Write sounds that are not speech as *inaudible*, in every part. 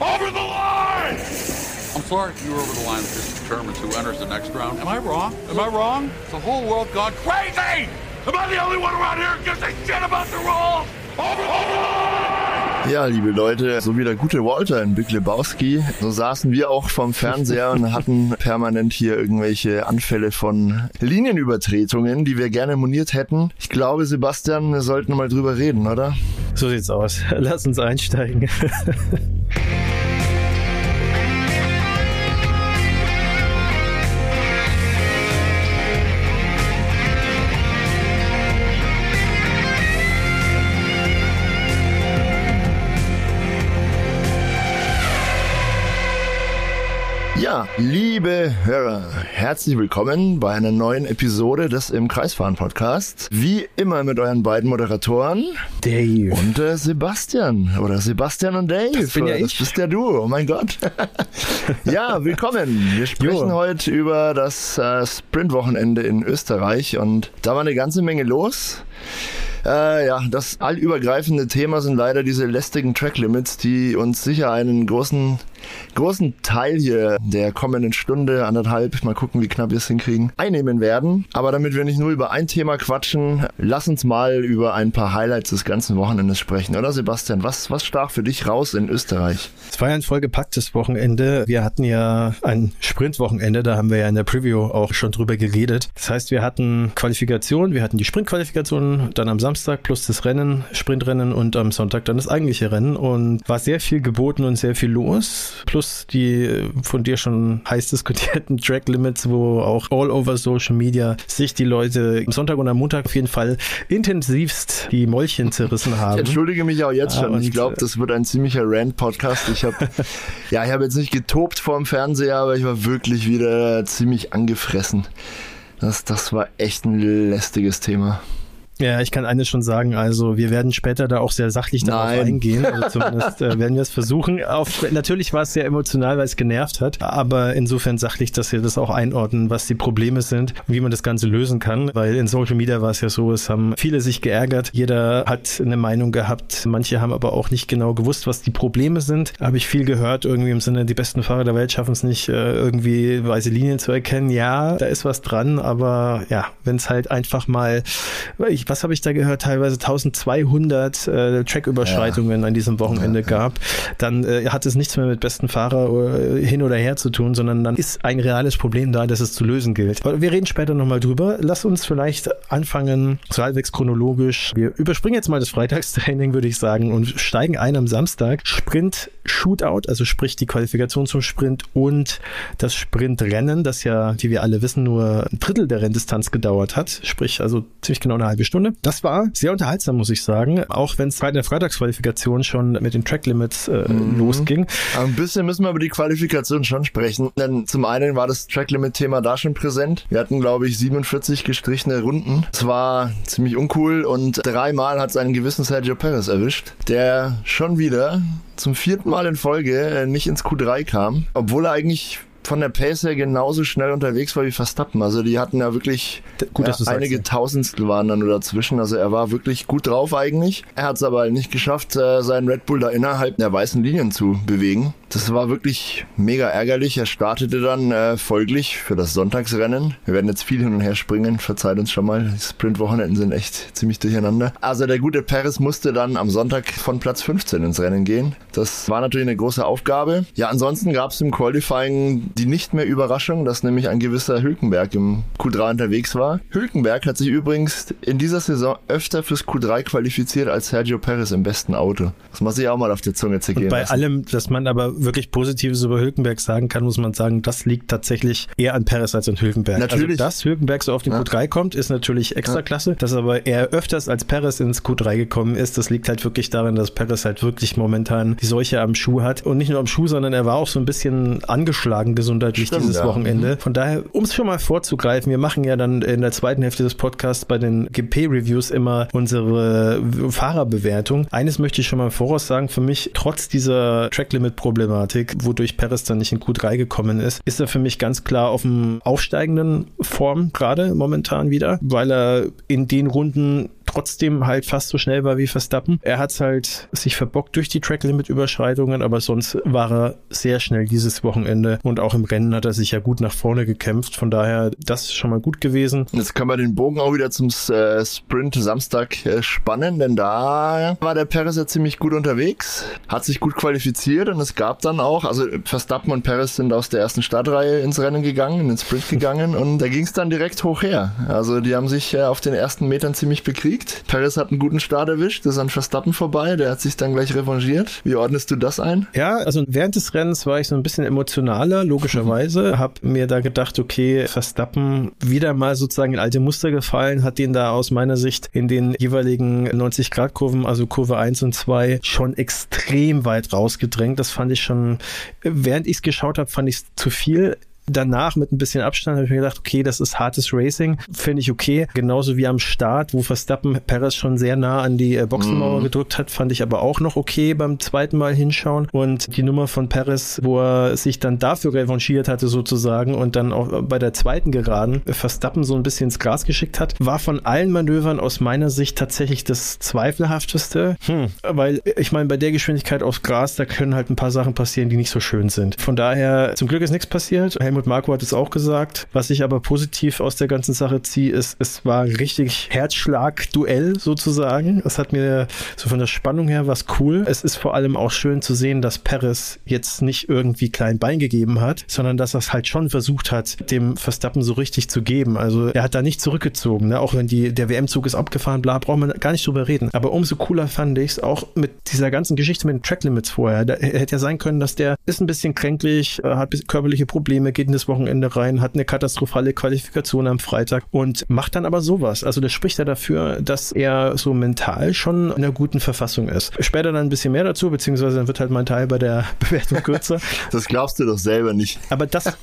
over the line! I'm sorry if you're over the line this determines who enters the next round. Am I wrong? Am I wrong? The whole world gone crazy! Am I the only one around here who gives a shit about the rules? Over the line! Ja, liebe Leute, so wie der gute Walter in Big Lebowski, so saßen wir auch vom Fernseher und hatten permanent hier irgendwelche Anfälle von Linienübertretungen, die wir gerne moniert hätten. Ich glaube, Sebastian, wir sollten mal drüber reden, oder? So sieht's aus. *laughs* Lass uns einsteigen. *laughs* liebe Hörer, herzlich willkommen bei einer neuen Episode des Im Kreisfahren Podcasts. Wie immer mit euren beiden Moderatoren Dave. und äh, Sebastian oder Sebastian und Dave. Das bin ja das ich. bist ja du. Oh mein Gott. *laughs* ja, willkommen. Wir sprechen Jo. heute über das äh, Sprintwochenende in Österreich und da war eine ganze Menge los. Äh, ja, das allübergreifende Thema sind leider diese lästigen Track Limits, die uns sicher einen großen, großen Teil hier der kommenden Stunde, anderthalb, mal gucken, wie knapp wir es hinkriegen, einnehmen werden. Aber damit wir nicht nur über ein Thema quatschen, lass uns mal über ein paar Highlights des ganzen Wochenendes sprechen, oder Sebastian? Was, was stach für dich raus in Österreich? Es war ja ein vollgepacktes Wochenende. Wir hatten ja ein Sprintwochenende, da haben wir ja in der Preview auch schon drüber geredet. Das heißt, wir hatten Qualifikation, wir hatten die Sprintqualifikation, dann am Samstag plus das Rennen, Sprintrennen und am Sonntag dann das eigentliche Rennen und war sehr viel geboten und sehr viel los. Plus die äh, von dir schon heiß diskutierten Track Limits, wo auch all over Social Media sich die Leute am Sonntag und am Montag auf jeden Fall intensivst die Mäulchen zerrissen haben. Ich entschuldige mich auch jetzt schon. Ich und, glaube, äh, das wird ein ziemlicher Rant-Podcast. Ich habe, *laughs* ja, ich habe jetzt nicht getobt vorm Fernseher, aber ich war wirklich wieder ziemlich angefressen. Das, das war echt ein lästiges Thema. Ja, ich kann eines schon sagen, also wir werden später da auch sehr sachlich darauf Nein. eingehen. Also *laughs* zumindest äh, werden wir es versuchen. Auf, natürlich war es sehr emotional, weil es genervt hat, aber insofern sachlich, dass wir das auch einordnen, was die Probleme sind und wie man das Ganze lösen kann. Weil in Social Media war es ja so, es haben viele sich geärgert, jeder hat eine Meinung gehabt, manche haben aber auch nicht genau gewusst, was die Probleme sind. Habe ich viel gehört, irgendwie im Sinne, die besten Fahrer der Welt schaffen es nicht, äh, irgendwie weiße Linien zu erkennen. Ja, da ist was dran, aber ja, wenn es halt einfach mal, ich, was habe ich da gehört, teilweise 1200 äh, Track-Überschreitungen an diesem Wochenende gab, dann äh, hat es nichts mehr mit besten Fahrer äh, hin oder her zu tun, sondern dann ist ein reales Problem da, das es zu lösen gilt. Aber wir reden später nochmal drüber. Lass uns vielleicht anfangen, so halbwegs chronologisch. Wir überspringen jetzt mal das Freitagstraining, würde ich sagen, und steigen ein am Samstag. Sprint Shootout, also sprich die Qualifikation zum Sprint und das Sprintrennen, das ja, wie wir alle wissen, nur ein Drittel der Renndistanz gedauert hat, sprich also ziemlich genau eine halbe Stunde. Das war sehr unterhaltsam, muss ich sagen, auch wenn es bei der Freitagsqualifikation schon mit den Track Limits äh, losging. Aber ein bisschen müssen wir über die Qualifikation schon sprechen. Denn zum einen war das Track-Limit-Thema da schon präsent. Wir hatten, glaube ich, 47 gestrichene Runden. Es war ziemlich uncool und dreimal hat es einen gewissen Sergio Perez erwischt, der schon wieder zum vierten Mal in Folge äh, nicht ins Q3 kam, obwohl er eigentlich von der Pace her genauso schnell unterwegs war wie Verstappen. Also die hatten ja wirklich Gut, ja, dass du sagst, einige ja. Tausendstel waren dann nur dazwischen. Also er war wirklich gut drauf eigentlich. Er hat es aber nicht geschafft, äh, seinen Red Bull da innerhalb der weißen Linien zu bewegen. Das war wirklich mega ärgerlich. Er startete dann äh, folglich für das Sonntagsrennen. Wir werden jetzt viel hin und her springen. Verzeiht uns schon mal. Die Sprintwochenenden sind echt ziemlich durcheinander. Also der gute Perez musste dann am Sonntag von Platz 15 ins Rennen gehen. Das war natürlich eine große Aufgabe. Ja, ansonsten gab es im Qualifying die nicht mehr Überraschung, dass nämlich ein gewisser Hülkenberg im Q3 unterwegs war. Hülkenberg hat sich übrigens in dieser Saison öfter fürs Q3 qualifiziert als Sergio Perez im besten Auto. Das muss ich auch mal auf der Zunge zergehen Und bei lassen. allem, dass man aber wirklich Positives über Hülkenberg sagen kann, muss man sagen, das liegt tatsächlich eher an Perez als an Hülkenberg. Natürlich. Also, dass Hülkenberg so auf den Ja. Q3 kommt, ist natürlich extra klasse. Dass aber er öfters als Perez ins Q3 gekommen ist, das liegt halt wirklich daran, dass Perez halt wirklich momentan die Seuche am Schuh hat. Und nicht nur am Schuh, sondern er war auch so ein bisschen angeschlagen gesundheitlich Stimmt, dieses ja. Wochenende. Von daher, um es schon mal vorzugreifen, wir machen ja dann in der zweiten Hälfte des Podcasts bei den GP-Reviews immer unsere Fahrerbewertung. Eines möchte ich schon mal im voraus sagen, für mich, trotz dieser Track-Limit-Problematik, wodurch Perez dann nicht in Q3 gekommen ist, ist er für mich ganz klar auf dem aufsteigenden Form gerade momentan wieder, weil er in den Runden trotzdem halt fast so schnell war wie Verstappen. Er hat es halt sich verbockt durch die Track-Limit-Überschreitungen, aber sonst war er sehr schnell dieses Wochenende und auch im Rennen hat er sich ja gut nach vorne gekämpft. Von daher, das ist schon mal gut gewesen. Jetzt können wir den Bogen auch wieder zum äh, Sprint Samstag äh, spannen, denn da war der Perez ja ziemlich gut unterwegs, hat sich gut qualifiziert und es gab dann auch, also Verstappen und Perez sind aus der ersten Startreihe ins Rennen gegangen, in den Sprint gegangen und da ging es dann direkt hoch her. Also die haben sich äh, auf den ersten Metern ziemlich bekriegt. Perez hat einen guten Start erwischt, ist an Verstappen vorbei, der hat sich dann gleich revanchiert. Wie ordnest du das ein? Ja, also während des Rennens war ich so ein bisschen emotionaler, logischerweise. Mhm. Hab mir da gedacht, okay, Verstappen wieder mal sozusagen in alte Muster gefallen, hat den da aus meiner Sicht in den jeweiligen 90-Grad-Kurven, also Kurve 1 und 2, schon extrem weit rausgedrängt. Das fand ich schon, während ich es geschaut habe, fand ich es zu viel danach mit ein bisschen Abstand habe ich mir gedacht, okay, das ist hartes Racing, finde ich okay. Genauso wie am Start, wo Verstappen Perez schon sehr nah an die äh, Boxenmauer mm. gedrückt hat, fand ich aber auch noch okay beim zweiten Mal hinschauen. Und die Nummer von Perez, wo er sich dann dafür revanchiert hatte sozusagen und dann auch bei der zweiten Geraden Verstappen so ein bisschen ins Gras geschickt hat, war von allen Manövern aus meiner Sicht tatsächlich das zweifelhafteste. Hm. Weil ich meine, bei der Geschwindigkeit aufs Gras, da können halt ein paar Sachen passieren, die nicht so schön sind. Von daher, zum Glück ist nichts passiert. Helmut Marko hat es auch gesagt. Was ich aber positiv aus der ganzen Sache ziehe, ist, es war richtig Herzschlag-Duell sozusagen. Es hat mir so von der Spannung her was cool. Es ist vor allem auch schön zu sehen, dass Perez jetzt nicht irgendwie klein Bein gegeben hat, sondern dass er es halt schon versucht hat, dem Verstappen so richtig zu geben. Also er hat da nicht zurückgezogen, ne? auch wenn die, der WM-Zug ist abgefahren, bla, braucht man gar nicht drüber reden. Aber umso cooler fand ich es auch mit dieser ganzen Geschichte mit den Track-Limits vorher. Da hätte ja sein können, dass der ist ein bisschen kränklich, hat körperliche Probleme, geht geht in das Wochenende rein, hat eine katastrophale Qualifikation am Freitag und macht dann aber sowas. Also das spricht ja dafür, dass er so mental schon in einer guten Verfassung ist. Später dann ein bisschen mehr dazu, beziehungsweise dann wird halt mein Teil bei der *laughs* Bewertung kürzer. das glaubst du doch selber nicht. Aber das,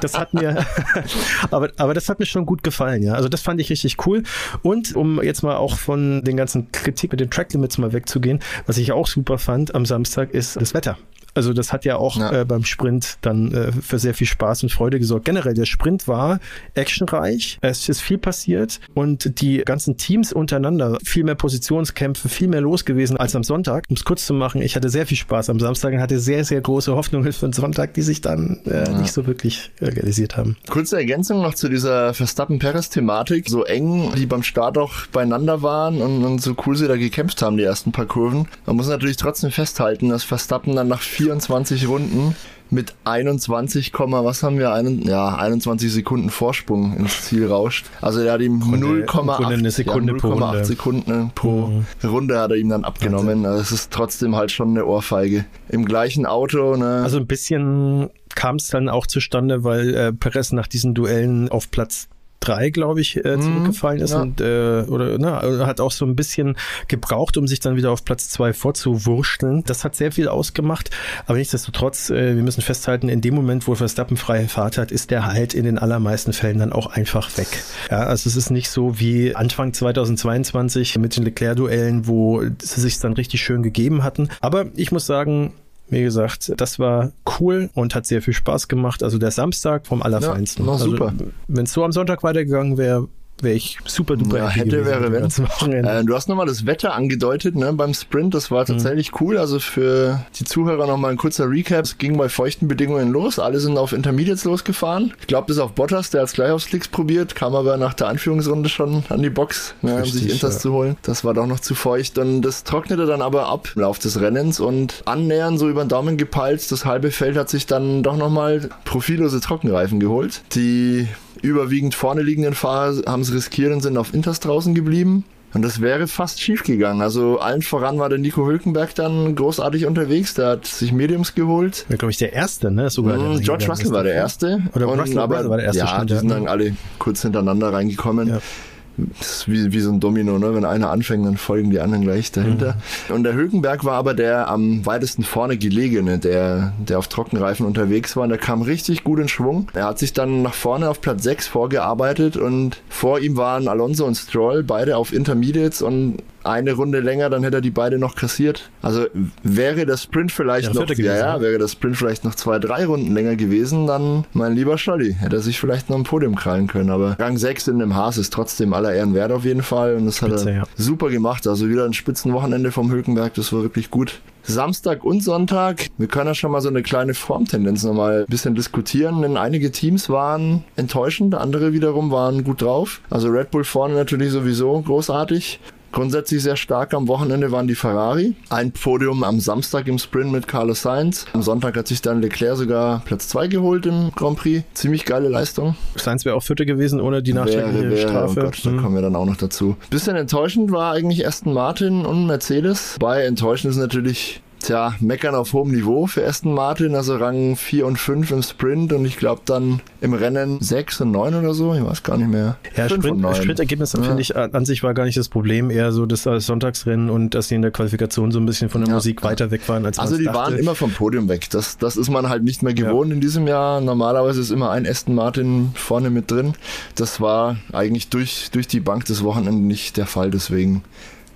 das hat mir, *laughs* aber, aber das hat mir schon gut gefallen, ja. Also das fand ich richtig cool. Und um jetzt mal auch von den ganzen Kritik mit den Track Limits mal wegzugehen, was ich auch super fand am Samstag ist das Wetter. Also das hat ja auch ja. Äh, beim Sprint dann äh, für sehr viel Spaß und Freude gesorgt. Generell, der Sprint war actionreich, es ist viel passiert und die ganzen Teams untereinander, viel mehr Positionskämpfe, viel mehr los gewesen als am Sonntag. Um es kurz zu machen, ich hatte sehr viel Spaß am Samstag und hatte sehr, sehr große Hoffnungen für den Sonntag, die sich dann äh, ja. nicht so wirklich realisiert haben. Kurze Ergänzung noch zu dieser Verstappen-Perez-Thematik. So eng die beim Start auch beieinander waren und, und so cool sie da gekämpft haben, die ersten paar Kurven. Man muss natürlich trotzdem festhalten, dass Verstappen dann nach 24 Runden mit 21, was haben wir? Einen, ja, 21 Sekunden Vorsprung ins Ziel rauscht. Also er hat ihm 0,8 Sekunde ja, 0, Sekunden pro mhm. Runde hat er ihm dann abgenommen. Also es ist trotzdem halt schon eine Ohrfeige. Im gleichen Auto. Ne? Also ein bisschen kam es dann auch zustande, weil äh, Perez nach diesen Duellen auf Platz drei, glaube ich, äh, mhm. zurückgefallen ist ja. und äh, oder ne, hat auch so ein bisschen gebraucht, um sich dann wieder auf Platz zwei vorzuwurschteln. Das hat sehr viel ausgemacht, aber nichtsdestotrotz, äh, wir müssen festhalten, in dem Moment, wo Verstappen freie Fahrt hat, ist der halt in den allermeisten Fällen dann auch einfach weg. Ja, also es ist nicht so wie Anfang 2022 mit den Leclerc-Duellen, wo sie sich dann richtig schön gegeben hatten. Aber ich muss sagen, wie gesagt, das war cool und hat sehr viel Spaß gemacht. Also der Samstag vom Allerfeinsten. Ja, also, super. Wenn es so am Sonntag weitergegangen wäre, wäre ich super duper ja, hätte, wäre, wenn. Äh, du hast nochmal das Wetter angedeutet ne, beim Sprint. Das war mhm. tatsächlich mhm. cool. Also für die Zuhörer nochmal ein kurzer Recap. Es ging bei feuchten Bedingungen los. Alle sind auf Intermediates losgefahren. Ich glaube, bis auf Bottas, der hat es gleich auf Slicks probiert, kam aber nach der Anführungsrunde schon an die Box, ne, um sich Inters ja. zu holen. Das war doch noch zu feucht. Und das trocknete dann aber ab im Laufe des Rennens und annähernd so über den Daumen gepeilt. Das halbe Feld hat sich dann doch nochmal profillose Trockenreifen geholt. Die überwiegend vorne liegenden Fahrer haben es riskiert und sind auf Inters draußen geblieben. Und das wäre fast schief gegangen. Also allen voran war der Nico Hülkenberg dann großartig unterwegs. Der hat sich Mediums geholt. Ja, glaube ich, der erste, ne? Sogar mm, George Russell war der erste. Oder und, Russell, aber, war der erste. Ja, die sind dann alle kurz hintereinander reingekommen. Ja. Das ist wie, wie so ein Domino, ne? Wenn einer anfängt, dann folgen die anderen gleich dahinter. Mhm. Und der Hülkenberg war aber der am weitesten vorne gelegene, der, der auf Trockenreifen unterwegs war. Und der kam richtig gut in Schwung. Er hat sich dann nach vorne auf Platz 6 vorgearbeitet und vor ihm waren Alonso und Stroll, beide auf Intermediates und eine Runde länger, dann hätte er die beide noch kassiert. Also wäre der Sprint vielleicht Ja, noch, Vierte ja, gewesen, ja, ne? wäre der Sprint vielleicht noch zwei, drei Runden länger gewesen, dann mein lieber Scholli, hätte er sich vielleicht noch ein Podium krallen können. Aber Rang 6 in dem Haas ist trotzdem aller Ehren wert auf jeden Fall und das hat Spitze, er ja. super gemacht. Also wieder ein Spitzenwochenende vom Hülkenberg, das war wirklich gut. Samstag und Sonntag, wir können ja schon mal so eine kleine Formtendenz nochmal ein bisschen diskutieren, denn einige Teams waren enttäuschend, andere wiederum waren gut drauf. Also Red Bull vorne natürlich sowieso großartig. Grundsätzlich sehr stark am Wochenende waren die Ferrari. Ein Podium am Samstag im Sprint mit Carlos Sainz. Am Sonntag hat sich dann Leclerc sogar Platz 2 geholt im Grand Prix. Ziemlich geile Leistung. Sainz wäre auch Vierte gewesen ohne die nachträgliche wäre, Strafe. Oh Gott, da Hm. kommen wir dann auch noch dazu. Bisschen enttäuschend war eigentlich Aston Martin und Mercedes. Bei enttäuschend ist natürlich, tja, meckern auf hohem Niveau für Aston Martin, also Rang 4 und 5 im Sprint und ich glaube dann im Rennen 6 und 9 oder so, ich weiß gar nicht mehr. Ja, Sprint, neun. Sprintergebnis Ja. finde ich an an sich war gar nicht das Problem, eher so das als Sonntagsrennen und dass sie in der Qualifikation so ein bisschen von der Ja. Musik weiter weg waren, als Also die dachte. waren immer vom Podium weg. Das, das ist man halt nicht mehr gewohnt in diesem Jahr. Normalerweise ist immer ein Aston Martin vorne mit drin. Das war eigentlich durch, durch die Bank des Wochenende nicht der Fall. Deswegen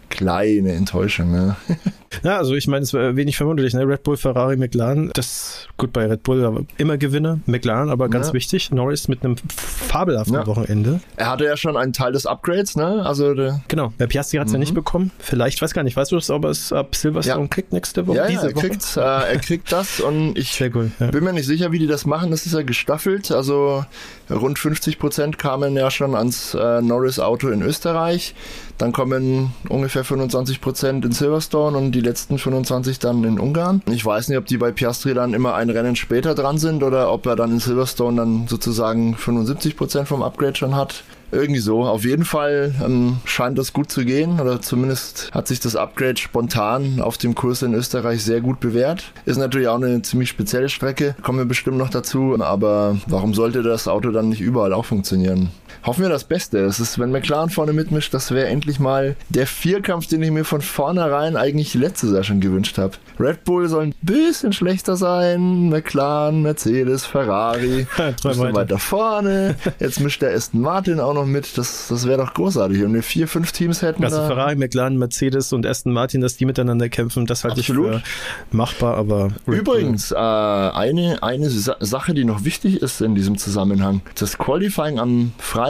kleine Enttäuschung. Ne? *laughs* Ja, also ich meine, es war wenig verwunderlich, ne? Red Bull, Ferrari, McLaren, das gut bei Red Bull, aber immer Gewinner, McLaren, aber ganz Ja. wichtig, Norris mit einem fabelhaften Ja. Wochenende. Er hatte ja schon einen Teil des Upgrades, ne? Also der, Genau, der Piastri hat es ja nicht bekommen. Vielleicht, weiß gar nicht, weißt du das, ob er es ab Silverstone Mhm. Ja. kriegt nächste Woche? ja, ja, er Woche? kriegt, äh, er kriegt das und ich cool. Bin mir nicht sicher, wie die das machen. Das ist ja gestaffelt. Also rund 50 Prozent kamen ja schon ans äh, Norris-Auto in Österreich. Dann kommen ungefähr 25 Prozent in Silverstone und die letzten 25 dann in Ungarn. Ich weiß nicht, ob die bei Piastri dann immer ein Rennen später dran sind oder ob er dann in Silverstone dann sozusagen 75 Prozent vom Upgrade schon hat. Irgendwie so. Auf jeden Fall ähm, scheint das gut zu gehen oder zumindest hat sich das Upgrade spontan auf dem Kurs in Österreich sehr gut bewährt. Ist natürlich auch eine ziemlich spezielle Strecke, kommen wir bestimmt noch dazu, aber warum sollte das Auto dann nicht überall auch funktionieren? Hoffen wir das Beste. Es ist, wenn McLaren vorne mitmischt, das wäre endlich mal der Vierkampf, den ich mir von vornherein eigentlich letztes Jahr schon gewünscht habe. Red Bull soll ein bisschen schlechter sein, McLaren, Mercedes, Ferrari, *laughs* bisschen weiter. weiter vorne. Jetzt mischt der Aston Martin auch noch mit. Das, das wäre doch großartig. Wenn wir vier, fünf Teams hätten. Also Ferrari, McLaren, Mercedes und Aston Martin, dass die miteinander kämpfen, das halte ich Absolut. für machbar, aber Red Übrigens, äh, eine, eine Sa Sache, die noch wichtig ist in diesem Zusammenhang. Das Qualifying am Freitag,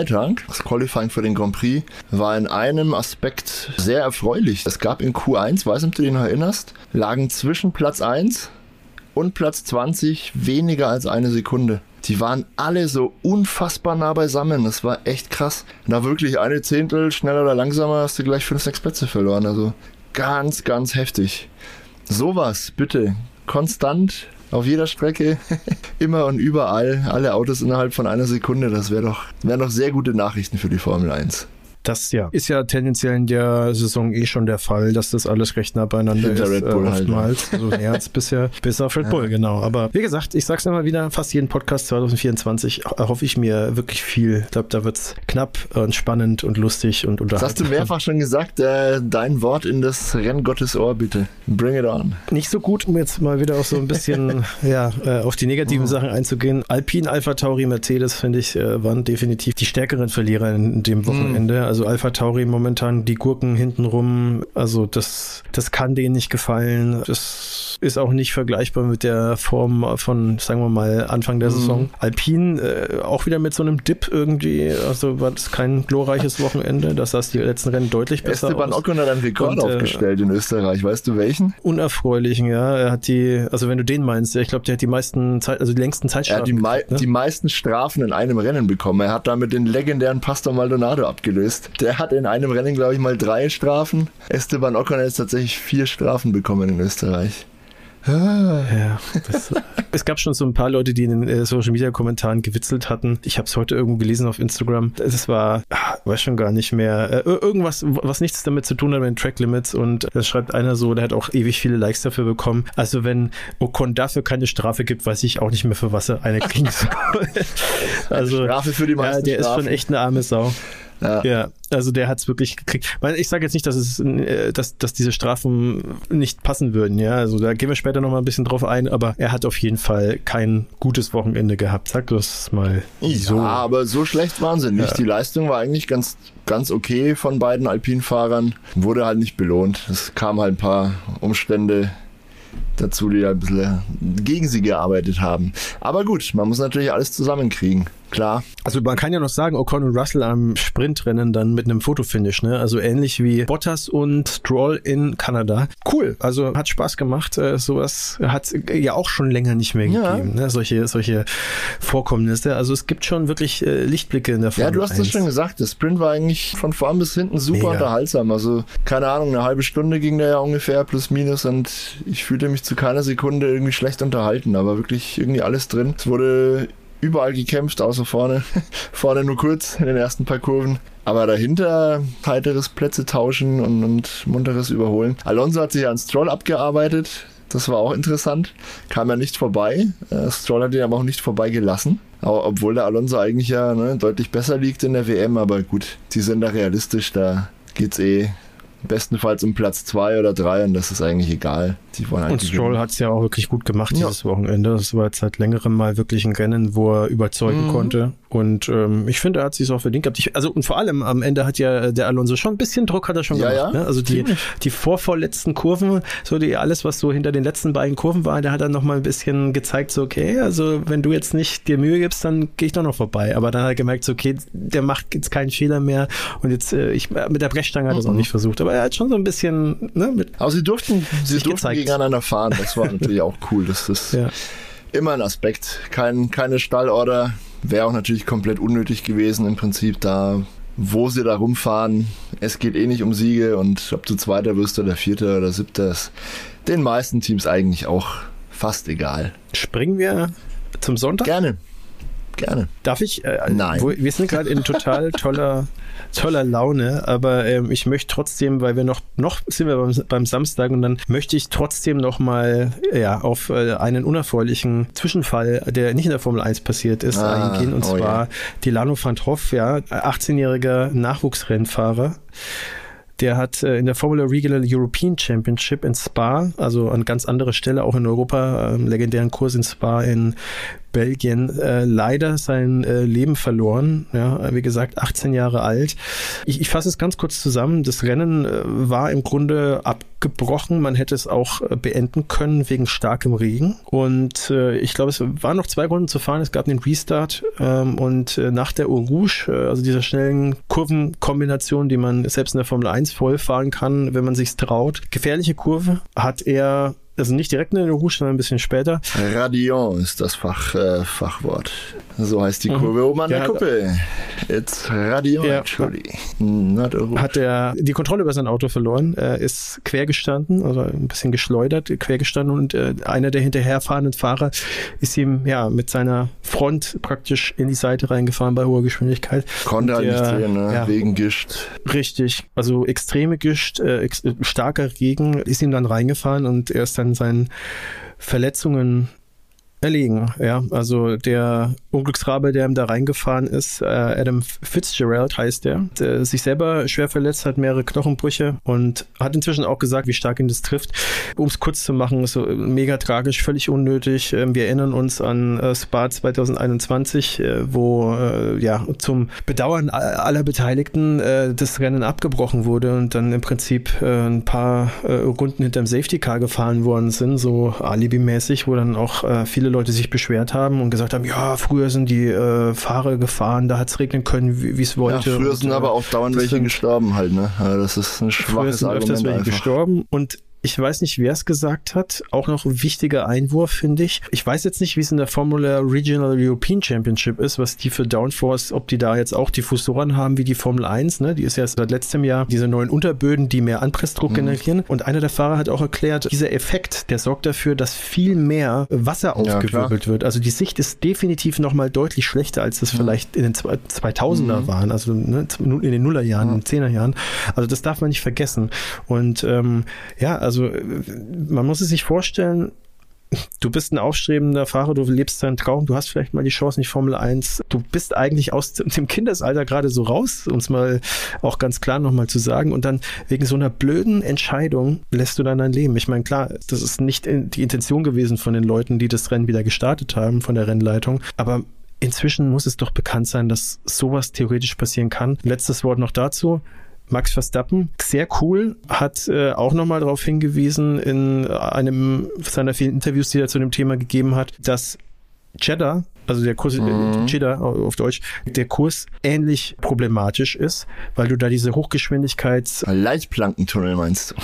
das Qualifying für den Grand Prix, war in einem Aspekt sehr erfreulich. Es gab in Q1, weiß nicht, ob du dich noch erinnerst, lagen zwischen Platz 1 und Platz 20 weniger als eine Sekunde. Die waren alle so unfassbar nah beisammen. Das war echt krass. Da wirklich eine Zehntel schneller oder langsamer hast du gleich 5, 6 Plätze verloren. Also ganz, ganz heftig. Sowas, bitte. Konstant auf jeder Strecke, *laughs* immer und überall, alle Autos innerhalb von einer Sekunde. Das wäre doch, wären doch sehr gute Nachrichten für die Formel 1. Das ja. Ist ja tendenziell in der Saison eh schon der Fall, dass das alles recht nah beieinander Hinter ist. Red Bull äh, halt, oftmals. Also mehr als bisher, bis auf Red Bull, genau. Aber wie gesagt, ich sag's immer wieder, fast jeden Podcast 2024 erhoffe ich mir wirklich viel. Ich glaube, da wird's knapp und spannend und lustig und Das hast du unterhaltsam. mehrfach schon gesagt. Äh, dein Wort in das Renngottes Ohr, bitte. Bring it on. Nicht so gut, um jetzt mal wieder auf so ein bisschen *laughs* ja, äh, auf die negativen Sachen einzugehen. Alpine, Alpha Tauri, Mercedes, finde ich, äh, waren definitiv die stärkeren Verlierer in dem Wochenende. Also Alpha Tauri momentan die Gurken hintenrum, also das, das kann denen nicht gefallen. Das ist auch nicht vergleichbar mit der Form von, sagen wir mal, Anfang der Saison. Alpine äh, auch wieder mit so einem Dip irgendwie, also war das kein glorreiches Wochenende. Das sah die letzten Rennen deutlich besser Esteban aus. Ocon hat einen Rekord Und, äh, aufgestellt in Österreich. Weißt du welchen? unerfreulichen, ja. Er hat die, also wenn du den meinst, ich glaube, der hat die meisten Zeit, also die längsten Er hat Zeitstrafen. die, gekriegt, ne? die meisten Strafen in einem Rennen bekommen. Er hat damit den legendären Pastor Maldonado abgelöst. Der hat in einem Rennen, glaube ich, mal drei Strafen. Esteban Ocon hat jetzt tatsächlich vier Strafen bekommen in Österreich. Ja, das, es gab schon so ein paar Leute, die in den äh, Social Media Kommentaren gewitzelt hatten. Ich habe es heute irgendwo gelesen auf Instagram. Es war, ah, weiß schon gar nicht mehr, äh, ir- irgendwas, was nichts damit zu tun hat mit den Track Limits. Und das schreibt einer so, der hat auch ewig viele Likes dafür bekommen. Also wenn Ocon dafür keine Strafe gibt, weiß ich auch nicht mehr, für was er eine kriegen *laughs* soll. also Strafe für die ja, meisten der ist Strafen. schon echt eine arme Sau. Ja. ja. also der hat es wirklich gekriegt. Ich sage jetzt nicht, dass es, äh, dass, dass diese Strafen nicht passen würden, ja. Also da gehen wir später noch mal ein bisschen drauf ein, aber er hat auf jeden Fall kein gutes Wochenende gehabt. Sag das mal so. Ja, aber so schlecht waren sie nicht. Ja. Die Leistung war eigentlich ganz, ganz okay von beiden Alpinfahrern. Wurde halt nicht belohnt. Es kamen halt ein paar Umstände dazu, die ein bisschen gegen sie gearbeitet haben. Aber gut, man muss natürlich alles zusammenkriegen klar. Also man kann ja noch sagen, Ocon und Russell am Sprintrennen dann mit einem Fotofinish, ne? Also ähnlich wie Bottas und Stroll in Kanada. Cool, also hat Spaß gemacht. Äh, sowas hat ja auch schon länger nicht mehr ja. gegeben, ne? Solche, solche Vorkommnisse. Also es gibt schon wirklich äh, Lichtblicke in der Formel Ja, du hast das schon gesagt. Der Sprint war eigentlich von vorn bis hinten super Mega. unterhaltsam. Also keine Ahnung, eine halbe Stunde ging der ja ungefähr plus minus und ich fühlte mich zu keiner Sekunde irgendwie schlecht unterhalten, aber wirklich irgendwie alles drin. Es wurde überall gekämpft, außer vorne. *laughs* vorne nur kurz in den ersten paar Kurven. Aber dahinter heiteres Plätze tauschen und, und munteres Überholen. Alonso hat sich an Stroll abgearbeitet. Das war auch interessant. Kam ja nicht vorbei. Äh, Stroll hat ihn aber auch nicht vorbei gelassen. Obwohl der Alonso eigentlich ja ne, deutlich besser liegt in der WM. Aber gut, die sind da realistisch. Da geht's eh bestenfalls um Platz zwei oder drei und das ist eigentlich egal. Wollen und Stroll hat es ja auch wirklich gut gemacht ja. dieses Wochenende. Das war jetzt seit längerem mal wirklich ein Rennen, wo er überzeugen mhm. konnte. Und ähm, ich finde, er hat sich auch verdient gehabt. Ich, also und vor allem am Ende hat ja der Alonso schon ein bisschen Druck hat er schon ja, gemacht. Ja. Ne? Also die, die vorvorletzten Kurven, so die alles, was so hinter den letzten beiden Kurven war, der hat dann noch mal ein bisschen gezeigt, so okay, also wenn du jetzt nicht dir Mühe gibst, dann gehe ich doch noch vorbei. Aber dann hat er gemerkt, so okay, der macht jetzt keinen Fehler mehr. Und jetzt äh, ich mit der Brechstange hat er es mhm. auch nicht versucht. Aber er hat schon so ein bisschen ne, mit. Aber sie durften, sie durften gezeigt. Gegeneinander fahren. Das war natürlich auch cool. Das ist ja. immer ein Aspekt. Kein, keine Stallorder. Wäre auch natürlich komplett unnötig gewesen im Prinzip da, wo sie da rumfahren. Es geht eh nicht um Siege und ob du Zweiter wirst oder Vierter oder Siebter ist den meisten Teams eigentlich auch fast egal. Springen wir zum Sonntag? Gerne. Gerne. Darf ich? Äh, Nein. Wo, wir sind gerade in total toller toller Laune, aber ähm, ich möchte trotzdem, weil wir noch, noch sind wir beim, beim Samstag und dann möchte ich trotzdem noch mal ja, auf äh, einen unerfreulichen Zwischenfall, der nicht in der Formel 1 passiert ist, ah, eingehen und oh zwar ja. Dilano van Hoff, ja, 18-jähriger Nachwuchsrennfahrer. Der hat äh, in der Formula Regular European Championship in Spa, also an ganz anderer Stelle, auch in Europa, äh, legendären Kurs in Spa in Belgien äh, leider sein äh, Leben verloren. Ja, wie gesagt, 18 Jahre alt. Ich, ich fasse es ganz kurz zusammen. Das Rennen äh, war im Grunde abgebrochen. Man hätte es auch äh, beenden können wegen starkem Regen. Und äh, ich glaube, es waren noch zwei Runden zu fahren. Es gab den Restart ähm, und äh, nach der Eau Rouge, äh, also dieser schnellen Kurvenkombination, die man selbst in der Formel 1 voll fahren kann, wenn man sich traut. Gefährliche Kurve hat er also nicht direkt in der Rouge, sondern ein bisschen später. Radion ist das Fach, äh, Fachwort. So heißt die mhm. Kurve oben an der, der Kuppe. It's Radion, ja, actually. Not a Hat er die Kontrolle über sein Auto verloren, er ist quer gestanden, also ein bisschen geschleudert, quer gestanden und äh, einer der hinterherfahrenden Fahrer ist ihm ja mit seiner Front praktisch in die Seite reingefahren bei hoher Geschwindigkeit. Konnte er nicht sehen, ne? Ja, wegen Gischt. Richtig, also extreme Gischt, äh, ex starker Regen ist ihm dann reingefahren und er ist dann an seinen Verletzungen erlegen. Ja, also der Unglücksrabe, der ihm da reingefahren ist, äh, Adam Fitzgerald heißt der, der sich selber schwer verletzt hat, mehrere Knochenbrüche und hat inzwischen auch gesagt, wie stark ihn das trifft. Um es kurz zu machen, so mega tragisch, völlig unnötig. Ähm, wir erinnern uns an äh, Spa 2021, äh, wo äh, ja zum Bedauern aller Beteiligten äh, das Rennen abgebrochen wurde und dann im Prinzip äh, ein paar äh, Runden hinterm Safety Car gefahren worden sind, so alibimäßig, wo dann auch äh, viele Leute sich beschwert haben und gesagt haben, ja, früher sind die äh, Fahrer gefahren, da hat es regnen können, wie es wollte. Ja, früher sind und, aber auch dauernd welche gestorben halt, ne? das ist ein schwaches früher sind Argument öfters welche einfach. gestorben und ich weiß nicht, wer es gesagt hat. Auch noch ein wichtiger Einwurf, finde ich. Ich weiß jetzt nicht, wie es in der Formula Regional European Championship ist, was die für Downforce, ob die da jetzt auch Diffusoren haben wie die Formel 1, ne? Die ist ja seit letztem Jahr diese neuen Unterböden, die mehr Anpressdruck mhm. generieren. Und einer der Fahrer hat auch erklärt, dieser Effekt, der sorgt dafür, dass viel mehr Wasser aufgewirbelt ja, wird. Also die Sicht ist definitiv nochmal deutlich schlechter, als das mhm. vielleicht in den 2000er mhm. waren, also ne, in den Nullerjahren, in den Zehnerjahren. Also das darf man nicht vergessen. Und ähm, ja, also also man muss es sich vorstellen, du bist ein aufstrebender Fahrer, du lebst deinen Traum, du hast vielleicht mal die Chance die Formel 1. Du bist eigentlich aus dem Kindesalter gerade so raus, um es mal auch ganz klar nochmal zu sagen. Und dann wegen so einer blöden Entscheidung lässt du dann dein Leben. Ich meine, klar, das ist nicht die Intention gewesen von den Leuten, die das Rennen wieder gestartet haben, von der Rennleitung. Aber inzwischen muss es doch bekannt sein, dass sowas theoretisch passieren kann. Letztes Wort noch dazu. Max Verstappen, sehr cool, hat äh, auch nochmal darauf hingewiesen in einem seiner vielen Interviews, die er zu dem Thema gegeben hat, dass Cheddar, also der Kurs, mhm. Cheddar auf Deutsch, der Kurs ähnlich problematisch ist, weil du da diese Hochgeschwindigkeits... Leitplankentunnel meinst du?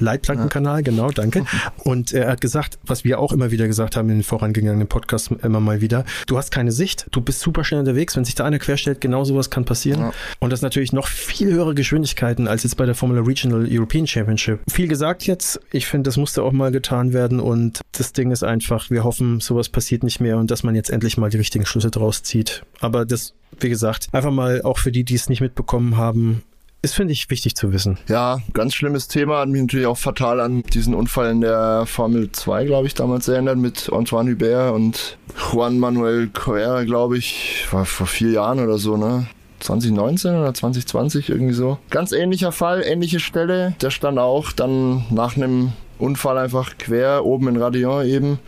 Leitplankenkanal, genau, danke. Und er hat gesagt, was wir auch immer wieder gesagt haben in den vorangegangenen Podcasts immer mal wieder, du hast keine Sicht, du bist super schnell unterwegs, wenn sich da einer querstellt, genau sowas kann passieren. Ja. Und das natürlich noch viel höhere Geschwindigkeiten als jetzt bei der Formula Regional European Championship. Viel gesagt jetzt, ich finde, das musste auch mal getan werden und das Ding ist einfach, wir hoffen, sowas passiert nicht mehr und dass man jetzt endlich mal die richtigen Schlüsse draus zieht. Aber das wie gesagt, einfach mal auch für die, die es nicht mitbekommen haben, ist, finde ich, wichtig zu wissen. Ja, ganz schlimmes Thema. Hat mich natürlich auch fatal an diesen Unfall in der Formel 2, glaube ich, damals erinnert mit Antoine Hubert und Juan Manuel Correa, glaube ich, war vor vier Jahren oder so, ne? 2019 oder 2020 irgendwie so. Ganz ähnlicher Fall, ähnliche Stelle. Der stand auch dann nach einem Unfall einfach quer oben in Radion eben.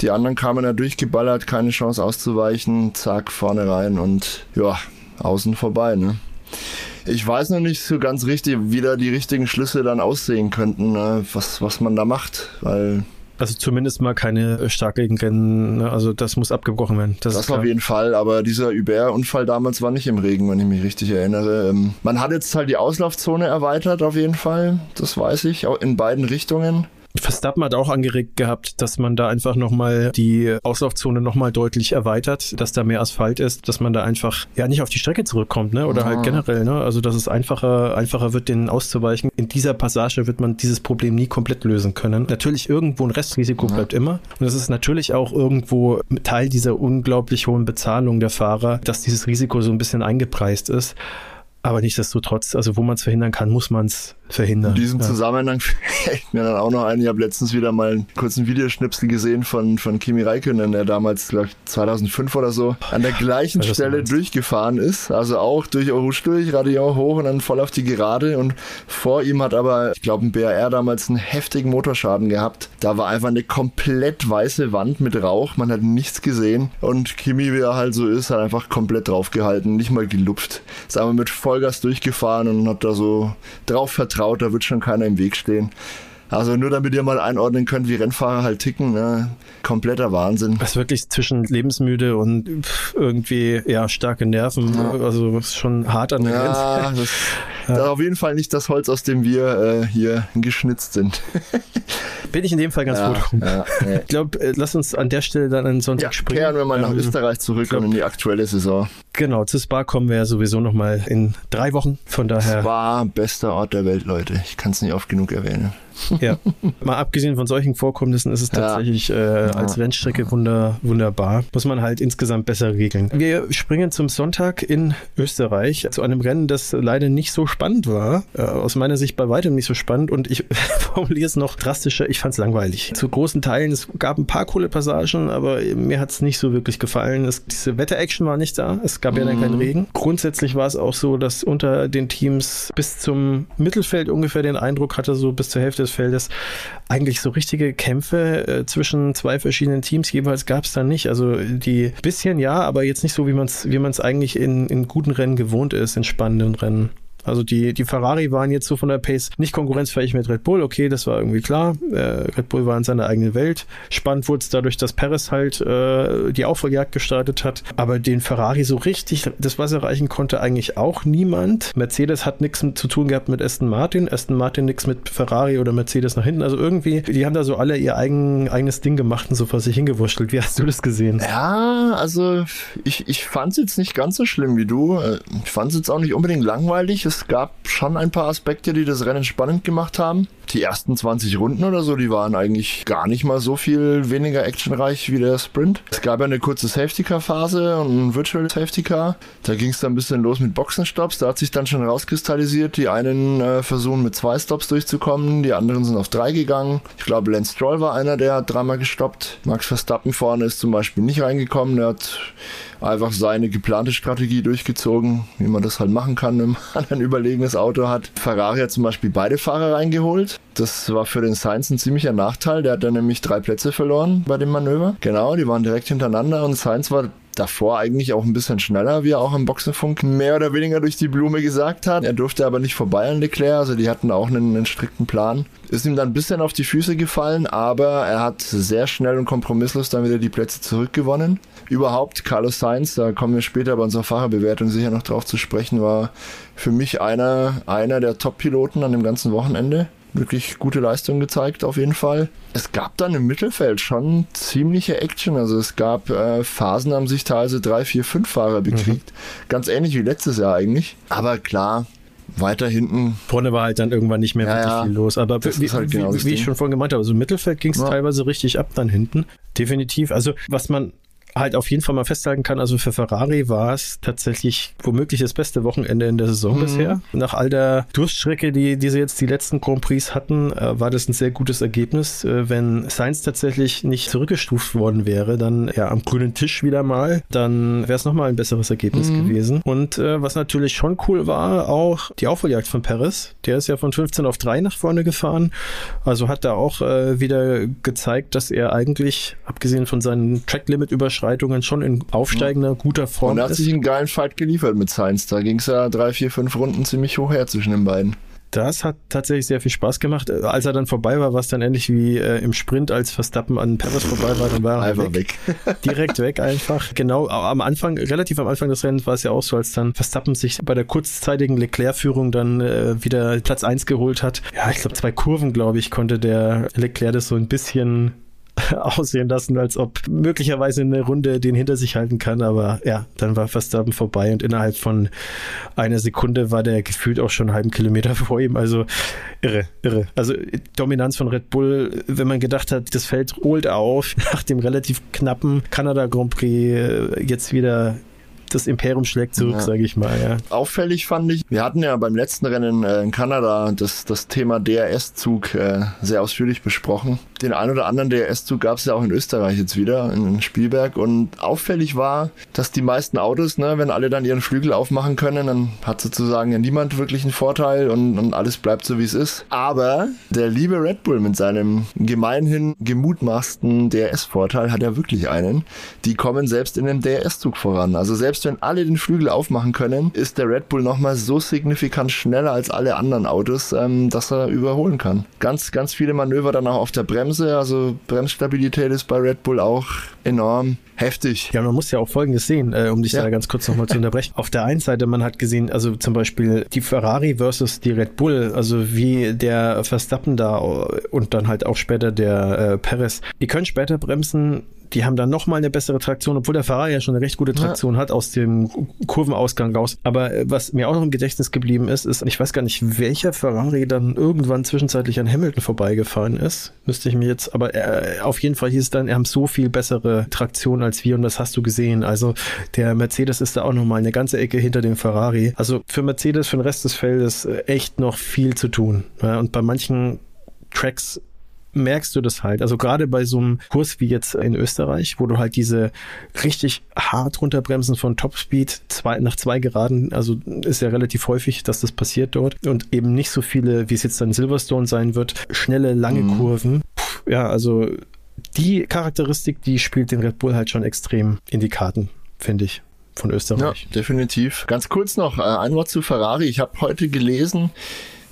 Die anderen kamen da durchgeballert, keine Chance auszuweichen, zack, vorne rein und ja, außen vorbei, ne? Ich weiß noch nicht so ganz richtig, wie da die richtigen Schlüsse dann aussehen könnten, ne? was, was man da macht, weil also zumindest mal keine starken Rennen, ne? also das muss abgebrochen werden. Das, das auf jeden Fall, aber dieser Uber-Unfall damals war nicht im Regen, wenn ich mich richtig erinnere. Ähm, man hat jetzt halt die Auslaufzone erweitert auf jeden Fall, das weiß ich, auch in beiden Richtungen. Verstappen hat auch angeregt gehabt, dass man da einfach nochmal die Auslaufzone nochmal deutlich erweitert, dass da mehr Asphalt ist, dass man da einfach ja nicht auf die Strecke zurückkommt, ne? Oder halt ah. halt generell, ne? Also dass es einfacher, einfacher wird, denen auszuweichen. In dieser Passage wird man dieses Problem nie komplett lösen können. Natürlich irgendwo ein Restrisiko ja. bleibt immer. Und es ist natürlich auch irgendwo Teil dieser unglaublich hohen Bezahlung der Fahrer, dass dieses Risiko so ein bisschen eingepreist ist. Aber nichtsdestotrotz, also wo man es verhindern kann, muss man es verhindern. In diesem ja. Zusammenhang *laughs* fällt mir dann auch noch ein, ich habe letztens wieder mal einen kurzen Videoschnipsel gesehen von, von Kimi Räikkönen, der damals, glaube ich, 2005 oder so, an der gleichen ja, Stelle durchgefahren ist. Also auch durch Orouge durch, Radion hoch und dann voll auf die Gerade. Und vor ihm hat aber, ich glaube, ein BRR damals einen heftigen Motorschaden gehabt. Da war einfach eine komplett weiße Wand mit Rauch. Man hat nichts gesehen. Und Kimi, wie er halt so ist, hat einfach komplett draufgehalten, nicht mal gelupft. Ist aber mit Vollgas durchgefahren und hat da so drauf vertraut traut, da wird schon keiner im Weg stehen. Also nur damit ihr mal einordnen könnt, wie Rennfahrer halt ticken, ne? kompletter Wahnsinn. Das ist wirklich zwischen lebensmüde und irgendwie ja starke Nerven, ja. also schon hart an der ja, Grenze. Das, *laughs* ja. das auf jeden Fall nicht das Holz, aus dem wir äh, hier geschnitzt sind. *laughs* Bin ich in dem Fall ganz ja, froh. Ja, nee. Ich glaube, äh, lass uns an der Stelle dann einen Sonntag ja, springen. Kehren wir mal nach ähm, Österreich zurück glaub, und in die aktuelle Saison. Genau, zu Spa kommen wir ja sowieso nochmal in drei Wochen. Von daher. Spa, bester Ort der Welt, Leute. Ich kann es nicht oft genug erwähnen. Ja, mal abgesehen von solchen Vorkommnissen ist es tatsächlich äh, als Rennstrecke wunder, wunderbar. Muss man halt insgesamt besser regeln. Wir springen zum Sonntag in Österreich zu einem Rennen, das leider nicht so spannend war. Äh, aus meiner Sicht bei weitem nicht so spannend und ich *laughs* formuliere es noch drastischer. Ich fand es langweilig. Zu großen Teilen, es gab ein paar coole Passagen, aber mir hat es nicht so wirklich gefallen. Es, diese Wetter-Action war nicht da. Es gab mhm. ja dann keinen mhm. Regen. Grundsätzlich war es auch so, dass unter den Teams bis zum Mittelfeld ungefähr den Eindruck hatte, so bis zur Hälfte des Feldes, eigentlich so richtige Kämpfe äh, zwischen zwei verschiedenen Teams jeweils gab es da nicht. Also die bisschen ja, aber jetzt nicht so, wie man es wie man's eigentlich in, in guten Rennen gewohnt ist, in spannenden Rennen. Also die, die Ferrari waren jetzt so von der Pace nicht konkurrenzfähig mit Red Bull, okay, das war irgendwie klar. Äh, Red Bull war in seiner eigenen Welt. Spannend wurde es dadurch, dass Perez halt äh, die Aufholjagd gestartet hat. Aber den Ferrari so richtig das Wasser reichen konnte eigentlich auch niemand. Mercedes hat nichts zu tun gehabt mit Aston Martin. Aston Martin nichts mit Ferrari oder Mercedes nach hinten. Also irgendwie, die haben da so alle ihr eigen, eigenes Ding gemacht und so vor sich hingewurschtelt. Wie hast du das gesehen? Ja, also ich, ich fand es jetzt nicht ganz so schlimm wie du. Ich fand es jetzt auch nicht unbedingt langweilig es gab schon ein paar Aspekte, die das Rennen spannend gemacht haben. die ersten 20 Runden oder so, die waren eigentlich gar nicht mal so viel weniger actionreich wie der Sprint. Es gab ja eine kurze Safety-Car-Phase und ein Virtual Safety-Car. Da ging es dann ein bisschen los mit Boxenstops. Da hat sich dann schon rauskristallisiert. Die einen äh, versuchen mit zwei Stops durchzukommen, die anderen sind auf drei gegangen. Ich glaube, Lance Stroll war einer, der hat dreimal gestoppt. Max Verstappen vorne ist zum Beispiel nicht reingekommen. Der hat einfach seine geplante Strategie durchgezogen, wie man das halt machen kann, wenn man *laughs* ein überlegenes Auto hat. Ferrari hat zum Beispiel beide Fahrer reingeholt. Das war für den Sainz ein ziemlicher Nachteil. Der hat dann nämlich drei Plätze verloren bei dem Manöver. Genau, die waren direkt hintereinander und Sainz war davor eigentlich auch ein bisschen schneller, wie er auch im Boxenfunk mehr oder weniger durch die Blume gesagt hat. Er durfte aber nicht vorbei an Leclerc, also die hatten auch einen, einen strikten Plan. Ist ihm dann ein bisschen auf die Füße gefallen, aber er hat sehr schnell und kompromisslos dann wieder die Plätze zurückgewonnen. Überhaupt, Carlos Sainz, da kommen wir später bei unserer Fahrerbewertung sicher noch drauf zu sprechen, war für mich einer, einer der Top-Piloten an dem ganzen Wochenende wirklich gute Leistung gezeigt, auf jeden Fall. Es gab dann im Mittelfeld schon ziemliche Action. Also es gab äh, Phasen, haben sich teilweise drei, vier, fünf Fahrer bekriegt. Mhm. Ganz ähnlich wie letztes Jahr eigentlich. Aber klar, weiter hinten. Vorne war halt dann irgendwann nicht mehr ja, wirklich ja. viel los. Aber wie, halt genau wie, wie ich schon vorhin gemeint habe, also im Mittelfeld ging es ja. teilweise richtig ab dann hinten. Definitiv. Also was man halt auf jeden Fall mal festhalten kann, also für Ferrari war es tatsächlich womöglich das beste Wochenende in der Saison mhm. bisher. Nach all der Durststrecke, die, die sie jetzt die letzten Grand Prix hatten, äh, war das ein sehr gutes Ergebnis. Äh, wenn Sainz tatsächlich nicht zurückgestuft worden wäre, dann ja am grünen Tisch wieder mal, dann wäre es nochmal ein besseres Ergebnis mhm. gewesen. Und äh, was natürlich schon cool war, auch die Aufholjagd von Perez. Der ist ja von 15 auf 3 nach vorne gefahren. Also hat da auch äh, wieder gezeigt, dass er eigentlich, abgesehen von seinen Track-Limit-Überschreitungen, Überschreitungen schon in aufsteigender, guter Form Und er hat sich einen geilen Fight geliefert mit Sainz. Da ging es ja drei, vier, fünf Runden ziemlich hoch her zwischen den beiden. Das hat tatsächlich sehr viel Spaß gemacht. Als er dann vorbei war, war es dann ähnlich wie äh, im Sprint, als Verstappen an Perez vorbei war, dann war er einfach weg. weg. *laughs* Direkt weg einfach. Genau, am Anfang, relativ am Anfang des Rennens war es ja auch so, als dann Verstappen sich bei der kurzzeitigen Leclerc-Führung dann äh, wieder Platz 1 geholt hat. Ja, ich glaube, zwei Kurven, glaube ich, konnte der Leclerc das so ein bisschen *laughs* aussehen lassen, als ob möglicherweise eine Runde den hinter sich halten kann. Aber ja, dann war Verstappen vorbei und innerhalb von einer Sekunde war der gefühlt auch schon einen halben Kilometer *laughs* vor ihm. Also irre, irre. Also Dominanz von Red Bull, wenn man gedacht hat, das Feld holt auf *laughs* nach dem relativ knappen Kanada Grand Prix äh, jetzt wieder das Imperium schlägt zurück, ja. sage ich mal. Ja. Auffällig fand ich, wir hatten ja beim letzten Rennen äh, in Kanada das, das Thema DRS-Zug äh, sehr ausführlich besprochen. Den ein oder anderen DRS-Zug gab es ja auch in Österreich jetzt wieder, in Spielberg. Und auffällig war, dass die meisten Autos, ne, wenn alle dann ihren Flügel aufmachen können, dann hat sozusagen ja niemand wirklich einen Vorteil und, und alles bleibt so, wie es ist. Aber der liebe Red Bull mit seinem gemeinhin gemutmaßten DRS-Vorteil hat ja wirklich einen. Die kommen selbst in dem DRS-Zug voran. Also selbst selbst wenn alle den Flügel aufmachen können, ist der Red Bull nochmal so signifikant schneller als alle anderen Autos, ähm, dass er überholen kann. Ganz, ganz viele Manöver dann auch auf der Bremse, also Bremsstabilität ist bei Red Bull auch enorm heftig. Ja, man muss ja auch Folgendes sehen, äh, um dich ja. da ganz kurz nochmal zu unterbrechen. Auf der einen Seite, man hat gesehen, also zum Beispiel die Ferrari versus die Red Bull, also wie der Verstappen da und dann halt auch später der äh, Perez, die können später bremsen, die haben dann nochmal eine bessere Traktion, obwohl der Fahrer ja schon eine recht gute Traktion ja. hat aus dem Kurvenausgang raus. Aber äh, was mir auch noch im Gedächtnis geblieben ist, ist, ich weiß gar nicht, welcher Ferrari dann irgendwann zwischenzeitlich an Hamilton vorbeigefahren ist. Müsste ich mir jetzt, aber äh, auf jeden Fall hieß es dann, er haben so viel bessere Traktion als wir und das hast du gesehen. Also der Mercedes ist da auch nochmal eine ganze Ecke hinter dem Ferrari. Also für Mercedes, für den Rest des Feldes äh, echt noch viel zu tun. Ja, und bei manchen Tracks merkst du das halt. Also gerade bei so einem Kurs wie jetzt in Österreich, wo du halt diese richtig hart runterbremsen von Topspeed zwei, nach zwei Geraden, also ist ja relativ häufig, dass das passiert dort und eben nicht so viele, wie es jetzt dann Silverstone sein wird, schnelle, lange mhm. Kurven. Puh, ja, also die Charakteristik, die spielt den Red Bull halt schon extrem in die Karten, finde ich von Österreich. Ja, definitiv. Ganz kurz noch äh, ein Wort zu Ferrari. Ich habe heute gelesen,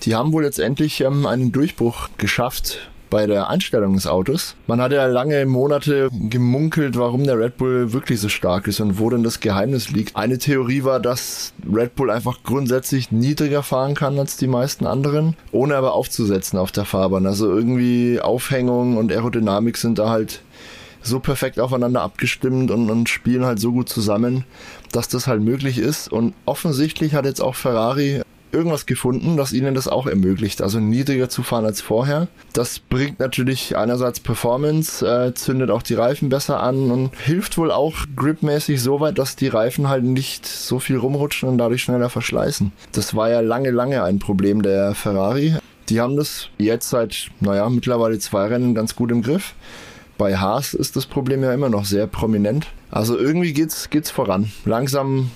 die haben wohl jetzt endlich ähm, einen Durchbruch geschafft bei der Einstellung des Autos. Man hat ja lange Monate gemunkelt, warum der Red Bull wirklich so stark ist und wo denn das Geheimnis liegt. Eine Theorie war, dass Red Bull einfach grundsätzlich niedriger fahren kann als die meisten anderen, ohne aber aufzusetzen auf der Fahrbahn. Also irgendwie Aufhängung und Aerodynamik sind da halt so perfekt aufeinander abgestimmt und, und spielen halt so gut zusammen, dass das halt möglich ist. Und offensichtlich hat jetzt auch Ferrari irgendwas gefunden, das ihnen das auch ermöglicht, also niedriger zu fahren als vorher. Das bringt natürlich einerseits Performance, äh, zündet auch die Reifen besser an und hilft wohl auch gripmäßig so weit, dass die Reifen halt nicht so viel rumrutschen und dadurch schneller verschleißen. Das war ja lange, lange ein Problem der Ferrari. Die haben das jetzt seit, naja, mittlerweile zwei Rennen ganz gut im Griff. Bei Haas ist das Problem ja immer noch sehr prominent. Also irgendwie geht's, geht's voran. Langsam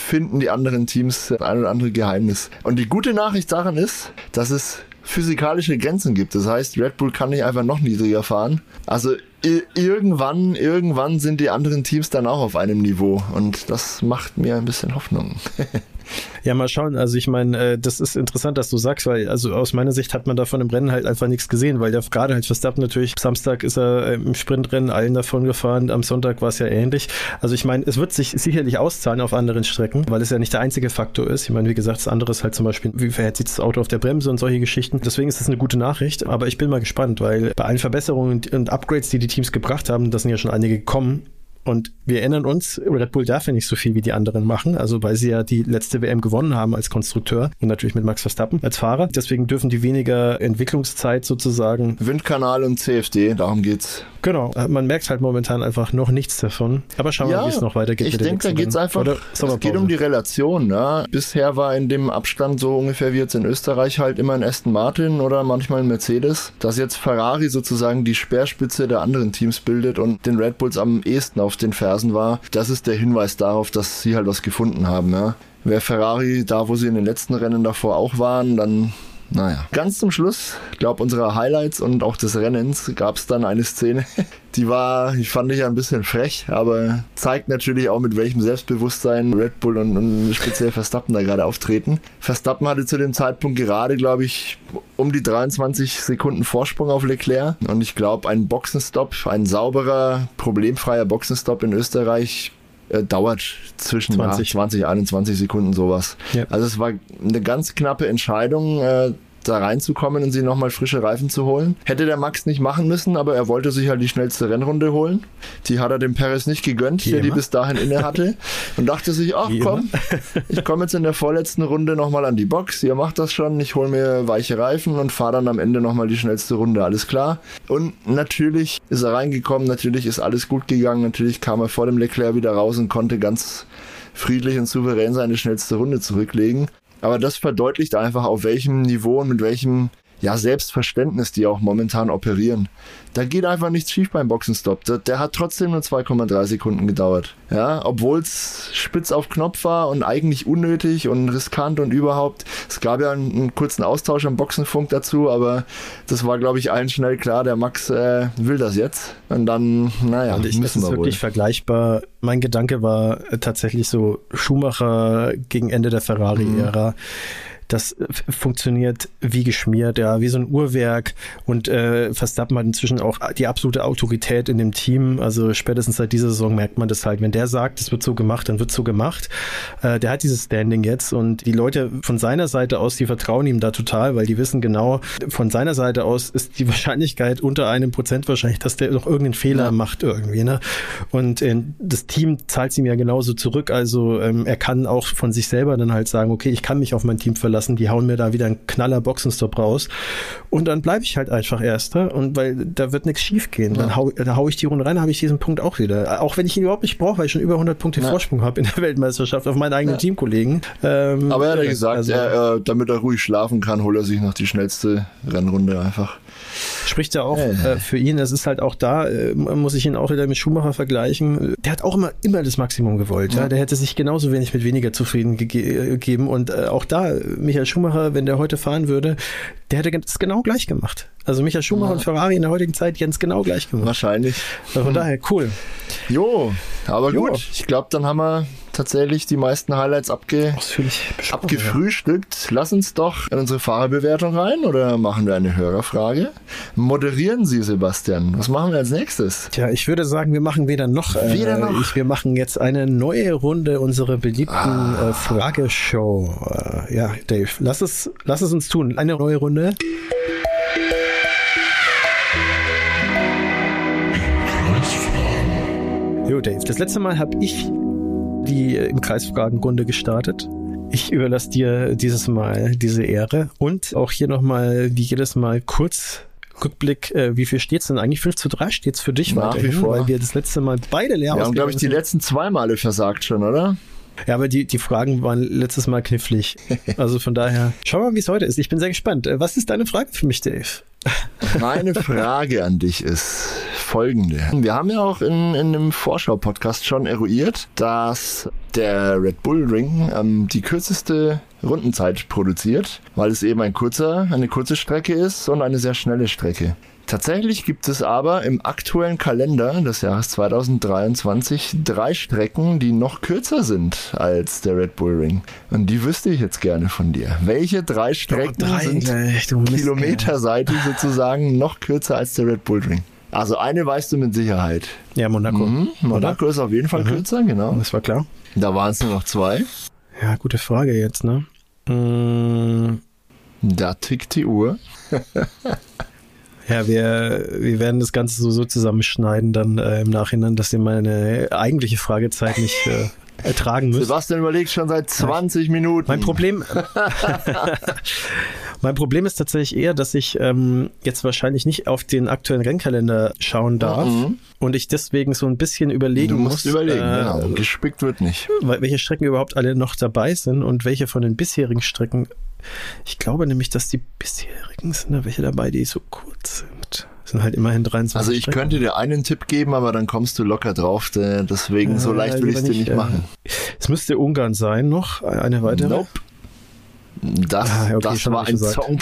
finden die anderen Teams das ein oder andere Geheimnis. Und die gute Nachricht daran ist, dass es physikalische Grenzen gibt. Das heißt, Red Bull kann nicht einfach noch niedriger fahren. Also irgendwann, irgendwann sind die anderen Teams dann auch auf einem Niveau. Und das macht mir ein bisschen Hoffnung. *laughs* Ja, mal schauen. Also ich meine, äh, das ist interessant, dass du sagst, weil also aus meiner Sicht hat man davon im Rennen halt einfach nichts gesehen, weil der gerade halt Verstappen natürlich, Samstag ist er äh, im Sprintrennen allen davon gefahren, am Sonntag war es ja ähnlich. Also ich meine, es wird sich sicherlich auszahlen auf anderen Strecken, weil es ja nicht der einzige Faktor ist. Ich meine, wie gesagt, das andere ist halt zum Beispiel, wie verhält sich das Auto auf der Bremse und solche Geschichten. Deswegen ist das eine gute Nachricht, aber ich bin mal gespannt, weil bei allen Verbesserungen und Upgrades, die die Teams gebracht haben, das sind ja schon einige gekommen, und wir erinnern uns, Red Bull darf ja nicht so viel wie die anderen machen, also weil sie ja die letzte WM gewonnen haben als Konstrukteur und natürlich mit Max Verstappen als Fahrer. Deswegen dürfen die weniger Entwicklungszeit sozusagen. Windkanal und CFD, darum geht's. Genau, äh, man merkt halt momentan einfach noch nichts davon. Aber schauen wir ja, mal, wie es noch weitergeht. Ich denke, da geht's einfach, es geht um die Relation. Ne? Bisher war in dem Abstand so ungefähr wie jetzt in Österreich halt immer ein Aston Martin oder manchmal ein Mercedes, dass jetzt Ferrari sozusagen die Speerspitze der anderen Teams bildet und den Red Bulls am ehesten auf den Fersen war. Das ist der Hinweis darauf, dass sie halt was gefunden haben. Ja? Wäre Ferrari da, wo sie in den letzten Rennen davor auch waren, dann naja. Ganz zum Schluss, glaube unserer Highlights und auch des Rennens gab es dann eine Szene, *laughs* die war, ich fand ich ein bisschen frech, aber zeigt natürlich auch mit welchem Selbstbewusstsein Red Bull und, und speziell Verstappen da gerade auftreten. Verstappen hatte zu dem Zeitpunkt gerade, glaube ich, um die 23 Sekunden Vorsprung auf Leclerc und ich glaube, ein Boxenstopp, ein sauberer, problemfreier Boxenstopp in Österreich äh, dauert zwischen 20. Ja, 20, 21 Sekunden sowas. Ja. Also es war eine ganz knappe Entscheidung. Äh, da reinzukommen und sie nochmal frische Reifen zu holen. Hätte der Max nicht machen müssen, aber er wollte sich halt die schnellste Rennrunde holen. Die hat er dem Perez nicht gegönnt, Wie der immer. die bis dahin inne hatte. und dachte sich, ach Wie komm, ich komme jetzt in der vorletzten Runde nochmal an die Box. Ihr macht das schon, ich hole mir weiche Reifen und fahre dann am Ende nochmal die schnellste Runde. Alles klar. Und natürlich ist er reingekommen, natürlich ist alles gut gegangen, natürlich kam er vor dem Leclerc wieder raus und konnte ganz friedlich und souverän seine schnellste Runde zurücklegen. Aber das verdeutlicht einfach, auf welchem Niveau und mit welchem ja, Selbstverständnis die auch momentan operieren. Da geht einfach nichts schief beim Boxenstopp. Der, der hat trotzdem nur 2,3 Sekunden gedauert. Ja, obwohl es spitz auf Knopf war und eigentlich unnötig und riskant und überhaupt. Es gab ja einen, einen kurzen Austausch am Boxenfunk dazu, aber das war, glaube ich, allen schnell klar. Der Max äh, will das jetzt. Und dann, naja, und ich, müssen das ist wir wirklich wohl. vergleichbar. Mein Gedanke war tatsächlich so Schumacher gegen Ende der Ferrari-Ära. Mhm das äh, funktioniert wie geschmiert, ja, wie so ein Uhrwerk. Und äh, Verstappen hat inzwischen auch die absolute Autorität in dem Team. Also spätestens seit dieser Saison merkt man das halt. Wenn der sagt, es wird so gemacht, dann wird so gemacht. Äh, der hat dieses Standing jetzt und die Leute von seiner Seite aus, die vertrauen ihm da total, weil die wissen genau, von seiner Seite aus ist die *laughs* Wahrscheinlichkeit unter einem Prozent wahrscheinlich, dass der noch irgendeinen Fehler ja. macht irgendwie. Ne? Und äh, das Team zahlt ihm ja genauso zurück. Also ähm, er kann auch von sich selber dann halt sagen, okay, ich kann mich auf mein Team verlassen lassen. Die hauen mir da wieder einen Knaller Boxenstopp raus. Und dann bleibe ich halt einfach Erster. Und weil da wird nichts schief gehen. Ja. Dann hau, da hau ich die Runde rein, habe ich diesen Punkt auch wieder. Auch wenn ich ihn überhaupt nicht brauche, weil ich schon über 100 Punkte ja. Vorsprung habe in der Weltmeisterschaft auf meinen eigenen ja. Teamkollegen. Ähm, Aber er hat ja gesagt, also, er, äh, damit er ruhig schlafen kann, holt er sich noch die schnellste Rennrunde einfach spricht ja auch äh, für ihn. Es ist halt auch da, äh, muss ich ihn auch wieder mit Schumacher vergleichen. Der hat auch immer, immer das Maximum gewollt. Ja. ja? Der hätte sich genauso wenig mit weniger zufrieden gegeben. Und äh, auch da, Michael Schumacher, wenn der heute fahren würde, der hätte es genau gleich gemacht. Also Michael Schumacher ja. und Ferrari in der heutigen Zeit ganz genau gleich gemacht. Wahrscheinlich. Also von hm. daher, cool. Jo, aber jo. gut. Ich glaube, dann haben wir tatsächlich die meisten Highlights abge abgefrühstückt. Ja. Lass uns doch in unsere Fahrerbewertung rein oder machen wir eine Hörerfrage? Moderieren Sie, Sebastian. Was machen wir als nächstes? Tja, ich würde sagen, wir machen weder noch. Äh, weder noch. Ich, wir machen jetzt eine neue Runde unserer beliebten ah. äh, Frageshow. Äh, ja, Dave, lass es, lass es uns tun. Eine neue Runde. Jo, Dave, das letzte Mal habe ich die äh, im Kreisfragenrunde gestartet. Ich überlasse dir dieses Mal diese Ehre und auch hier nochmal, wie jedes Mal, kurz Rückblick, äh, wie viel steht's denn eigentlich? 5 zu 3 steht's für dich Nach wie vor. weil wir das letzte Mal beide leer Wir haben, glaube ich, die letzten zwei Male versagt schon, oder? Ja, aber die, die Fragen waren letztes Mal knifflig. *laughs* Also von daher, schau mal, wie es heute ist. Ich bin sehr gespannt. Äh, Was ist deine Frage für mich, Dave? Meine Frage an dich ist folgende. Wir haben ja auch in, in einem Vorschau-Podcast schon eruiert, dass der Red Bull Ring ähm, die kürzeste Rundenzeit produziert, weil es eben ein kurzer, eine kurze Strecke ist und eine sehr schnelle Strecke. Tatsächlich gibt es aber im aktuellen Kalender des Jahres 2023 drei Strecken, die noch kürzer sind als der Red Bull Ring. Und die wüsste ich jetzt gerne von dir. Welche drei Strecken sind gleich, du Mist, kilometerseitig sozusagen noch kürzer als der Red Bull Ring. Also eine weißt du mit Sicherheit. Ja, Monaco. Mhm, Monaco ist auf jeden Fall kürzer, genau. Das war klar. Da waren es nur noch zwei. Ja, gute Frage jetzt, ne? Mm, Da tickt die Uhr. *laughs* Ja, wir, wir werden das Ganze so, so zusammenschneiden dann äh, im Nachhinein, dass ihr meine eigentliche Fragezeit nicht äh, ertragen müsst. Sebastian überlegt schon seit 20 Minuten. Mein Problem, *laughs* mein Problem ist tatsächlich eher, dass ich ähm, jetzt wahrscheinlich nicht auf den aktuellen Rennkalender schauen darf Mhm. und ich deswegen so ein bisschen überlegen Du musst muss, überlegen, äh, genau. Gespickt wird nicht. wel- welche Strecken überhaupt alle noch dabei sind und welche von den bisherigen Strecken. Ich glaube nämlich, dass die bisherigen sind da welche dabei, die so kurz sind. Es sind halt immerhin 23 Also ich Strecken. könnte dir einen Tipp geben, aber dann kommst du locker drauf. äh, Deswegen so Äh, leicht will ich es dir nicht machen. äh, Es müsste Ungarn sein noch, eine weitere. Nope. Das, Ah, okay, das war ein gesagt. Song.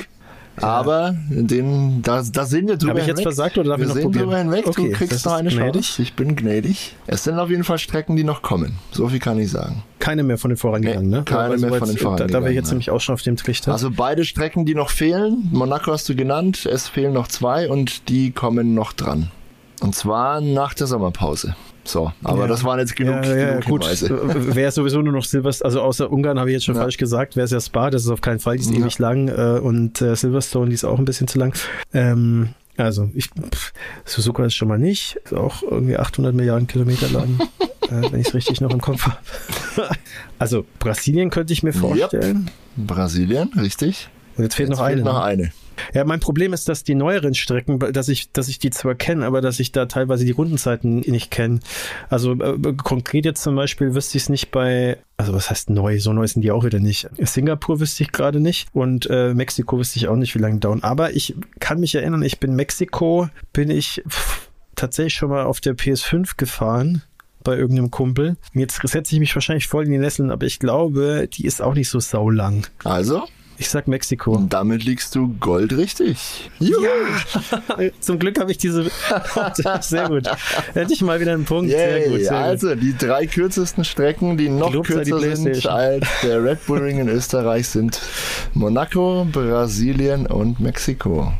Aber den, da, da sehen wir drüber Habe ich jetzt hinweg. versagt oder darf wir ich noch sehen probieren? drüber hinweg. Okay, du kriegst noch eine gnädig. Chance. Ich bin gnädig. Es sind auf jeden Fall Strecken, die noch kommen. So viel kann ich sagen. Keine mehr von den vorangegangenen, Nee, ne? keine Aber mehr von den Da, da wäre ich vorangegangenen, jetzt nämlich auch schon auf dem Trichter. Also beide Strecken, die noch fehlen. Monaco hast du genannt. Es fehlen noch zwei und die kommen noch dran. Und zwar nach der Sommerpause. So, aber Ja. das waren jetzt genug, ja, ja, genug gut. Hinweise. Wäre sowieso nur noch Silverstone, also außer Ungarn habe ich jetzt schon falsch gesagt, wäre es ja Spa, das ist auf keinen Fall, die ist ewig lang äh, und äh, Silverstone, die ist auch ein bisschen zu lang. Ähm, also, ich, pff, Suzuka ist schon mal nicht, ist auch irgendwie 800 Milliarden Kilometer lang, *laughs* äh, wenn ich es richtig noch im Kopf habe. *laughs* also, Brasilien könnte ich mir vorstellen. Brasilien, richtig. Und jetzt fehlt Jetzt noch eine. fehlt noch ne? eine. Ja, mein Problem ist, dass die neueren Strecken, dass ich, dass ich die zwar kenne, aber dass ich da teilweise die Rundenzeiten nicht kenne. Also äh, konkret jetzt zum Beispiel wüsste ich es nicht bei, also was heißt neu? So neu sind die auch wieder nicht. Singapur wüsste ich gerade nicht und äh, Mexiko wüsste ich auch nicht, wie lange dauern. Aber ich kann mich erinnern, ich bin Mexiko, bin ich pff, tatsächlich schon mal auf der PS5 gefahren bei irgendeinem Kumpel. Jetzt setze ich mich wahrscheinlich voll in die Nesseln, aber ich glaube, die ist auch nicht so saulang. Also, Ich sag Mexiko. und damit liegst du goldrichtig. Juhu. *laughs* Zum Glück habe ich diese. Sehr gut. Endlich mal wieder einen Punkt. sehr Yay. gut. Sehr gut. also, die drei kürzesten Strecken, die noch Gelobt kürzer sind als der Red Bull Ring in Österreich, sind Monaco, Brasilien und Mexiko.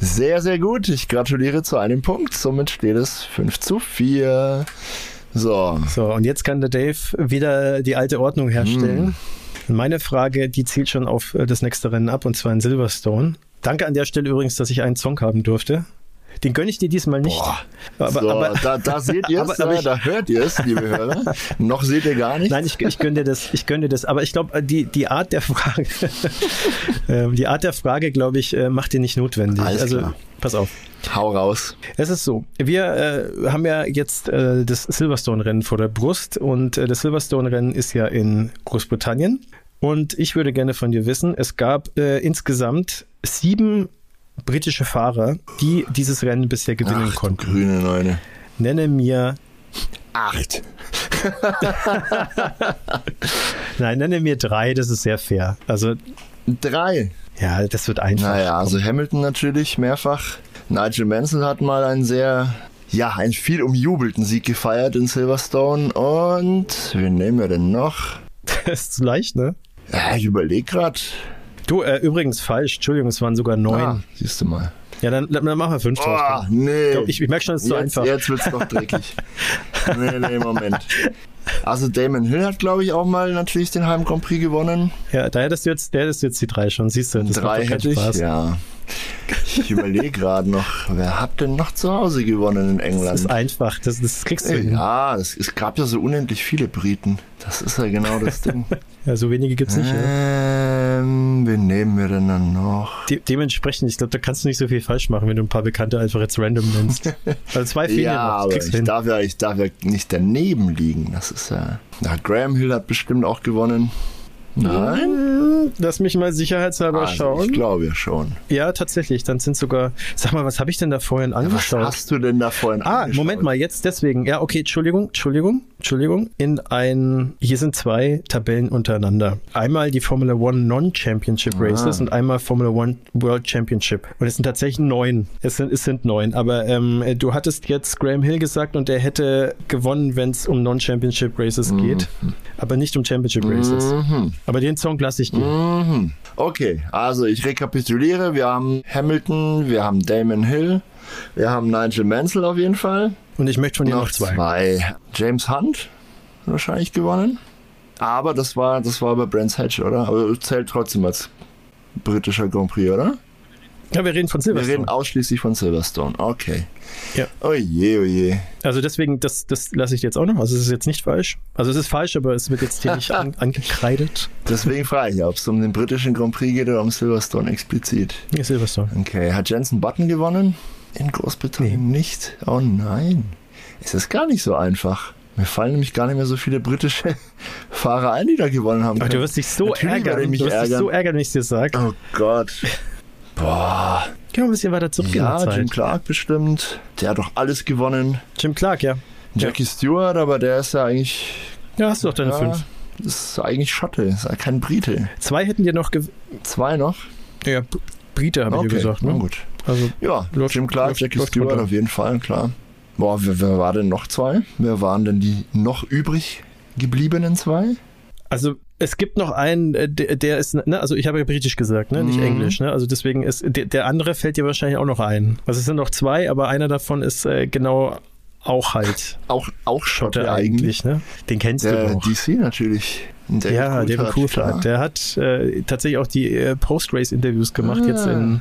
Sehr, sehr gut. Ich gratuliere zu einem Punkt. Somit steht es 5 zu 4. So. So, und jetzt kann der Dave wieder die alte Ordnung herstellen. Und Meine Frage, die zielt schon auf äh, das nächste Rennen ab, und zwar in Silverstone. Danke an der Stelle übrigens, dass ich einen Song haben durfte. Den gönne ich dir diesmal nicht. Boah. Aber, so, aber, da, da seht *laughs* ihr es, aber da, da hört ihr es, liebe Hörer. *laughs* Noch seht ihr gar nichts. Nein, ich, ich gönne dir das, ich gönne dir das. Aber ich glaube, die, die Art der Frage, *laughs* ähm, die Art der Frage, glaube ich, äh, macht dir nicht notwendig. Alles also, klar. pass auf. Hau raus. Es ist so, wir äh, haben ja jetzt äh, das Silverstone-Rennen vor der Brust und äh, das Silverstone-Rennen ist ja in Großbritannien. Und ich würde gerne von dir wissen, es gab äh, insgesamt sieben britische Fahrer, die dieses Rennen bisher gewinnen Ach, du konnten. grüne Neune. Nenne mir, Acht. *laughs* nein, nenne mir drei, das ist sehr fair. Also, Drei. ja, das wird einfach. Naja, also Hamilton natürlich mehrfach. Nigel Mansell hat mal einen sehr, ja, einen viel umjubelten Sieg gefeiert in Silverstone. Und wen nehmen wir denn noch? *laughs* Das ist zu leicht, ne? Ja, ich überlege gerade. Du, äh, übrigens falsch, Entschuldigung, es waren sogar neun. Ah, siehst du mal. Ja, dann, dann machen wir fünf draus. Oh, nee. Ich, ich merke schon, es ist zu jetzt, einfach. Jetzt wird's doch dreckig. *laughs* nee, nee, Moment. Also Damon Hill hat, glaube ich, auch mal natürlich den Heim Grand Prix gewonnen. Ja, da hättest du jetzt, da hättest du jetzt die drei schon, siehst du. Das Drei hätte ich, Spaß. ja. Ich überlege gerade noch, wer hat denn noch zu Hause gewonnen in England? Das ist einfach, das, das kriegst du hin. Ja, es, es gab ja so unendlich viele Briten. Das ist ja genau das Ding. *laughs* Ja, so wenige gibt's nicht. Ja. ähm, wen nehmen wir denn dann noch? De dementsprechend, ich glaube, da kannst du nicht so viel falsch machen, wenn du ein paar Bekannte einfach jetzt random nennst. *laughs* Also zwei fehlen Ja, ja noch, aber kriegst ich du hin. darf, ja, ich darf ja nicht daneben liegen. Das ist ja. Na, Graham Hill hat bestimmt auch gewonnen. Nein? Hm, Lass mich mal sicherheitshalber Also, schauen. ich glaube ja schon. Ja, tatsächlich. Dann sind sogar. Sag mal, was habe ich denn da vorhin Was angeschaut? hast du denn da vorhin Ah, angeschaut? Moment mal, jetzt deswegen. Ja, okay, Entschuldigung, Entschuldigung, Entschuldigung. In ein, hier sind zwei Tabellen untereinander. Einmal die Formula One Non-Championship Ah. Races und einmal Formula One World Championship. Und es sind tatsächlich neun. Es sind, es sind neun. Aber ähm, du hattest jetzt Graham Hill gesagt und er hätte gewonnen, wenn es um Non-Championship Races geht. Aber nicht um Championship Races. Mhm. Aber den Song lasse ich dir. Mhm. Okay, also ich rekapituliere. Wir haben Hamilton, wir haben Damon Hill, wir haben Nigel Mansell auf jeden Fall. Und ich möchte von dir noch, zwei. James Hunt wahrscheinlich gewonnen. Aber das war, das war bei Brands Hatch, oder? Aber zählt trotzdem als britischer Grand Prix, oder? Ja, wir reden von Wir Silverstone. reden ausschließlich von Silverstone. Okay. Ja. Oh je, oh je. Also deswegen, das, das lasse ich dir jetzt auch noch. Also es ist jetzt nicht falsch. Also es ist falsch, aber es wird jetzt hier nicht an, *laughs* angekreidet. Deswegen frage ich, ob es um den britischen Grand Prix geht oder um Silverstone explizit. Nee, Silverstone. Okay, hat Jensen Button gewonnen? In Großbritannien nicht? Oh nein. Es ist gar nicht so einfach. Mir fallen nämlich gar nicht mehr so viele britische *laughs* Fahrer ein, die da gewonnen haben. Aber du wirst dich so Natürlich ärgern. du wirst dich ärgern. so ärgern, wenn ich dir sage. Oh Gott. Boah. Geh mal ein bisschen weiter zurück Ja. Jim Clark bestimmt. Der hat doch alles gewonnen. Jim Clark, ja. Jackie Stewart, aber der ist ja eigentlich. Ja, hast du doch deine Ja, fünf. das ist eigentlich Schotte, ist ja kein Brite. Zwei hätten dir noch... Zwei noch? Ja, Brite, habe ich dir gesagt. na Ne? gut. Also, Ja, Läuft- Jim Clark, läuft- Jackie läuft Stewart auf jeden Fall, klar. Boah, wer, wer war denn noch zwei? Wer waren denn die noch übrig gebliebenen zwei? also es gibt noch einen, äh, der, der ist... Ne, also ich habe ja britisch gesagt, ne? nicht Mhm. Englisch. Ne? Also deswegen ist... Der, der andere fällt dir wahrscheinlich auch noch ein. Also es sind noch zwei, aber einer davon ist äh, genau auch halt *laughs* Auch, auch Schotte Schotte eigentlich. Ne? Den kennst du Der doch. DC natürlich. David ja, David Coulthard, Coulthard. klar. Der hat äh, tatsächlich auch die äh, Post-Race-Interviews gemacht Ah. jetzt in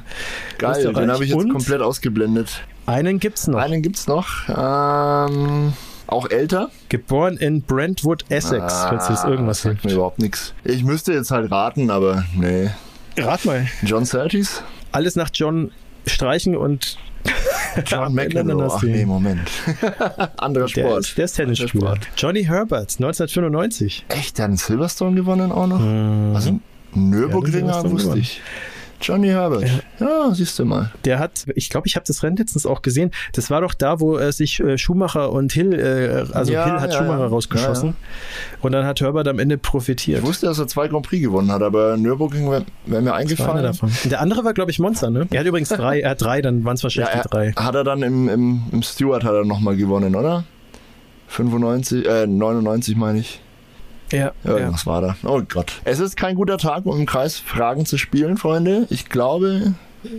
Geil, Österreich. den habe ich jetzt Und? komplett ausgeblendet. einen gibt's noch. Einen gibt's noch. Ähm, auch älter. Geboren in Brentwood, Essex, falls das irgendwas sagt mir überhaupt nichts. Ich müsste jetzt halt raten, aber nee. Rat mal. John Surtees? Alles nach John streichen und *laughs* John McEnroe. Ach nee, Moment. *laughs* Anderer der Sport. ist, der ist Tennisspieler. Sport. Johnny Herbert, 1995. Echt, der hat einen Silverstone gewonnen auch noch? Mhm. Also Nürburgringer Silverstone wusste gewonnen. Johnny Herbert. Ja, siehst du mal. Der hat, ich glaube, ich habe das Rennen letztens auch gesehen. Das war doch da, wo äh, sich äh, Schumacher und Hill, äh, also Ja, Hill hat ja, Schumacher ja. rausgeschossen. Und dann hat Herbert am Ende profitiert. Ich wusste, dass er zwei Grand Prix gewonnen hat, aber Nürburgring wäre wär mir eingefallen. davon. Der andere war, glaube ich, Monster, ne? Er hat übrigens drei, er hat drei, dann waren es *laughs* Ja, wahrscheinlich er, die drei. hat er dann im, im, im Stewart hat er nochmal gewonnen, oder? 95, äh, 99 meine ich. Ja, Ja, ja. Irgendwas war da. Oh Gott. Es ist kein guter Tag, um im Kreis Fragen zu spielen, Freunde. Ich glaube,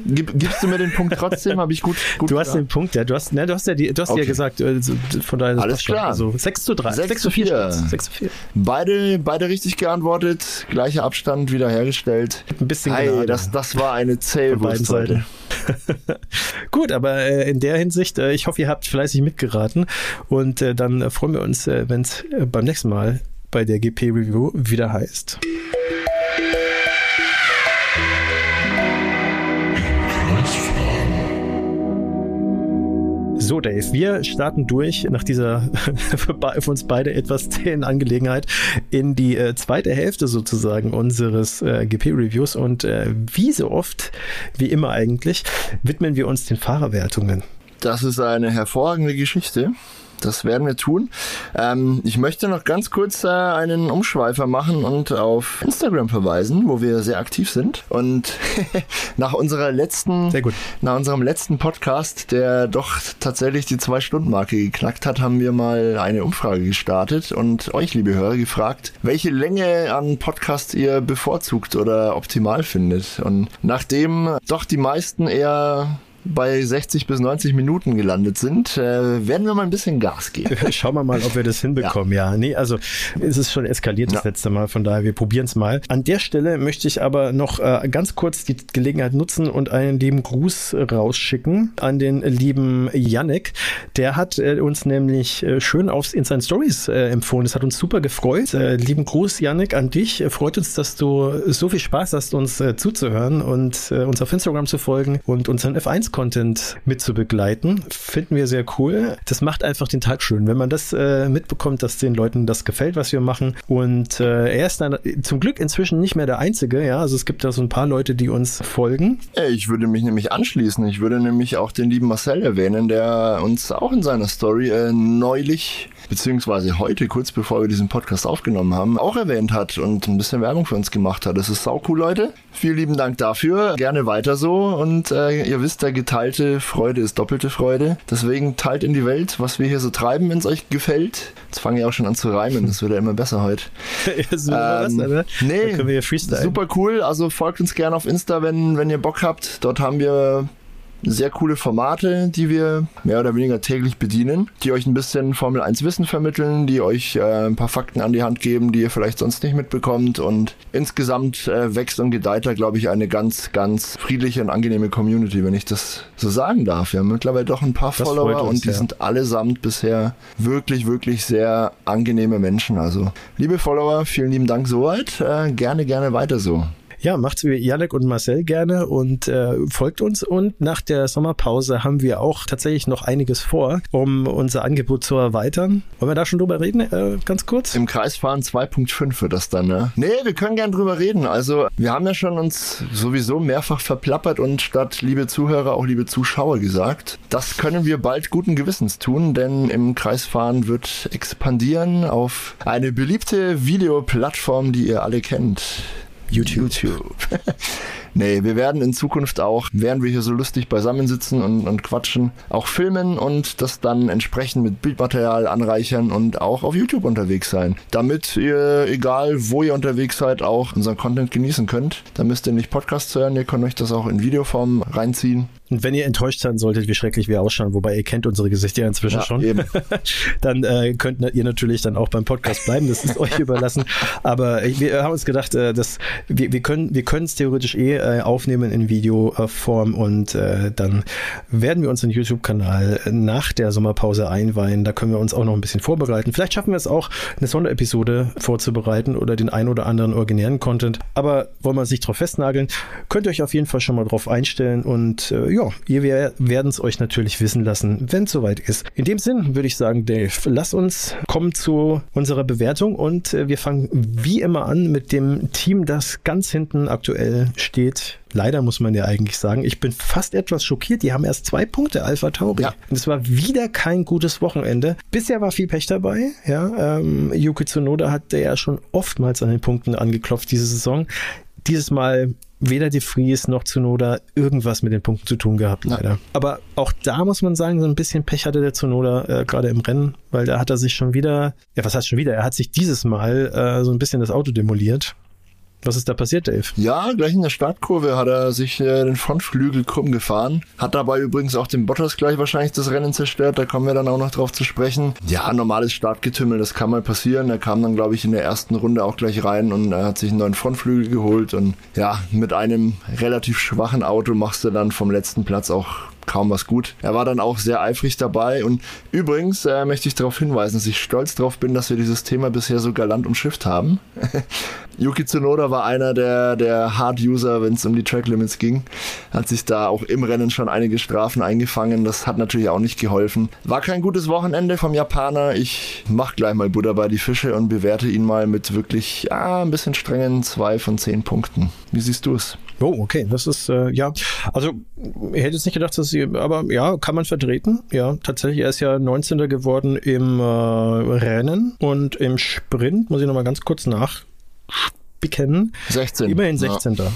gib, gibst du mir den Punkt trotzdem? Habe ich gut, gut Du hast gedacht. den Punkt, ja. Du hast, ne, du hast ja, die, du hast Okay. ja gesagt, äh, von daher das Alles klar. Also 6 zu 3. Sechs 6 zu zu 4. vier. 6 zu 4. Beide, beide richtig geantwortet, gleicher Abstand wiederhergestellt. Ein bisschen Hey, Gnade das, das war eine zähe von beiden Wurst heute. Seiten. *laughs* Gut, aber äh, in der Hinsicht, äh, ich hoffe, ihr habt fleißig mitgeraten und äh, dann äh, freuen wir uns, äh, wenn es beim nächsten Mal bei der GP Review wieder heißt. So, Dave, wir starten durch nach dieser *laughs* für uns beide etwas zähen Angelegenheit in die äh, zweite Hälfte sozusagen unseres äh, GP-Reviews und äh, wie so oft, wie immer eigentlich, widmen wir uns den Fahrerwertungen. Das ist eine hervorragende Geschichte. Das werden wir tun. Ähm, ich möchte noch ganz kurz äh, einen Umschweifer machen und auf Instagram verweisen, wo wir sehr aktiv sind. Und *laughs* nach unserer letzten, Sehr gut. nach unserem letzten Podcast, der doch tatsächlich die Zwei-Stunden-Marke geknackt hat, haben wir mal eine Umfrage gestartet und euch, liebe Hörer, gefragt, welche Länge an Podcast ihr bevorzugt oder optimal findet. Und nachdem doch die meisten eher bei 60 bis 90 Minuten gelandet sind, äh, werden wir mal ein bisschen Gas geben. *laughs* Schauen wir mal, ob wir das hinbekommen. Ja, ja. nee, also es ist schon eskaliert das ja. letzte Mal, von daher wir probieren es mal. An der Stelle möchte ich aber noch äh, ganz kurz die Gelegenheit nutzen und einen lieben Gruß rausschicken an den lieben Yannick. Der hat äh, uns nämlich äh, schön aufs in seinen Stories äh, empfohlen. Das hat uns super gefreut. Äh, lieben Gruß, Yannick, an dich. Freut uns, dass du so viel Spaß hast, uns zuzuhören und uns auf Instagram zu folgen und unseren F1 Content mit zu begleiten. Finden wir sehr cool. Das macht einfach den Tag schön, wenn man das äh, mitbekommt, dass den Leuten das gefällt, was wir machen. Und äh, er ist dann zum Glück inzwischen nicht mehr der Einzige. Ja, also es gibt da so ein paar Leute, die uns folgen. Ich würde mich nämlich anschließen. Ich würde nämlich auch den lieben Marcel erwähnen, der uns auch in seiner Story äh, neulich beziehungsweise heute, kurz bevor wir diesen Podcast aufgenommen haben, auch erwähnt hat und ein bisschen Werbung für uns gemacht hat. Das ist sau cool, Leute. Vielen lieben Dank dafür. Gerne weiter so. Und äh, ihr wisst, der geteilte Freude ist doppelte Freude. Deswegen teilt in die Welt, was wir hier so treiben, wenn es euch gefällt. Jetzt fange ich auch schon an zu reimen. Das wird ja immer besser heute. *laughs* ja, so ähm, was, oder? Nee, können wir super cool. Also folgt uns gerne auf Insta, wenn, wenn ihr Bock habt. Dort haben wir sehr coole Formate, die wir mehr oder weniger täglich bedienen, die euch ein bisschen Formel 1 Wissen vermitteln, die euch äh, ein paar Fakten an die Hand geben, die ihr vielleicht sonst nicht mitbekommt und insgesamt äh, wächst und gedeiht da, glaube ich, eine ganz, ganz friedliche und angenehme Community, wenn ich das so sagen darf. Wir haben mittlerweile doch ein paar das Follower uns, und die ja. sind allesamt bisher wirklich, wirklich sehr angenehme Menschen. Also, liebe Follower, vielen lieben Dank soweit. Äh, gerne, gerne weiter so. Ja, macht's wie Jalek und Marcel gerne und äh, folgt uns. Und nach der Sommerpause haben wir auch tatsächlich noch einiges vor, um unser Angebot zu erweitern. Wollen wir da schon drüber reden, äh, ganz kurz? Im Kreisfahren 2.5 wird das dann, ne? Nee, wir können gern drüber reden. Also, wir haben ja schon uns sowieso mehrfach verplappert und statt liebe Zuhörer auch liebe Zuschauer gesagt. Das können wir bald guten Gewissens tun, denn im Kreisfahren wird expandieren auf eine beliebte Videoplattform, die ihr alle kennt. YouTube. YouTube. *laughs* nee, wir werden in Zukunft auch, während wir hier so lustig beisammensitzen und, und quatschen, auch filmen und das dann entsprechend mit Bildmaterial anreichern und auch auf YouTube unterwegs sein. Damit ihr, egal wo ihr unterwegs seid, auch unseren Content genießen könnt. Da müsst ihr nicht Podcasts hören, ihr könnt euch das auch in Videoform reinziehen. Und wenn ihr enttäuscht sein solltet, wie schrecklich wir ausschauen, wobei ihr kennt unsere Gesichter inzwischen ja, schon, *laughs* dann äh, könnt ihr natürlich dann auch beim Podcast bleiben. Das ist *laughs* euch überlassen. Aber wir haben uns gedacht, äh, dass wir, wir können wir können es theoretisch eh äh, aufnehmen in Videoform und äh, dann werden wir uns den YouTube-Kanal nach der Sommerpause einweihen. Da können wir uns auch noch ein bisschen vorbereiten. Vielleicht schaffen wir es auch, eine Sonderepisode vorzubereiten oder den ein oder anderen originären Content. Aber wollen wir sich drauf festnageln, könnt ihr euch auf jeden Fall schon mal drauf einstellen und äh, ja, ihr werden es euch natürlich wissen lassen, wenn es soweit ist. In dem Sinn würde ich sagen, Dave, lass uns kommen zu unserer Bewertung und äh, wir fangen wie immer an mit dem Team, das ganz hinten aktuell steht. Leider muss man ja eigentlich sagen, ich bin fast etwas schockiert. Die haben erst zwei Punkte, Alpha Tauri. Ja. Und es war wieder kein gutes Wochenende. Bisher war viel Pech dabei. Ja, ähm, Yuki Tsunoda hat ja schon oftmals an den Punkten angeklopft diese Saison. Dieses Mal weder De Vries noch Zunoda irgendwas mit den Punkten zu tun gehabt, leider. Ja. Aber auch da muss man sagen, so ein bisschen Pech hatte der Zunoda äh, gerade im Rennen, weil da hat er sich schon wieder, ja, was heißt schon wieder? Er hat sich dieses Mal äh, so ein bisschen das Auto demoliert. Was ist da passiert, Dave? Ja, gleich in der Startkurve hat er sich äh, den Frontflügel krumm gefahren. Hat dabei übrigens auch den Bottas gleich wahrscheinlich das Rennen zerstört. Da kommen wir dann auch noch drauf zu sprechen. Ja, normales Startgetümmel, das kann mal passieren. Er kam dann, glaube ich, in der ersten Runde auch gleich rein und er hat sich einen neuen Frontflügel geholt. Und ja, mit einem relativ schwachen Auto machst du dann vom letzten Platz auch kaum was gut. Er war dann auch sehr eifrig dabei und übrigens äh, möchte ich darauf hinweisen, dass ich stolz darauf bin, dass wir dieses Thema bisher so galant umschifft haben. *laughs* Yuki Tsunoda war einer der, der Hard-User, wenn es um die Track Limits ging. Hat sich da auch im Rennen schon einige Strafen eingefangen. Das hat natürlich auch nicht geholfen. War kein gutes Wochenende vom Japaner. Ich mach gleich mal Buddha bei die Fische und bewerte ihn mal mit wirklich ja, ein bisschen strengen zwei von zehn Punkten. Wie siehst du es? Oh, okay. Das ist, äh, ja, also ich hätte jetzt nicht gedacht, dass sie, aber ja, kann man vertreten. Ja, tatsächlich, er ist ja 19. geworden im äh, Rennen und im Sprint, muss ich nochmal ganz kurz nachspicken. 16. Immerhin 16. Ja.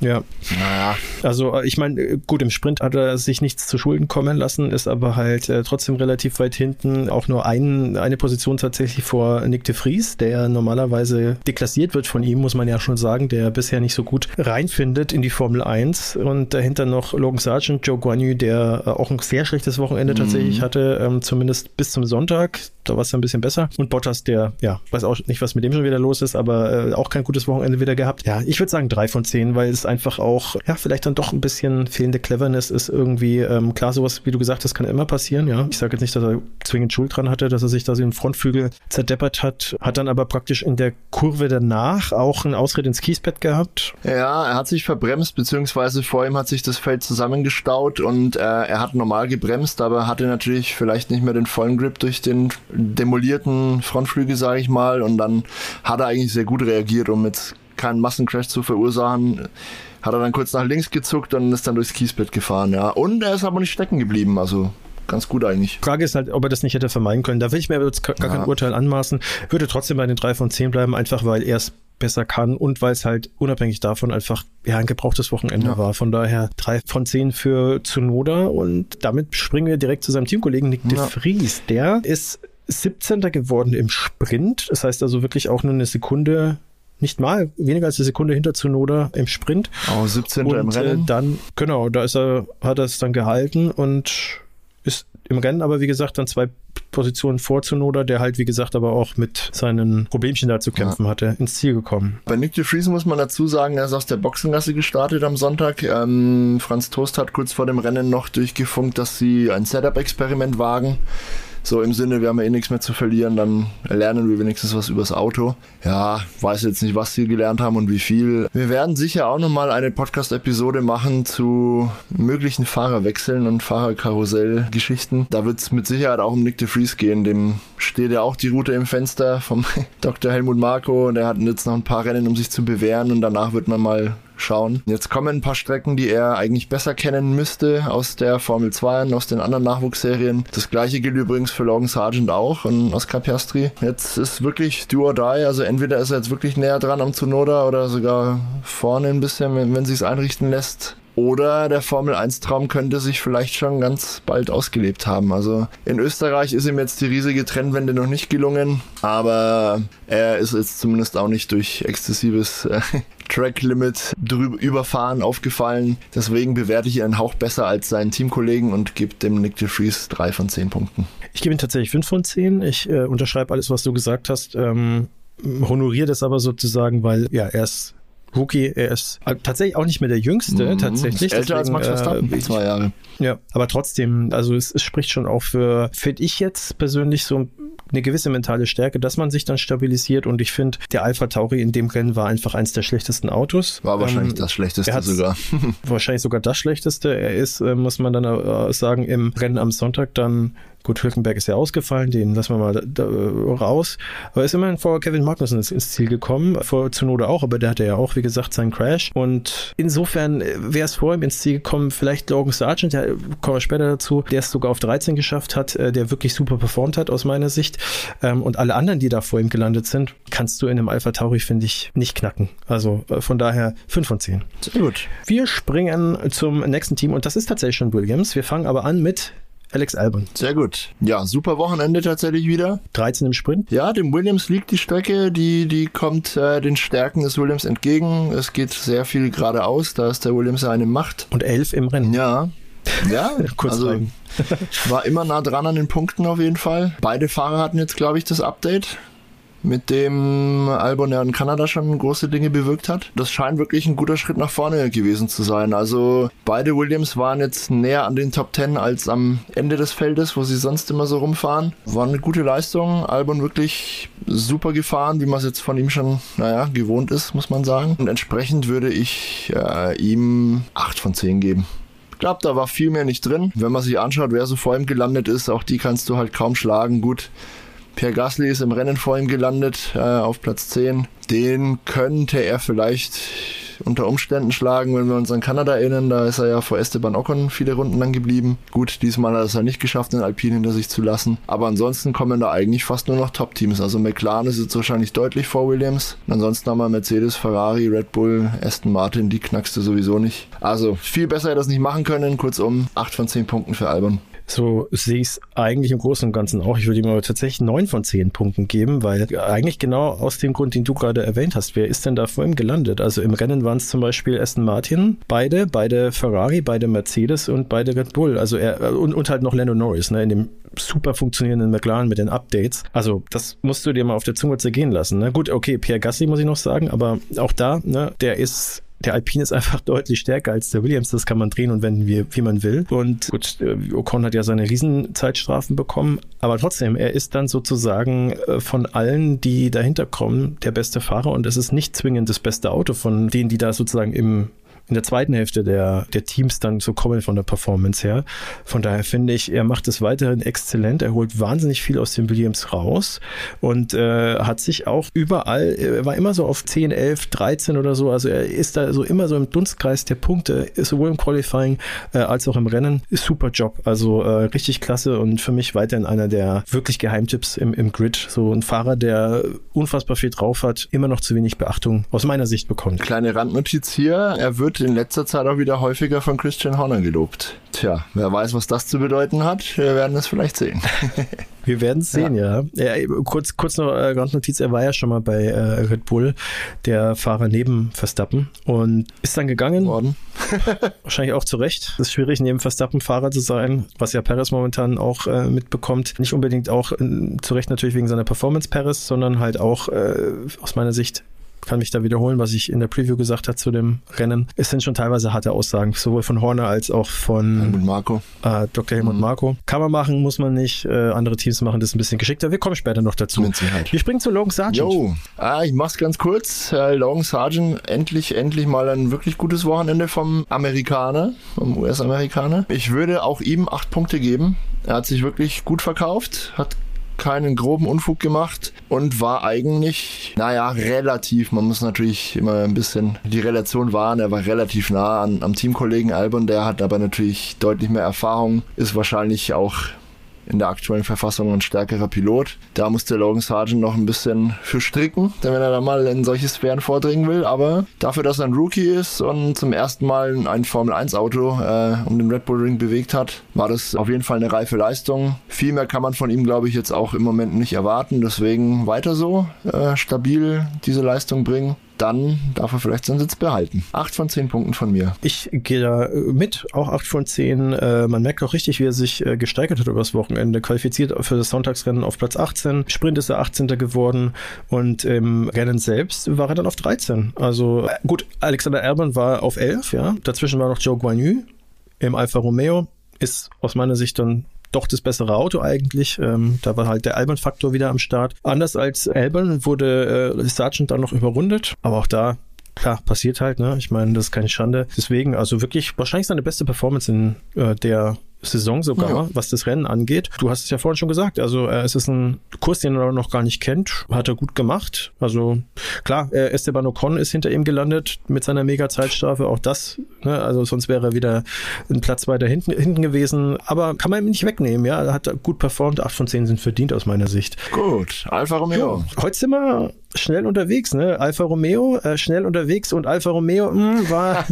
Ja. Naja. Also äh, ich meine, äh, gut, im Sprint hat er sich nichts zu Schulden kommen lassen, ist aber halt äh, trotzdem relativ weit hinten. Auch nur ein, eine Position tatsächlich vor Nick de Vries, der normalerweise deklassiert wird von ihm, muss man ja schon sagen, der bisher nicht so gut reinfindet in die Formel 1. Und dahinter noch Logan Sargent, Joe Guanyu, der äh, auch ein sehr schlechtes Wochenende mhm. tatsächlich hatte, ähm, zumindest bis zum Sonntag. Da war es ein bisschen besser. Und Bottas, der, ja, weiß auch nicht, was mit dem schon wieder los ist, aber äh, auch kein gutes Wochenende wieder gehabt. Ja, ich würde sagen drei von zehn, weil es einfach auch, ja, vielleicht dann doch ein bisschen fehlende Cleverness ist irgendwie, ähm, klar, sowas, wie du gesagt hast, kann immer passieren, ja. Ich sage jetzt nicht, dass er zwingend Schuld dran hatte, dass er sich da so den Frontflügel zerdeppert hat, hat dann aber praktisch in der Kurve danach auch einen Ausritt ins Kiesbett gehabt. Ja, er hat sich verbremst, beziehungsweise vor ihm hat sich das Feld zusammengestaut und äh, er hat normal gebremst, aber hatte natürlich vielleicht nicht mehr den vollen Grip durch den demolierten Frontflügel, sage ich mal, und dann hat er eigentlich sehr gut reagiert, um mit keinen Massencrash zu verursachen. Hat er dann kurz nach links gezuckt und ist dann durchs Kiesbett gefahren, ja. Und er ist aber nicht stecken geblieben, also ganz gut eigentlich. Frage ist halt, ob er das nicht hätte vermeiden können. Da will ich mir jetzt gar kein Urteil anmaßen. Würde trotzdem bei den drei von zehn bleiben, einfach weil er es besser kann und weil es halt unabhängig davon einfach ja ein gebrauchtes Wochenende ja. war. Von daher drei von zehn für Zunoda und damit springen wir direkt zu seinem Teamkollegen Nick ja. de Vries. Der ist 17. geworden im Sprint. Das heißt also wirklich auch nur eine Sekunde nicht mal, weniger als eine Sekunde hinter Zunoda im Sprint. Oh, 17. Und, im Rennen. Äh, dann, genau, da ist er, hat er es dann gehalten und ist im Rennen aber, wie gesagt, dann zwei Positionen vor Zunoda, der halt, wie gesagt, aber auch mit seinen Problemchen da zu kämpfen ja. hatte, ins Ziel gekommen. Bei Nick de Vries muss man dazu sagen, er ist aus der Boxengasse gestartet am Sonntag. Ähm, Franz Toast hat kurz vor dem Rennen noch durchgefunkt, dass sie ein Setup-Experiment wagen. So im Sinne, wir haben ja eh nichts mehr zu verlieren, dann lernen wir wenigstens was übers Auto. Ja, weiß jetzt nicht, was sie gelernt haben und wie viel. Wir werden sicher auch nochmal eine Podcast-Episode machen zu möglichen Fahrerwechseln und Fahrerkarussell-Geschichten. Da wird es mit Sicherheit auch um Nick de Vries gehen. Dem steht ja auch die Route im Fenster vom *laughs* Dr. Helmut Marko und er hat jetzt noch ein paar Rennen, um sich zu bewähren und danach wird man mal schauen. Jetzt kommen ein paar Strecken, die er eigentlich besser kennen müsste aus der Formel 2 und aus den anderen Nachwuchsserien. Das gleiche gilt übrigens für Logan Sargent auch und Oscar Piastri. Jetzt ist wirklich do or die, also entweder ist er jetzt wirklich näher dran am Tsunoda oder sogar vorne ein bisschen, wenn, wenn sie es einrichten lässt. Oder der Formel 1 Traum könnte sich vielleicht schon ganz bald ausgelebt haben. Also in Österreich ist ihm jetzt die riesige Trennwende noch nicht gelungen, aber er ist jetzt zumindest auch nicht durch exzessives äh, Track Limit drüber überfahren aufgefallen. Deswegen bewerte ich ihn einen Hauch besser als seinen Teamkollegen und gebe dem Nick de Vries drei von zehn Punkten. Ich gebe ihm tatsächlich fünf von zehn. Ich äh, unterschreibe alles, was du gesagt hast. Ähm, honoriere das aber sozusagen, weil ja, er ist Rookie, er ist tatsächlich auch nicht mehr der Jüngste, mhm, tatsächlich. älter Deswegen, als Max Verstappen, äh, zwei Jahre. Ja, aber trotzdem, also es, es spricht schon auch für, finde ich jetzt persönlich so eine gewisse mentale Stärke, dass man sich dann stabilisiert und ich finde, der Alpha Tauri in dem Rennen war einfach eins der schlechtesten Autos. War wahrscheinlich ähm, das schlechteste sogar. wahrscheinlich sogar das schlechteste. Er ist, äh, muss man dann äh, sagen, im Rennen am Sonntag dann Gut, Hülkenberg ist ja ausgefallen, den lassen wir mal da, da, raus. Aber ist immerhin vor Kevin Magnussen ins, ins, Ziel gekommen, vor Zunoda auch, aber der hatte ja auch, wie gesagt, seinen Crash. Und insofern wäre es vor ihm ins Ziel gekommen, vielleicht Logan Sargent, der kommen wir später dazu, der es sogar auf 13 geschafft hat, äh, der wirklich super performt hat aus meiner Sicht. Ähm, und alle anderen, die da vor ihm gelandet sind, kannst du in einem Alpha Tauri, finde ich, nicht knacken. Also äh, von daher 5 von 10. Sehr gut. Wir springen zum nächsten Team und das ist tatsächlich schon Williams. Wir fangen aber an mit Alex Albon. Sehr gut. Ja, super Wochenende tatsächlich wieder. 13 im Sprint. Ja, dem Williams liegt die Strecke, die, die kommt äh, den Stärken des Williams entgegen. Es geht sehr viel geradeaus, da ist der Williams eine Macht. Und 11 im Rennen. Ja. Ja, *laughs* Kurz also war immer nah dran an den Punkten auf jeden Fall. Beide Fahrer hatten jetzt, glaube ich, das Update mit dem Albon ja in Kanada schon große Dinge bewirkt hat. Das scheint wirklich ein guter Schritt nach vorne gewesen zu sein. Also beide Williams waren jetzt näher an den Top 10 als am Ende des Feldes, wo sie sonst immer so rumfahren. War eine gute Leistung. Albon wirklich super gefahren, wie man es jetzt von ihm schon, naja, gewohnt ist, muss man sagen. Und entsprechend würde ich äh, ihm 8 von 10 geben. Ich glaube, da war viel mehr nicht drin. Wenn man sich anschaut, wer so vor ihm gelandet ist, auch die kannst du halt kaum schlagen. Gut, Pierre Gasly ist im Rennen vor ihm gelandet, äh, auf Platz 10. Den könnte er vielleicht unter Umständen schlagen, wenn wir uns an Kanada erinnern. Da ist er ja vor Esteban Ocon viele Runden lang geblieben. Gut, diesmal hat er es ja nicht geschafft, den Alpine hinter sich zu lassen. Aber ansonsten kommen da eigentlich fast nur noch Top-Teams. Also McLaren ist jetzt wahrscheinlich deutlich vor Williams. Ansonsten haben wir Mercedes, Ferrari, Red Bull, Aston Martin, die knackst du sowieso nicht. Also viel besser hätte das nicht machen können. Kurzum, 8 von 10 Punkten für Albon. So sehe ich es eigentlich im Großen und Ganzen auch. Ich würde ihm aber tatsächlich neun von zehn Punkten geben, weil eigentlich genau aus dem Grund, den du gerade erwähnt hast, wer ist denn da vor ihm gelandet? Also im Rennen waren es zum Beispiel Aston Martin, beide, beide Ferrari, beide Mercedes und beide Red Bull. Also er und, und halt noch Lando Norris, ne, in dem super funktionierenden McLaren mit den Updates. Also das musst du dir mal auf der Zunge zergehen lassen. Ne? Gut, okay, Pierre Gassi muss ich noch sagen, aber auch da, ne, der ist der Alpine ist einfach *laughs* deutlich stärker als der Williams. Das kann man drehen und wenden, wie, wie man will. Und gut, äh, Ocon hat ja seine Riesenzeitstrafen bekommen. Aber trotzdem, er ist dann sozusagen äh, von allen, die dahinter kommen, der beste Fahrer. Und es ist nicht zwingend das beste Auto von denen, die da sozusagen im in der zweiten Hälfte der, der Teams dann so kommen von der Performance her. Von daher finde ich, er macht es weiterhin exzellent. Er holt wahnsinnig viel aus den Williams raus und äh, hat sich auch überall, er war immer so auf 10, 11, 13 oder so. Also er ist da so immer so im Dunstkreis der Punkte, sowohl im Qualifying äh, als auch im Rennen. Super Job. Also äh, richtig klasse und für mich weiterhin einer der wirklich Geheimtipps im, im Grid. So ein Fahrer, der unfassbar viel drauf hat, immer noch zu wenig Beachtung aus meiner Sicht bekommt. Kleine Randnotiz hier. Er wird in letzter Zeit auch wieder häufiger von Christian Horner gelobt. Tja, wer weiß, was das zu bedeuten hat. Wir werden es vielleicht sehen. *laughs* Wir werden es sehen, ja. ja. ja. kurz, kurz noch äh, Randnotiz, er war ja schon mal bei äh, Red Bull, der Fahrer neben Verstappen und ist dann gegangen. Worden. *laughs* Wahrscheinlich auch zu Recht. Es ist schwierig, neben Verstappen Fahrer zu sein, was ja Perez momentan auch äh, mitbekommt. Nicht unbedingt auch äh, zu Recht natürlich wegen seiner Performance Perez, sondern halt auch äh, aus meiner Sicht kann mich da wiederholen, was ich in der Preview gesagt habe zu dem Rennen. Es sind schon teilweise harte Aussagen, sowohl von Horner als auch von Helmut Marco. Äh, Dr. Helmut mhm. Marco. Kann man machen, muss man nicht. Äh, andere Teams machen das ein bisschen geschickter. Wir kommen später noch dazu. Wir springen zu Logan Sargent. Jo, ah, ich mach's ganz kurz. Äh, Logan Sargent, endlich, endlich mal ein wirklich gutes Wochenende vom Amerikaner, vom US-Amerikaner. Ich würde auch ihm acht Punkte geben. Er hat sich wirklich gut verkauft, hat keinen groben Unfug gemacht und war eigentlich, naja, relativ, man muss natürlich immer ein bisschen die Relation wahren, er war relativ nah an, am Teamkollegen Albon, der hat aber natürlich deutlich mehr Erfahrung, ist wahrscheinlich auch in der aktuellen Verfassung ein stärkerer Pilot. Da musste Logan Sargent noch ein bisschen für stricken, wenn er da mal in solche Sphären vordringen will. Aber dafür, dass er ein Rookie ist und zum ersten Mal ein Formel-1-Auto äh, um den Red Bull Ring bewegt hat, war das auf jeden Fall eine reife Leistung. Viel mehr kann man von ihm, glaube ich, jetzt auch im Moment nicht erwarten. Deswegen weiter so, äh, stabil diese Leistung bringen dann darf er vielleicht seinen Sitz behalten. Acht von zehn Punkten von mir. Ich gehe da äh, mit, auch acht von zehn. Äh, man merkt auch richtig, wie er sich äh, gesteigert hat über das Wochenende. Qualifiziert für das Sonntagsrennen auf Platz 18. Sprint ist er 18. geworden und im Rennen selbst war er dann auf 13. Also gut, Alexander Erben war auf 11, ja. Dazwischen war noch Joe Guanyu im Alfa Romeo. Ist aus meiner Sicht dann doch das bessere Auto eigentlich. Ähm, da war halt der Albon-Faktor wieder am Start. Anders als Albon wurde äh, Sargent dann noch überrundet, aber auch da klar, passiert halt, ne? Ich meine, das ist keine Schande. Deswegen, also wirklich wahrscheinlich seine beste Performance in äh, der Saison sogar, ja. was das Rennen angeht. Du hast es ja vorhin schon gesagt, also äh, es ist ein Kurs, den er noch gar nicht kennt, hat er gut gemacht. Also klar, äh, Esteban Ocon ist hinter ihm gelandet mit seiner Mega-Zeitstrafe, auch das, ne? also sonst wäre er wieder ein Platz weiter hinten, hinten gewesen, aber kann man ihm nicht wegnehmen, ja, er hat gut performt, 8 von 10 sind verdient aus meiner Sicht. Gut, Alfa Romeo. Ja, heute sind wir schnell unterwegs, ne? Alfa Romeo, äh, schnell unterwegs und Alfa Romeo mh, hm, war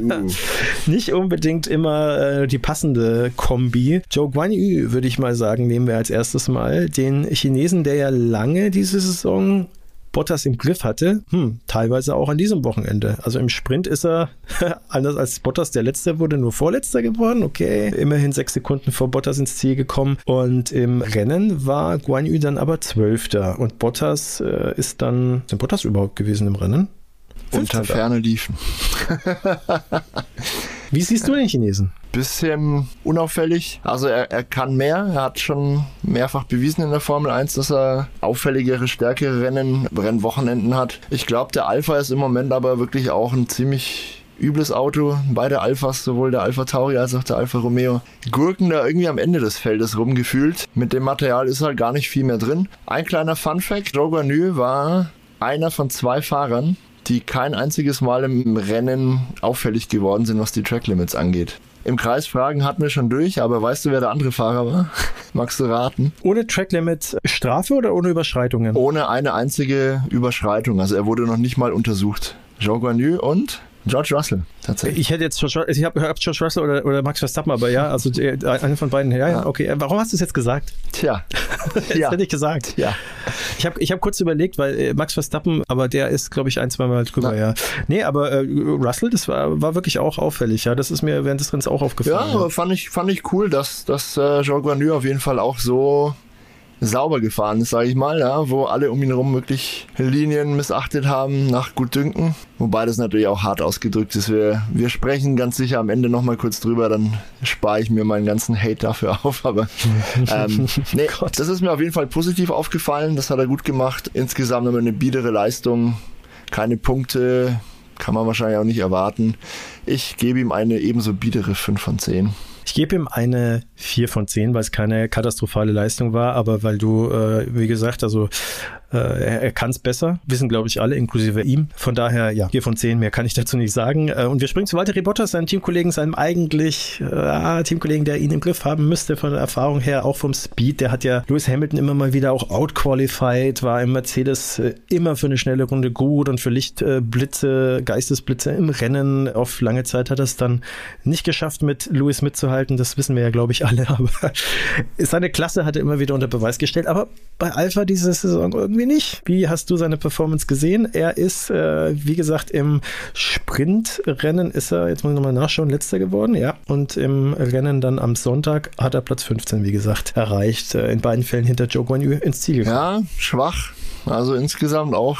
*laughs* *laughs* nicht unbedingt immer äh, die passende Kombi. Joe Guan Yu, würde ich mal sagen, nehmen wir als erstes mal. Den Chinesen, der ja lange diese Saison Bottas im Griff hatte, hm, teilweise auch an diesem Wochenende. Also im Sprint ist er, *laughs* anders als Bottas, der Letzte wurde, nur Vorletzter geworden. Okay, immerhin sechs Sekunden vor Bottas ins Ziel gekommen. Und im Rennen war Guan Yu dann aber Zwölfter. Und Bottas äh, ist dann, sind Bottas überhaupt gewesen im Rennen? Unter Ferne liefen. *laughs* Wie siehst du den Chinesen? Bisschen unauffällig. Also er, er kann mehr. Er hat schon mehrfach bewiesen in der Formel 1, dass er auffälligere, stärkere Rennen, Rennwochenenden hat. Ich glaube, der Alpha ist im Moment aber wirklich auch ein ziemlich übles Auto. Beide Alphas, sowohl der Alpha Tauri als auch der Alpha Romeo, gurken da irgendwie am Ende des Feldes rumgefühlt. Mit dem Material ist halt gar nicht viel mehr drin. Ein kleiner Fun Fact, Joe Garnu war einer von zwei Fahrern, die kein einziges Mal im Rennen auffällig geworden sind, was die Tracklimits angeht. Im Kreisfragen hatten wir schon durch, aber weißt du, wer der andere Fahrer war? *laughs* Magst du raten? Ohne Tracklimit Strafe oder ohne Überschreitungen? Ohne eine einzige Überschreitung. Also er wurde noch nicht mal untersucht. Jean Guarnier und George Russell, tatsächlich. Ich hätte jetzt George, ich habe hab George Russell oder, oder Max Verstappen, aber ja, also einer von beiden. Ja, ja, okay. Warum hast du es jetzt gesagt? Tja. *laughs* das ja. hätte ich gesagt. Ja. Ich habe ich hab kurz überlegt, weil äh, Max Verstappen, aber der ist, glaube ich, ein, zwei Mal drüber, Na. ja. Nee, aber äh, Russell, das war, war wirklich auch auffällig, ja. Das ist mir während des Rennens auch aufgefallen. Ja, aber fand ich, fand ich cool, dass, dass äh, Jean Guarnier auf jeden Fall auch so sauber gefahren ist, sage ich mal, ja, wo alle um ihn herum wirklich Linien missachtet haben nach Gutdünken. Wobei das natürlich auch hart ausgedrückt ist. Wir, wir sprechen ganz sicher am Ende nochmal kurz drüber, dann spare ich mir meinen ganzen Hate dafür auf. Aber ähm, *laughs* nee, das ist mir auf jeden Fall positiv aufgefallen. Das hat er gut gemacht. Insgesamt aber eine biedere Leistung. Keine Punkte, kann man wahrscheinlich auch nicht erwarten. Ich gebe ihm eine ebenso biedere 5 von 10. Ich gebe ihm eine 4 von 10, weil es keine katastrophale Leistung war, aber weil du, äh, wie gesagt, also äh, er, kann es besser, wissen glaube ich alle, inklusive ihm. Von daher, ja, 4 von 10, mehr kann ich dazu nicht sagen. Äh, und wir springen zu Walter Bottas, seinem Teamkollegen, seinem eigentlich äh, Teamkollegen, der ihn im Griff haben müsste von der Erfahrung her, auch vom Speed. Der hat ja Lewis Hamilton immer mal wieder auch outqualified, war im Mercedes äh, immer für eine schnelle Runde gut und für Lichtblitze, Geistesblitze im Rennen. Auf lange Zeit hat er es dann nicht geschafft, mit Lewis mitzuhalten. Das wissen wir ja, glaube ich, alle. *laughs* Aber seine Klasse hat er immer wieder unter Beweis gestellt. Aber bei Alpha diese Saison irgendwie irgendwie nicht. Wie hast du seine Performance gesehen? Er ist, äh, wie gesagt, im Sprintrennen ist er, jetzt muss ich nochmal nachschauen, letzter geworden, ja. Und im Rennen dann am Sonntag hat er Platz 15, wie gesagt, erreicht. Äh, in beiden Fällen hinter Joe Guan Yu ins Ziel gekommen. Ja, schwach. Also insgesamt auch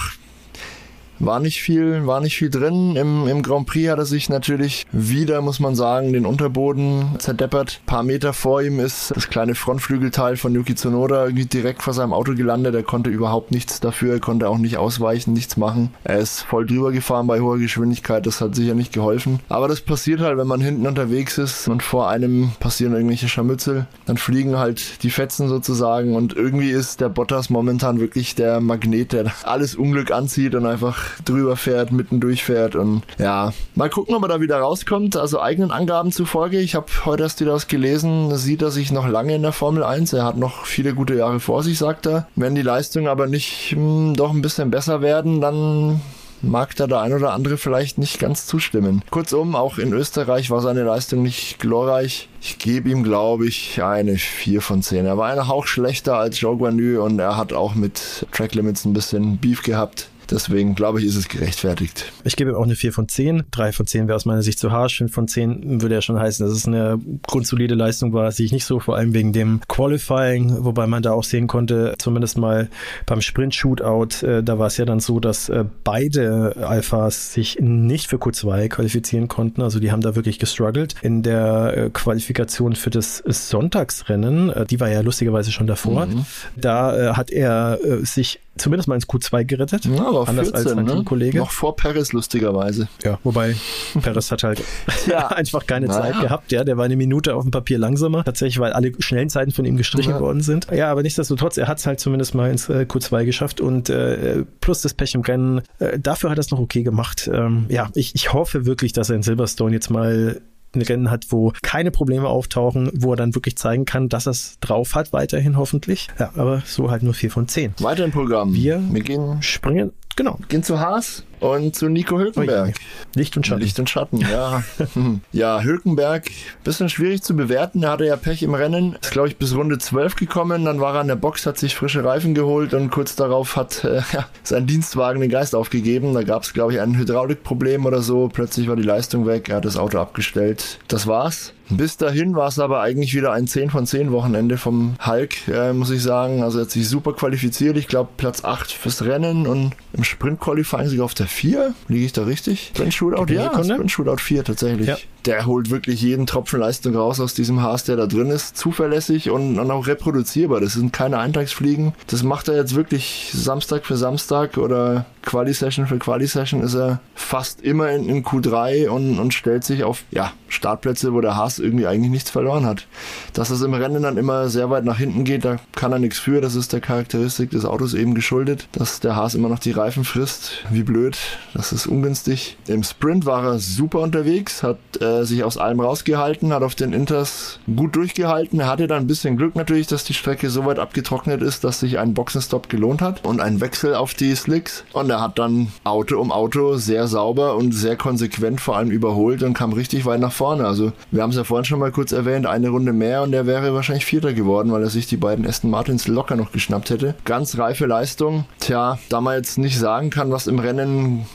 war nicht viel, war nicht viel drin. Im, Im Grand Prix hat er sich natürlich wieder, muss man sagen, den Unterboden zerdeppert. Ein paar Meter vor ihm ist das kleine Frontflügelteil von Yuki Tsunoda irgendwie direkt vor seinem Auto gelandet. Er konnte überhaupt nichts dafür, er konnte auch nicht ausweichen, nichts machen. Er ist voll drüber gefahren bei hoher Geschwindigkeit, das hat sicher nicht geholfen. Aber das passiert halt, wenn man hinten unterwegs ist und vor einem passieren irgendwelche Scharmützel, dann fliegen halt die Fetzen sozusagen und irgendwie ist der Bottas momentan wirklich der Magnet, der alles Unglück anzieht und einfach drüber fährt, mitten durchfährt und ja, mal gucken, ob er da wieder rauskommt. Also eigenen Angaben zufolge, ich habe heute erst wieder was gelesen, sieht er sich noch lange in der Formel 1. Er hat noch viele gute Jahre vor sich, sagt er. Wenn die Leistungen aber nicht mh, hm, doch ein bisschen besser werden, dann mag da der ein oder andere vielleicht nicht ganz zustimmen. Kurzum, auch in Österreich war seine Leistung nicht glorreich. Ich gebe ihm, glaube ich, eine 4 von 10. Er war ein Hauch schlechter als Joe Guanu und er hat auch mit Track Limits ein bisschen Beef gehabt. Deswegen glaube ich, ist es gerechtfertigt. Ich gebe ihm auch eine 4 von 10. 3 von 10 wäre aus meiner Sicht zu harsch. 5 von 10 würde ja schon heißen, dass es eine grundsolide Leistung war. Sehe ich nicht so, vor allem wegen dem Qualifying, wobei man da auch sehen konnte, zumindest mal beim Sprint-Shootout, äh, da war es ja dann so, dass äh, beide Alphas sich nicht für Q2 qualifizieren konnten. Also die haben da wirklich gestruggelt. In der äh, Qualifikation für das Sonntagsrennen, äh, die war ja lustigerweise schon davor, mhm. da äh, hat er äh, sich zumindest mal ins Q2 gerettet. Ja, aber anders 14, als sein ne? Teamkollege. Noch vor Paris, lustigerweise. Ja, wobei *laughs* Paris hat halt ja. *laughs* einfach keine naja. Zeit gehabt. Ja, der war eine Minute auf dem Papier langsamer. Tatsächlich, weil alle schnellen Zeiten von ihm gestrichen ja. worden sind. Ja, aber nichtsdestotrotz, er hat es halt zumindest mal ins äh, Q2 geschafft und äh, plus das Pech im Rennen. Äh, dafür hat er es noch okay gemacht. Ähm, ja, ich, ich hoffe wirklich, dass er in Silverstone jetzt mal ein Rennen hat, wo keine Probleme auftauchen, wo er dann wirklich zeigen kann, dass er es drauf hat, weiterhin hoffentlich. Ja, aber so halt nur 4 von 10. Weiter im Programm. Wir, Wir gehen springen Genau. Gehen zu Haas und zu Nico Hülkenberg. Licht und Schatten. Licht und Schatten, ja. *laughs* ja, Hülkenberg, bisschen schwierig zu bewerten. Er hatte ja Pech im Rennen. Ist, glaube ich, bis Runde 12 gekommen. Dann war er an der Box, hat sich frische Reifen geholt und kurz darauf hat äh, *laughs* sein Dienstwagen den Geist aufgegeben. Da gab es, glaube ich, ein Hydraulikproblem oder so. Plötzlich war die Leistung weg. Er hat das Auto abgestellt. Das war's. Bis dahin war es aber eigentlich wieder ein 10 von 10 Wochenende vom Hulk, äh, muss ich sagen. Also er hat sich super qualifiziert. Ich glaube Platz 8 fürs Rennen und im Sprint Qualifying sogar auf der 4. Liege ich da richtig? Sprint Shootout? Ja, Sprint Shootout 4 tatsächlich. Ja. Der holt wirklich jeden Tropfen Leistung raus aus diesem Haas, der da drin ist. Zuverlässig und, und auch reproduzierbar. Das sind keine Eintagsfliegen. Das macht er jetzt wirklich Samstag für Samstag oder Quali-Session für Quali-Session ist er fast immer in, in Q3 und, und stellt sich auf ja, Startplätze, wo der Haas irgendwie eigentlich nichts verloren hat. Dass es im Rennen dann immer sehr weit nach hinten geht, da kann er nichts für. Das ist der Charakteristik des Autos eben geschuldet, dass der Haas immer noch die Reifen frisst. Wie blöd, das ist ungünstig. Im Sprint war er super unterwegs, hat äh, sich aus allem rausgehalten, hat auf den Inters gut durchgehalten. Er hatte dann ein bisschen Glück natürlich, dass die Strecke so weit abgetrocknet ist, dass sich ein Boxenstopp gelohnt hat und ein Wechsel auf die Slicks. Und er hat dann Auto um Auto sehr sauber und sehr konsequent vor allem überholt und kam richtig weit nach vorne. Also wir haben es ja vorhin schon mal kurz erwähnt, eine Runde mehr und er wäre wahrscheinlich Vierter geworden, weil er sich die beiden Aston Martins locker noch geschnappt hätte. Ganz reife Leistung. Tja, da man jetzt nicht sagen kann, was im Rennen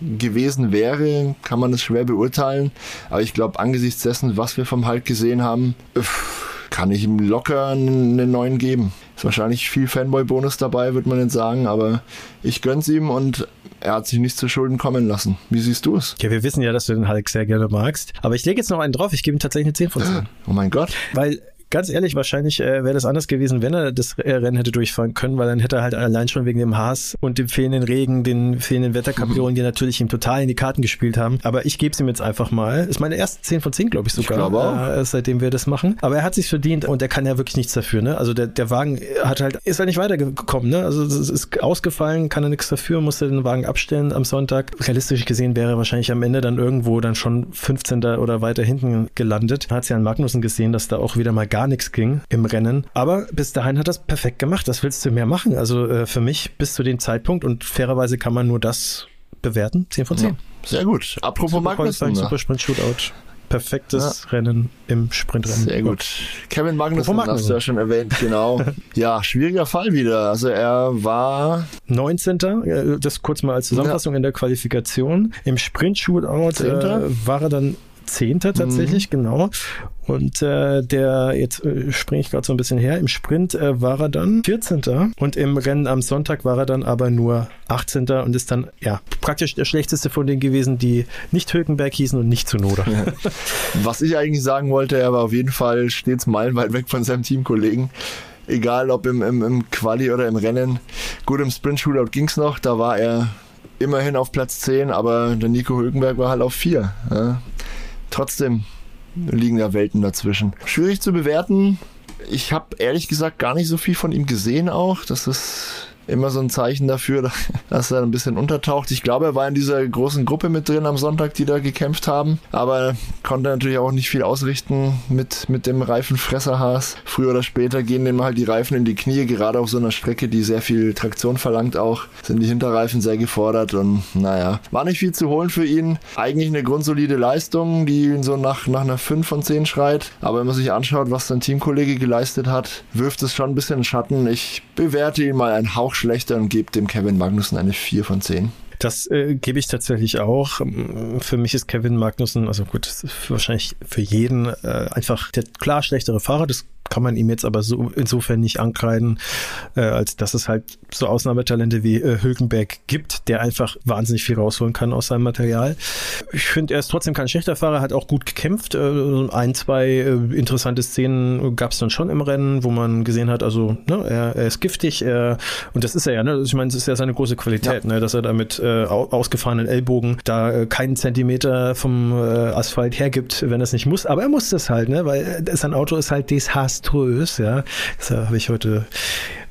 gewesen wäre, kann man es schwer beurteilen. Aber ich glaube, angesichts dessen, was wir vom Halt gesehen haben, kann ich ihm locker einen neuen geben. Ist wahrscheinlich viel Fanboy-Bonus dabei, würde man nicht sagen, aber ich gönn's ihm und er hat sich nicht zu Schulden kommen lassen. Wie siehst du es? Ja, wir wissen ja, dass du den Hulk sehr gerne magst. Aber ich lege jetzt noch einen drauf. Ich gebe ihm tatsächlich eine 10 von 10. Oh mein Gott. Weil ganz ehrlich, wahrscheinlich äh, wäre das anders gewesen, wenn er das Rennen hätte durchfahren können, weil dann hätte er halt allein schon wegen dem Haas und dem fehlenden Regen, den fehlenden Wetterkapriolen, die natürlich ihm total in die Karten gespielt haben. Aber ich gebe es ihm jetzt einfach mal. Ist meine erste 10 von 10, glaube ich sogar, ich glaube. Äh, seitdem wir das machen. Aber er hat sich verdient und er kann ja wirklich nichts dafür. Ne? Also der, der Wagen hat halt, ist halt nicht weitergekommen. Ne? Also es ist ausgefallen, kann er nichts dafür, musste den Wagen abstellen am Sonntag. Realistisch gesehen wäre er wahrscheinlich am Ende dann irgendwo dann schon 15. oder weiter hinten gelandet. Hat es ja an Magnussen gesehen, dass da auch wieder mal gar nichts ging im Rennen. Aber bis dahin hat es perfekt gemacht. Was willst du mehr machen? Also äh, für mich bis zu dem Zeitpunkt und fairerweise kann man nur das bewerten. 10 von 10. Ja, sehr gut. Apropos Super Magnussen. Qualifying, Super Sprint Shootout. Perfektes Rennen im Sprintrennen. Sehr gut. Kevin Magnussen, Magnussen. hast du ja schon erwähnt, genau. *laughs* ja, schwieriger Fall wieder. Also er war 19. äh, Das kurz mal als Zusammenfassung in der Qualifikation. Im Sprint Shootout äh, war er dann Zehnter tatsächlich, genau. Und äh, der, jetzt äh, springe ich gerade so ein bisschen her, im Sprint äh, war er dann 14. Und im Rennen am Sonntag war er dann aber nur 18. und ist dann, ja, praktisch der schlechteste von denen gewesen, die nicht Hülkenberg hießen und nicht Zunoda. Was ich eigentlich sagen wollte, er war auf jeden Fall stets meilenweit weg von seinem Teamkollegen. Egal ob im, im, im Quali oder im Rennen. Gut, im Sprint-Shootout ging es noch, da war er immerhin auf Platz 10, aber der Nico Hülkenberg war halt auf 4. Ja. Trotzdem liegen da Welten dazwischen. Schwierig zu bewerten. Ich habe ehrlich gesagt gar nicht so viel von ihm gesehen auch. Das ist immer so ein Zeichen dafür, *laughs* dass er ein bisschen untertaucht. Ich glaube, er war in dieser großen Gruppe mit drin am Sonntag, die da gekämpft haben, aber konnte natürlich auch nicht viel ausrichten mit, mit dem Reifenfresserhaas. Früher oder später gehen dem halt die Reifen in die Knie, gerade auf so einer Strecke, die sehr viel Traktion verlangt auch, sind die Hinterreifen sehr gefordert und naja, war nicht viel zu holen für ihn. Eigentlich eine grundsolide Leistung, die ihn so nach, nach einer 5 von 10 schreit, aber wenn man sich anschaut, was sein Teamkollege geleistet hat, wirft es schon ein bisschen Schatten. Ich bewerte ihn mal ein Hauch schlechter und gebe dem Kevin Magnussen eine 4 von 10. Das äh, gebe ich tatsächlich auch. Für mich ist Kevin Magnussen, also gut, wahrscheinlich für jeden äh, einfach der klar schlechtere Fahrer. Das kann man ihm jetzt aber so insofern nicht ankreiden, äh, als dass es halt so Ausnahmetalente wie äh, Hülkenberg gibt, der einfach wahnsinnig viel rausholen kann aus seinem Material. Ich finde, er ist trotzdem kein schlechter Fahrer, hat auch gut gekämpft. Äh, ein, zwei äh, interessante Szenen gab es dann schon im Rennen, wo man gesehen hat, also ne, er, er ist giftig, er, und das ist er ja, ne? ich meine, das ist ja seine große Qualität, ja. ne? dass er da mit äh, ausgefahrenen Ellbogen da äh, keinen Zentimeter vom Asphalt hergibt, wenn er es nicht muss, aber er muss das halt, ne? weil sein Auto ist halt desaströs monströs, ja. Das habe ich heute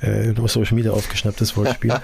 äh, auf Social Media aufgeschnappt, das Wortspiel. *laughs* *laughs*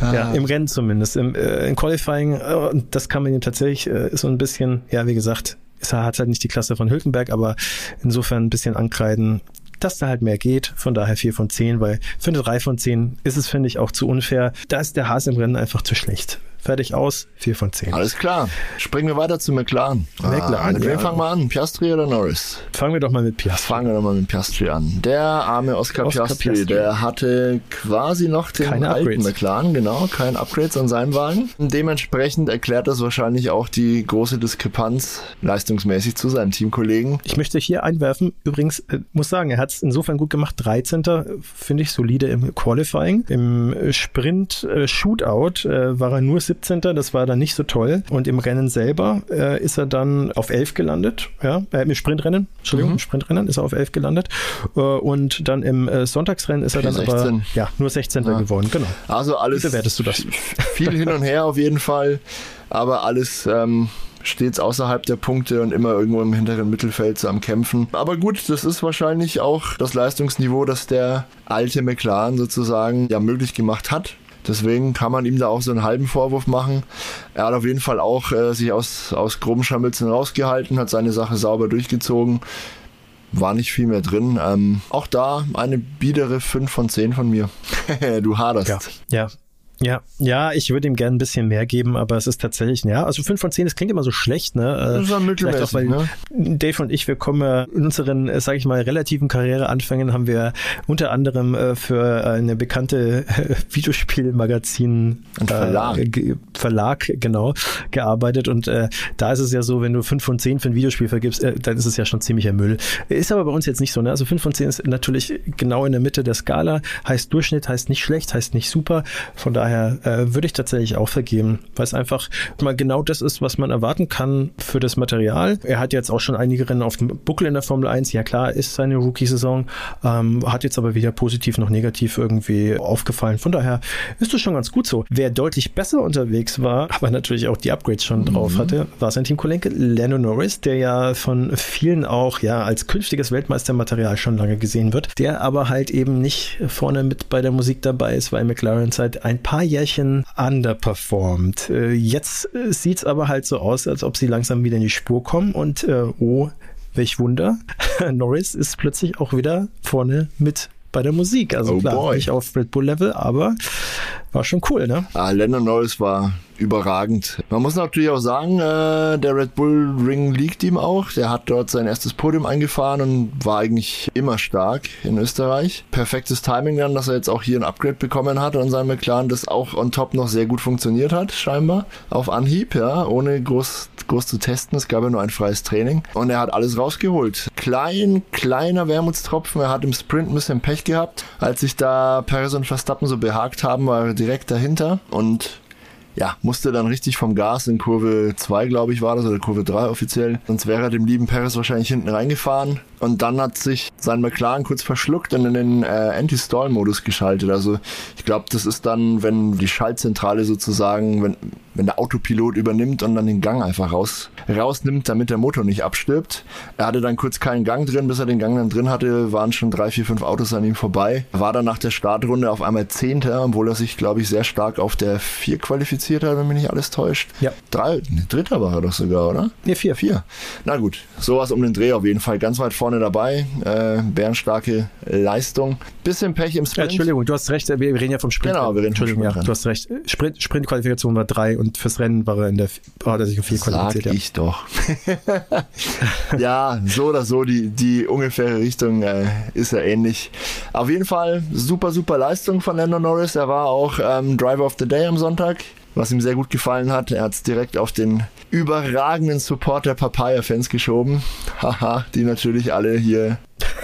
ja, im Rennen zumindest. Im, äh, im Qualifying, äh, das kann man ihm tatsächlich äh, so ein bisschen, ja, wie gesagt, er hat halt nicht die Klasse von Hülkenberg, aber insofern ein bisschen ankreiden, dass da halt mehr geht. Von daher 4 von 10, weil für eine 3 von 10 ist es, finde ich, auch zu unfair. Da ist der Haas im Rennen einfach zu schlecht. Fertig aus, 4 von 10. Alles klar. Springen wir weiter zu McLaren. McLaren, ah, mit wem fangen wir an? Piastri oder Norris? Fangen wir doch mal mit Piastri. Fangen wir doch mal mit Piastri an. Der arme Oscar, Oscar Piastri, Piastri. der hatte quasi noch den Keine alten Upgrades. McLaren, genau, kein Upgrades an seinem Wagen. Dementsprechend erklärt das wahrscheinlich auch die große Diskrepanz leistungsmäßig zu seinem Teamkollegen. Ich möchte hier einwerfen, übrigens, äh, muss sagen, er hat es insofern gut gemacht. 13. äh, finde ich solide im Qualifying. Im äh, Sprint äh, Shootout äh, war er nur 17. Das war dann nicht so toll. Und im Rennen selber äh, ist er dann auf 11 gelandet. Ja, äh, im Sprintrennen, Entschuldigung, mhm. im Sprintrennen ist er auf 11 gelandet. Äh, und dann im äh, Sonntagsrennen ist er dann 16. aber ja, nur 16. Ja. geworden. Genau. Also alles. Wie bewertest du das? Viel hin und her auf jeden Fall. Aber alles ähm, stets außerhalb der Punkte und immer irgendwo im hinteren Mittelfeld so am Kämpfen. Aber gut, das ist wahrscheinlich auch das Leistungsniveau, das der alte McLaren sozusagen ja möglich gemacht hat. Deswegen kann man ihm da auch so einen halben Vorwurf machen. Er hat auf jeden Fall auch äh, sich aus, aus groben Scharmützeln rausgehalten, hat seine Sache sauber durchgezogen. War nicht viel mehr drin. Ähm, auch da eine biedere 5 von 10 von mir. *laughs* du haderst. Ja, ja, ja, ja, ich würde ihm gerne ein bisschen mehr geben, aber es ist tatsächlich, ja, also 5 von 10, das klingt immer so schlecht, ne? Äh, das ist ein Vielleicht auch, weil ne? Dave und ich, wir kommen in unseren, äh, sage ich mal, relativen Karriereanfängen haben wir unter anderem äh, für eine bekannte *laughs* Videospielmagazin Verlag. Äh, Verlag, genau, gearbeitet und äh, da ist es ja so, wenn du 5 von 10 für ein Videospiel vergibst, äh, dann ist es ja schon ziemlicher Müll. Ist aber bei uns jetzt nicht so, ne? Also 5 von 10 ist natürlich genau in der Mitte der Skala, heißt Durchschnitt, heißt nicht schlecht, heißt nicht super, von daher daher äh, würde ich tatsächlich auch vergeben, weil es einfach mal genau das ist, was man erwarten kann für das Material. Er hat jetzt auch schon einige Rennen auf dem Buckel in der Formel 1. Ja klar, ist seine Rookie-Saison, ähm, hat jetzt aber weder positiv noch negativ irgendwie aufgefallen. Von daher ist es schon ganz gut so. Wer deutlich besser unterwegs war, aber natürlich auch die Upgrades schon mhm. drauf hatte, war sein Teamkollege Lando Norris, der ja von vielen auch ja als künftiges Weltmeistermaterial schon lange gesehen wird, der aber halt eben nicht vorne mit bei der Musik dabei ist, weil McLaren seit ein paar Jährchen underperformed. Äh, jetzt äh, sieht es aber halt so aus, als ob sie langsam wieder in die Spur kommen und äh, oh, welch Wunder, *laughs* Norris ist plötzlich auch wieder vorne mit bei der Musik. Also oh klar, boy. nicht auf Red Bull Level, aber war schon cool, ne? Ah, Lennon Norris war überragend. Man muss natürlich auch sagen, äh, der Red Bull Ring liegt ihm auch. Der hat dort sein erstes Podium eingefahren und war eigentlich immer stark in Österreich. Perfektes Timing dann, dass er jetzt auch hier ein Upgrade bekommen hat an seinem McLaren, das auch on top noch sehr gut funktioniert hat, scheinbar. Auf Anhieb, ja, ohne groß, groß zu testen. Es gab ja nur ein freies Training. Und er hat alles rausgeholt. Klein, kleiner Wermutstropfen. Er hat im Sprint ein bisschen Pech gehabt. Als sich da Perez und Verstappen so behagt haben, war er direkt dahinter und ja, musste dann richtig vom Gas in Kurve 2, glaube ich, war das, oder Kurve 3 offiziell. Sonst wäre er dem lieben Perez wahrscheinlich hinten reingefahren. Und dann hat sich sein McLaren kurz verschluckt und in den äh, Anti-Stall-Modus geschaltet. Also ich glaube, das ist dann, wenn die Schaltzentrale sozusagen, wenn, wenn der Autopilot übernimmt und dann den Gang einfach raus, rausnimmt, damit der Motor nicht abstirbt. Er hatte dann kurz keinen Gang drin, bis er den Gang dann drin hatte, waren schon drei, vier, fünf Autos an ihm vorbei. War dann nach der Startrunde auf einmal Zehnter, obwohl er sich, glaube ich, sehr stark auf der vier qualifiziert hat, wenn mich nicht alles täuscht. Ja. Drei, Dritter war er doch sogar, oder? Ne, vier. Vier. Na gut, sowas um den Dreh auf jeden Fall. Ganz weit vorne vorne dabei. Äh, bärenstarke Leistung. Bisschen Pech im Sprint. Ja, Entschuldigung, du hast recht. Wir reden ja vom Sprint. Genau, wir reden vom Sprint. Ja, du hast recht. Sprint, Sprintqualifikation war drei und fürs Rennen war er in der, oh, hat er sich um vier qualifiziert. Sag ja. ich doch. *laughs* ja, so oder so, die, die ungefähre Richtung äh, ist ja ähnlich. Auf jeden Fall super, super Leistung von Lando Norris. Er war auch ähm, Driver of the Day am Sonntag was ihm sehr gut gefallen hat. Er hat es direkt auf den überragenden Support der Papaya-Fans geschoben. *laughs* Haha, die natürlich alle hier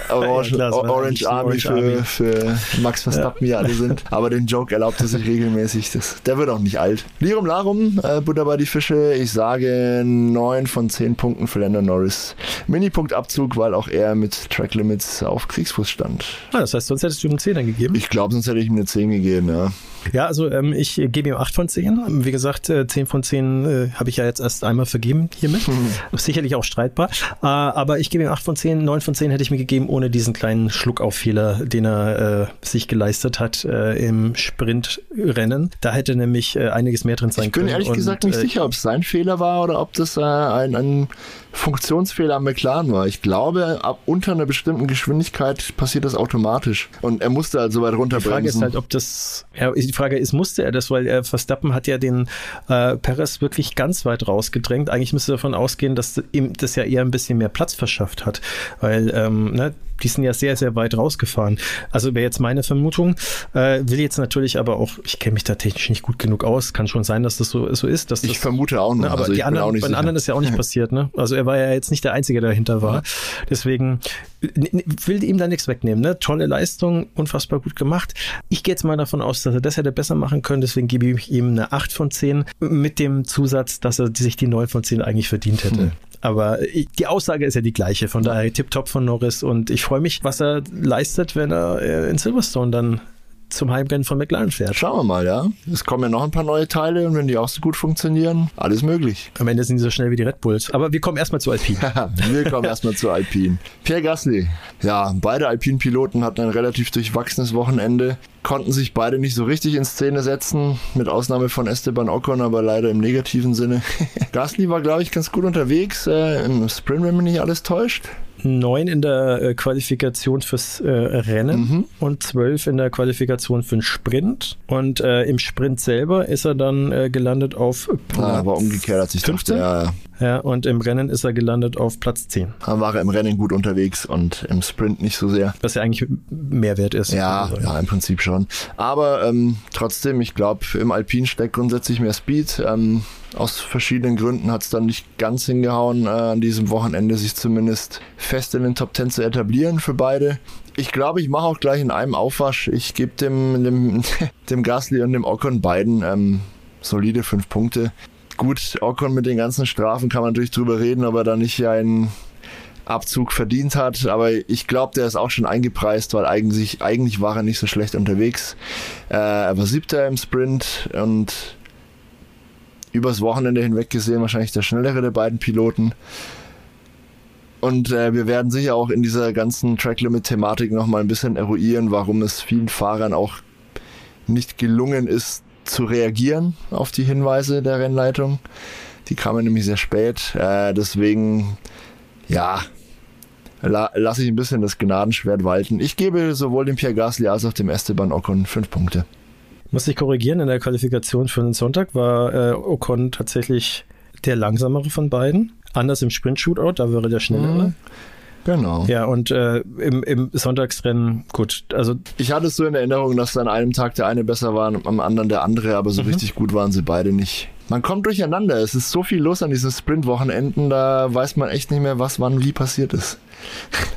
Orange, ja, klar, Orange Army, Orange für, Army für Max Verstappen ja. alle sind. *laughs* Aber den Joke erlaubt er sich regelmäßig. Das, der wird auch nicht alt. Lirum Larum, äh, Butter bei die Fische. Ich sage 9 von 10 Punkten für Lando Norris. Minipunktabzug, weil auch er mit Track Limits auf Kriegsfuß stand. Ah, das heißt, sonst hättest du ihm eine 10 gegeben? Ich glaube, sonst hätte ich ihm eine 10 gegeben, ja. Ja, also ähm, ich gebe ihm 8 von 10. Wie gesagt, äh, 10 von 10 äh, habe ich ja jetzt erst einmal vergeben hiermit. *laughs* Hm. Sicherlich auch streitbar. Äh, aber ich gebe ihm 8 von 10. 9 von 10 hätte ich mir gegeben ohne diesen kleinen Schluckauffehler, den er äh, sich geleistet hat äh, im Sprintrennen. Da hätte nämlich äh, einiges mehr drin sein können. Ich bin ehrlich und, gesagt nicht äh, sicher, ob es sein Fehler war oder ob das äh, ein, ein Funktionsfehler am McLaren war. Ich glaube, ab unter einer bestimmten Geschwindigkeit passiert das automatisch. Und er musste halt so weit runterbremsen. Die Frage ist halt, ob das, ja, die Frage ist, musste er das, weil er Verstappen hat ja den äh, Perez wirklich ganz weit rausgedrängt. Eigentlich müsste davon ausgehen, dass ihm das ja eher ein bisschen mehr Platz verschafft hat. Weil, ähm, ne, die sind ja sehr, sehr weit rausgefahren. Also wäre jetzt meine Vermutung. Äh, will jetzt natürlich aber auch, ich kenne mich da technisch nicht gut genug aus. Kann schon sein, dass das so, so ist. Dass ich das, vermute auch noch. Ne, aber also die anderen, bei den anderen ist ja auch nicht *laughs* passiert. Ne? Also er war ja jetzt nicht der Einzige, der dahinter war. Deswegen will ihm da nichts wegnehmen. Ne? Tolle Leistung, unfassbar gut gemacht. Ich gehe jetzt mal davon aus, dass er das hätte besser machen können. Deswegen gebe ich ihm eine 8 von 10 mit dem Zusatz, dass er sich die 9 von 10 eigentlich verdient hätte. Hm. Aber die Aussage ist ja die gleiche. Von daher tipptopp von Norris und ich freue mich, was er leistet, wenn er äh, in Silverstone dann zum Heimrennen von McLaren fährt. Schauen wir mal, ja. Es kommen ja noch ein paar neue Teile und wenn die auch so gut funktionieren, alles möglich. Am Ende sind die so schnell wie die Red Bulls. Aber wir kommen erstmal zu Alpine. *laughs* wir kommen erstmal zu Alpine. Pierre Gasly. Ja, beide Alpine-Piloten hatten ein relativ durchwachsenes Wochenende konnten sich beide nicht so richtig in Szene setzen, mit Ausnahme von Esteban Ocon, aber leider im negativen Sinne. *laughs* Gasly war, glaube ich, ganz gut unterwegs äh, im Sprint, wenn mich nicht alles täuscht neun in der äh, Qualifikation fürs äh, Rennen mhm. und zwölf in der Qualifikation für den Sprint. Und äh, im Sprint selber ist er dann äh, gelandet auf Platz ah, war umgekehrt, als ich 15. dachte. Ja, ja. Ja, und im Rennen ist er gelandet auf Platz 10. Dann war er im Rennen gut unterwegs und im Sprint nicht so sehr. Was ja eigentlich Mehrwert ist. Ja, also, ja. ja, im Prinzip schon. Aber ähm, trotzdem, ich glaube, im Alpin steckt grundsätzlich mehr Speed. Ähm, aus verschiedenen Gründen hat es dann nicht ganz hingehauen, äh, an diesem Wochenende sich zumindest fest in den Top 10 zu etablieren für beide. Ich glaube, ich mache auch gleich in einem Aufwasch. Ich gebe dem, dem, *laughs* dem Gasly und dem Ocon beiden ähm, solide fünf Punkte. Gut, Ocon mit den ganzen Strafen kann man natürlich drüber reden, ob er da nicht einen Abzug verdient hat. Aber ich glaube, der ist auch schon eingepreist, weil eigentlich, eigentlich war er nicht so schlecht unterwegs. Äh, er war siebter im Sprint und übers Wochenende hinweg gesehen wahrscheinlich der schnellere der beiden Piloten. Und äh, wir werden sicher auch in dieser ganzen Track Limit Thematik nochmal ein bisschen eruieren, warum es vielen Fahrern auch nicht gelungen ist, zu reagieren auf die Hinweise der Rennleitung. Die kamen nämlich sehr spät. Äh, deswegen, ja, la lasse ich ein bisschen das Gnadenschwert walten. Ich gebe sowohl dem Pierre Gasly als auch dem Esteban Ocon fünf Punkte. Muss ich korrigieren, in der Qualifikation für den Sonntag war äh, Ocon tatsächlich der langsamere von beiden. Anders im Sprint-Shootout, da wäre der schnellere. Mhm. Genau. Ja, und äh, im, im Sonntagsrennen, gut, also. Ich hatte es so in Erinnerung, dass an einem Tag der eine besser war, am anderen der andere, aber so mhm. richtig gut waren sie beide nicht. Man kommt durcheinander. Es ist so viel los an diesen Sprint-Wochenenden, da weiß man echt nicht mehr, was wann wie passiert ist.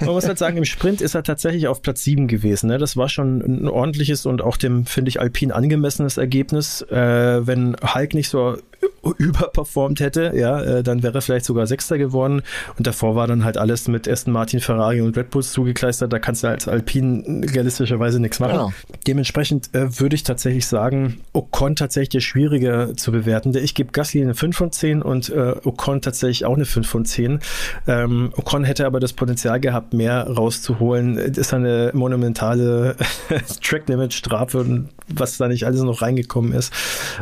Man muss halt sagen, im Sprint ist er tatsächlich auf Platz 7 gewesen. Ne? Das war schon ein ordentliches und auch dem, finde ich, Alpin angemessenes Ergebnis. Äh, wenn Hulk nicht so *laughs* überperformt hätte, ja, äh, dann wäre er vielleicht sogar Sechster geworden. Und davor war dann halt alles mit Aston Martin, Ferrari und Red Bulls zugekleistert. Da kannst du als Alpin realistischerweise nichts machen. Genau. Dementsprechend äh, würde ich tatsächlich sagen, Ocon tatsächlich schwieriger zu bewerten. Ich gebe Gasly eine 5 von 10 und äh, Ocon tatsächlich auch eine 5 von 10. Ähm, Ocon hätte aber das Potenzial gehabt, mehr rauszuholen. Das ist eine monumentale *laughs* Track-Limit-Strafe, was da nicht alles noch reingekommen ist.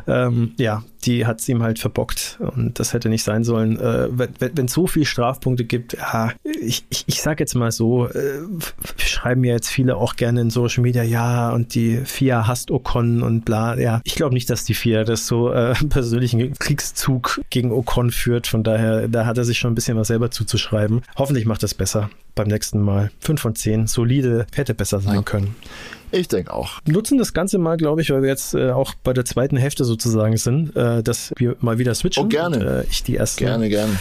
Ähm, ja, die hat es ihm halt verbockt und das hätte nicht sein sollen. Äh, wenn es so viele Strafpunkte gibt, ja, ich, ich, ich sag jetzt mal so, äh, schreiben ja jetzt viele auch gerne in Social Media, ja, und die FIA hasst Ocon und bla, ja. Ich glaube nicht, dass die FIA das so äh, *laughs* persönlichen Kriegszug gegen Ocon führt, von daher, da hat er sich schon ein bisschen was selber zuzuschreiben. Hoffentlich macht das besser beim nächsten Mal. 5 von 10, solide, hätte besser sein können. Ich denke auch. Nutzen das Ganze mal, glaube ich, weil wir jetzt äh, auch bei der zweiten Hälfte sozusagen sind, äh, dass wir mal wieder switchen. Oh, gerne. Und, äh, ich die erste. Gerne, gerne.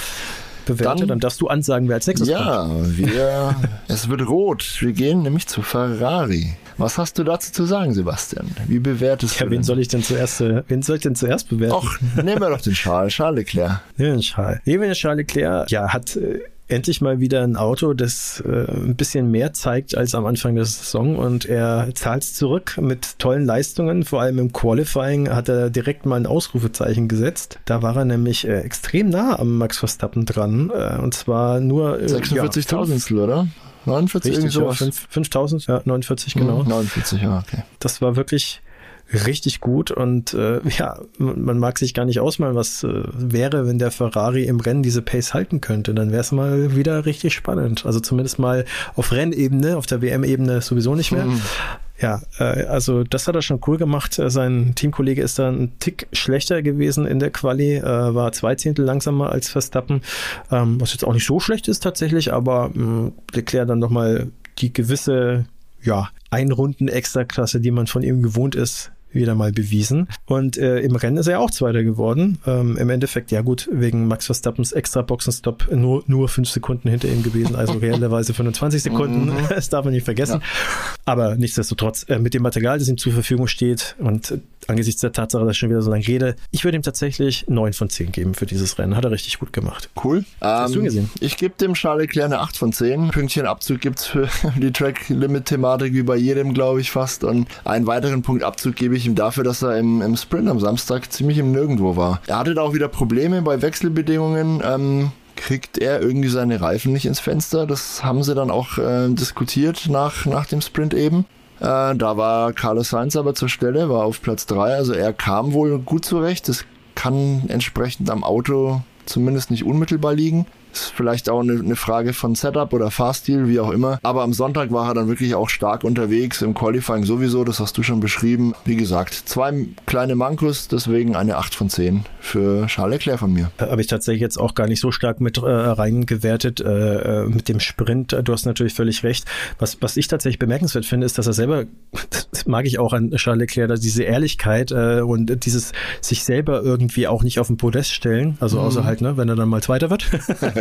Bewerte, dann, dann darfst du ansagen, wer als nächstes Ja, kommt. wir, *laughs* es wird rot. Wir gehen nämlich zu Ferrari. Was hast du dazu zu sagen, Sebastian? Wie bewertest ja, du? Wen soll ich denn zuerst, äh, wen soll ich denn zuerst bewerten? Och, nehmen wir doch den *laughs* Charles, Charles Leclerc. Nehmen wir den Charles. Nehmen wir den Charles Leclerc. Ja, hat äh, endlich mal wieder ein Auto, das äh, ein bisschen mehr zeigt als am Anfang der Saison und er zahlt zurück mit tollen Leistungen. Vor allem im Qualifying hat er direkt mal ein Ausrufezeichen gesetzt. Da war er nämlich äh, extrem nah am Max Verstappen dran äh, und zwar nur äh, 46.000, ja, oder? 49 Richtig, ja, 5000, ja, 49 genau. 49, ja, okay. Das war wirklich richtig gut und äh, *laughs* ja, man mag sich gar nicht ausmalen, was äh, wäre, wenn der Ferrari im Rennen diese Pace halten könnte. Dann wäre es mal wieder richtig spannend. Also zumindest mal auf Rennebene, auf der WM-Ebene sowieso nicht mehr. Mhm. Ja, äh, also das hat er schon cool gemacht. Äh, sein Teamkollege ist da ein Tick schlechter gewesen in der Quali, äh, war zwei Zehntel langsamer als Verstappen, ähm, was jetzt auch nicht so schlecht ist tatsächlich, aber mh, Leclerc dann nochmal die gewisse ja, Einrunden Extraklasse, die man von ihm gewohnt ist, wieder mal bewiesen. Und äh, im Rennen ist er auch Zweiter geworden. Ähm, Im Endeffekt, ja gut, wegen Max Verstappens extra Boxenstopp nur, nur fünf Sekunden hinter ihm gewesen, also *laughs* reellerweise 25 Sekunden. Mhm. *laughs* das darf man nicht vergessen. Ja. Aber nichtsdestotrotz, äh, mit dem Material, das ihm zur Verfügung steht und angesichts der Tatsache, dass ich schon wieder so lange rede, ich würde ihm tatsächlich 9 von 10 geben für dieses Rennen. Hat er richtig gut gemacht. Cool. Hast ähm, du gesehen? Ich gebe dem Charles Leclerc eine 8 von 10. Pünktchen Abzug gibt es für *laughs* die Track-Limit-Thematik wie bei jedem, glaube ich, fast. Und einen weiteren Punkt Abzug gebe ich ihm dafür, dass er im, im Sprint am Samstag ziemlich im Nirgendwo war. Er hatte da auch wieder Probleme bei Wechselbedingungen. Ähm, kriegt er irgendwie seine Reifen nicht ins Fenster. Das haben sie dann auch äh, diskutiert nach, nach dem Sprint eben. Äh, da war Carlos Sainz aber zur Stelle, war auf Platz 3. Also er kam wohl gut zurecht. Das kann entsprechend am Auto zumindest nicht unmittelbar liegen. Ist vielleicht auch eine, eine Frage von Setup oder Fahrstil, wie auch immer. Aber am Sonntag war er dann wirklich auch stark unterwegs, im Qualifying sowieso, das hast du schon beschrieben. Wie gesagt, zwei kleine Mankos, deswegen eine 8 von 10 für Charles Leclerc von mir. Habe ich tatsächlich jetzt auch gar nicht so stark mit äh, reingewertet äh, äh mit dem Sprint. Du hast natürlich völlig recht. Was, was ich tatsächlich bemerkenswert finde, ist, dass er selber, das *laughs* mag ich auch an Charles Leclerc, dass diese Ehrlichkeit äh, und dieses sich selber irgendwie auch nicht auf den Podest stellen, also mhm. außer halt, ne, wenn er dann mal Zweiter wird. *laughs*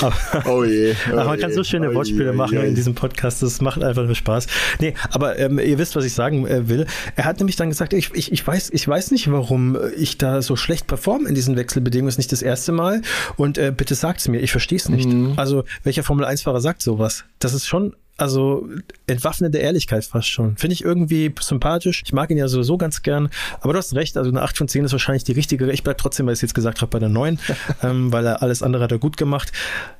aber, *laughs* oh je. Oh aber man kann so schöne oh Wortspiele machen oh je. in diesem Podcast. Das macht einfach nur Spaß. Nee, aber ähm, ihr wisst, was ich sagen äh, will. Er hat nämlich dann gesagt, ich, ich, ich, weiß, ich weiß nicht, warum ich da so schlecht performe in diesen Wechselbedingungen. Das ist nicht das erste Mal. Und äh, bitte sagt es mir. Ich verstehe es nicht. Mhm. Also, welcher Formel-1-Fahrer sagt sowas? Das ist schon also entwaffnende Ehrlichkeit fast schon. Finde ich irgendwie sympathisch. Ich mag ihn ja sowieso ganz gern. Aber du hast recht, also eine 8 von 10 ist wahrscheinlich die richtige. Ich bleib trotzdem, weil ich es jetzt gesagt habe, bei der 9, *laughs* ähm, weil er alles andere hat er gut gemacht.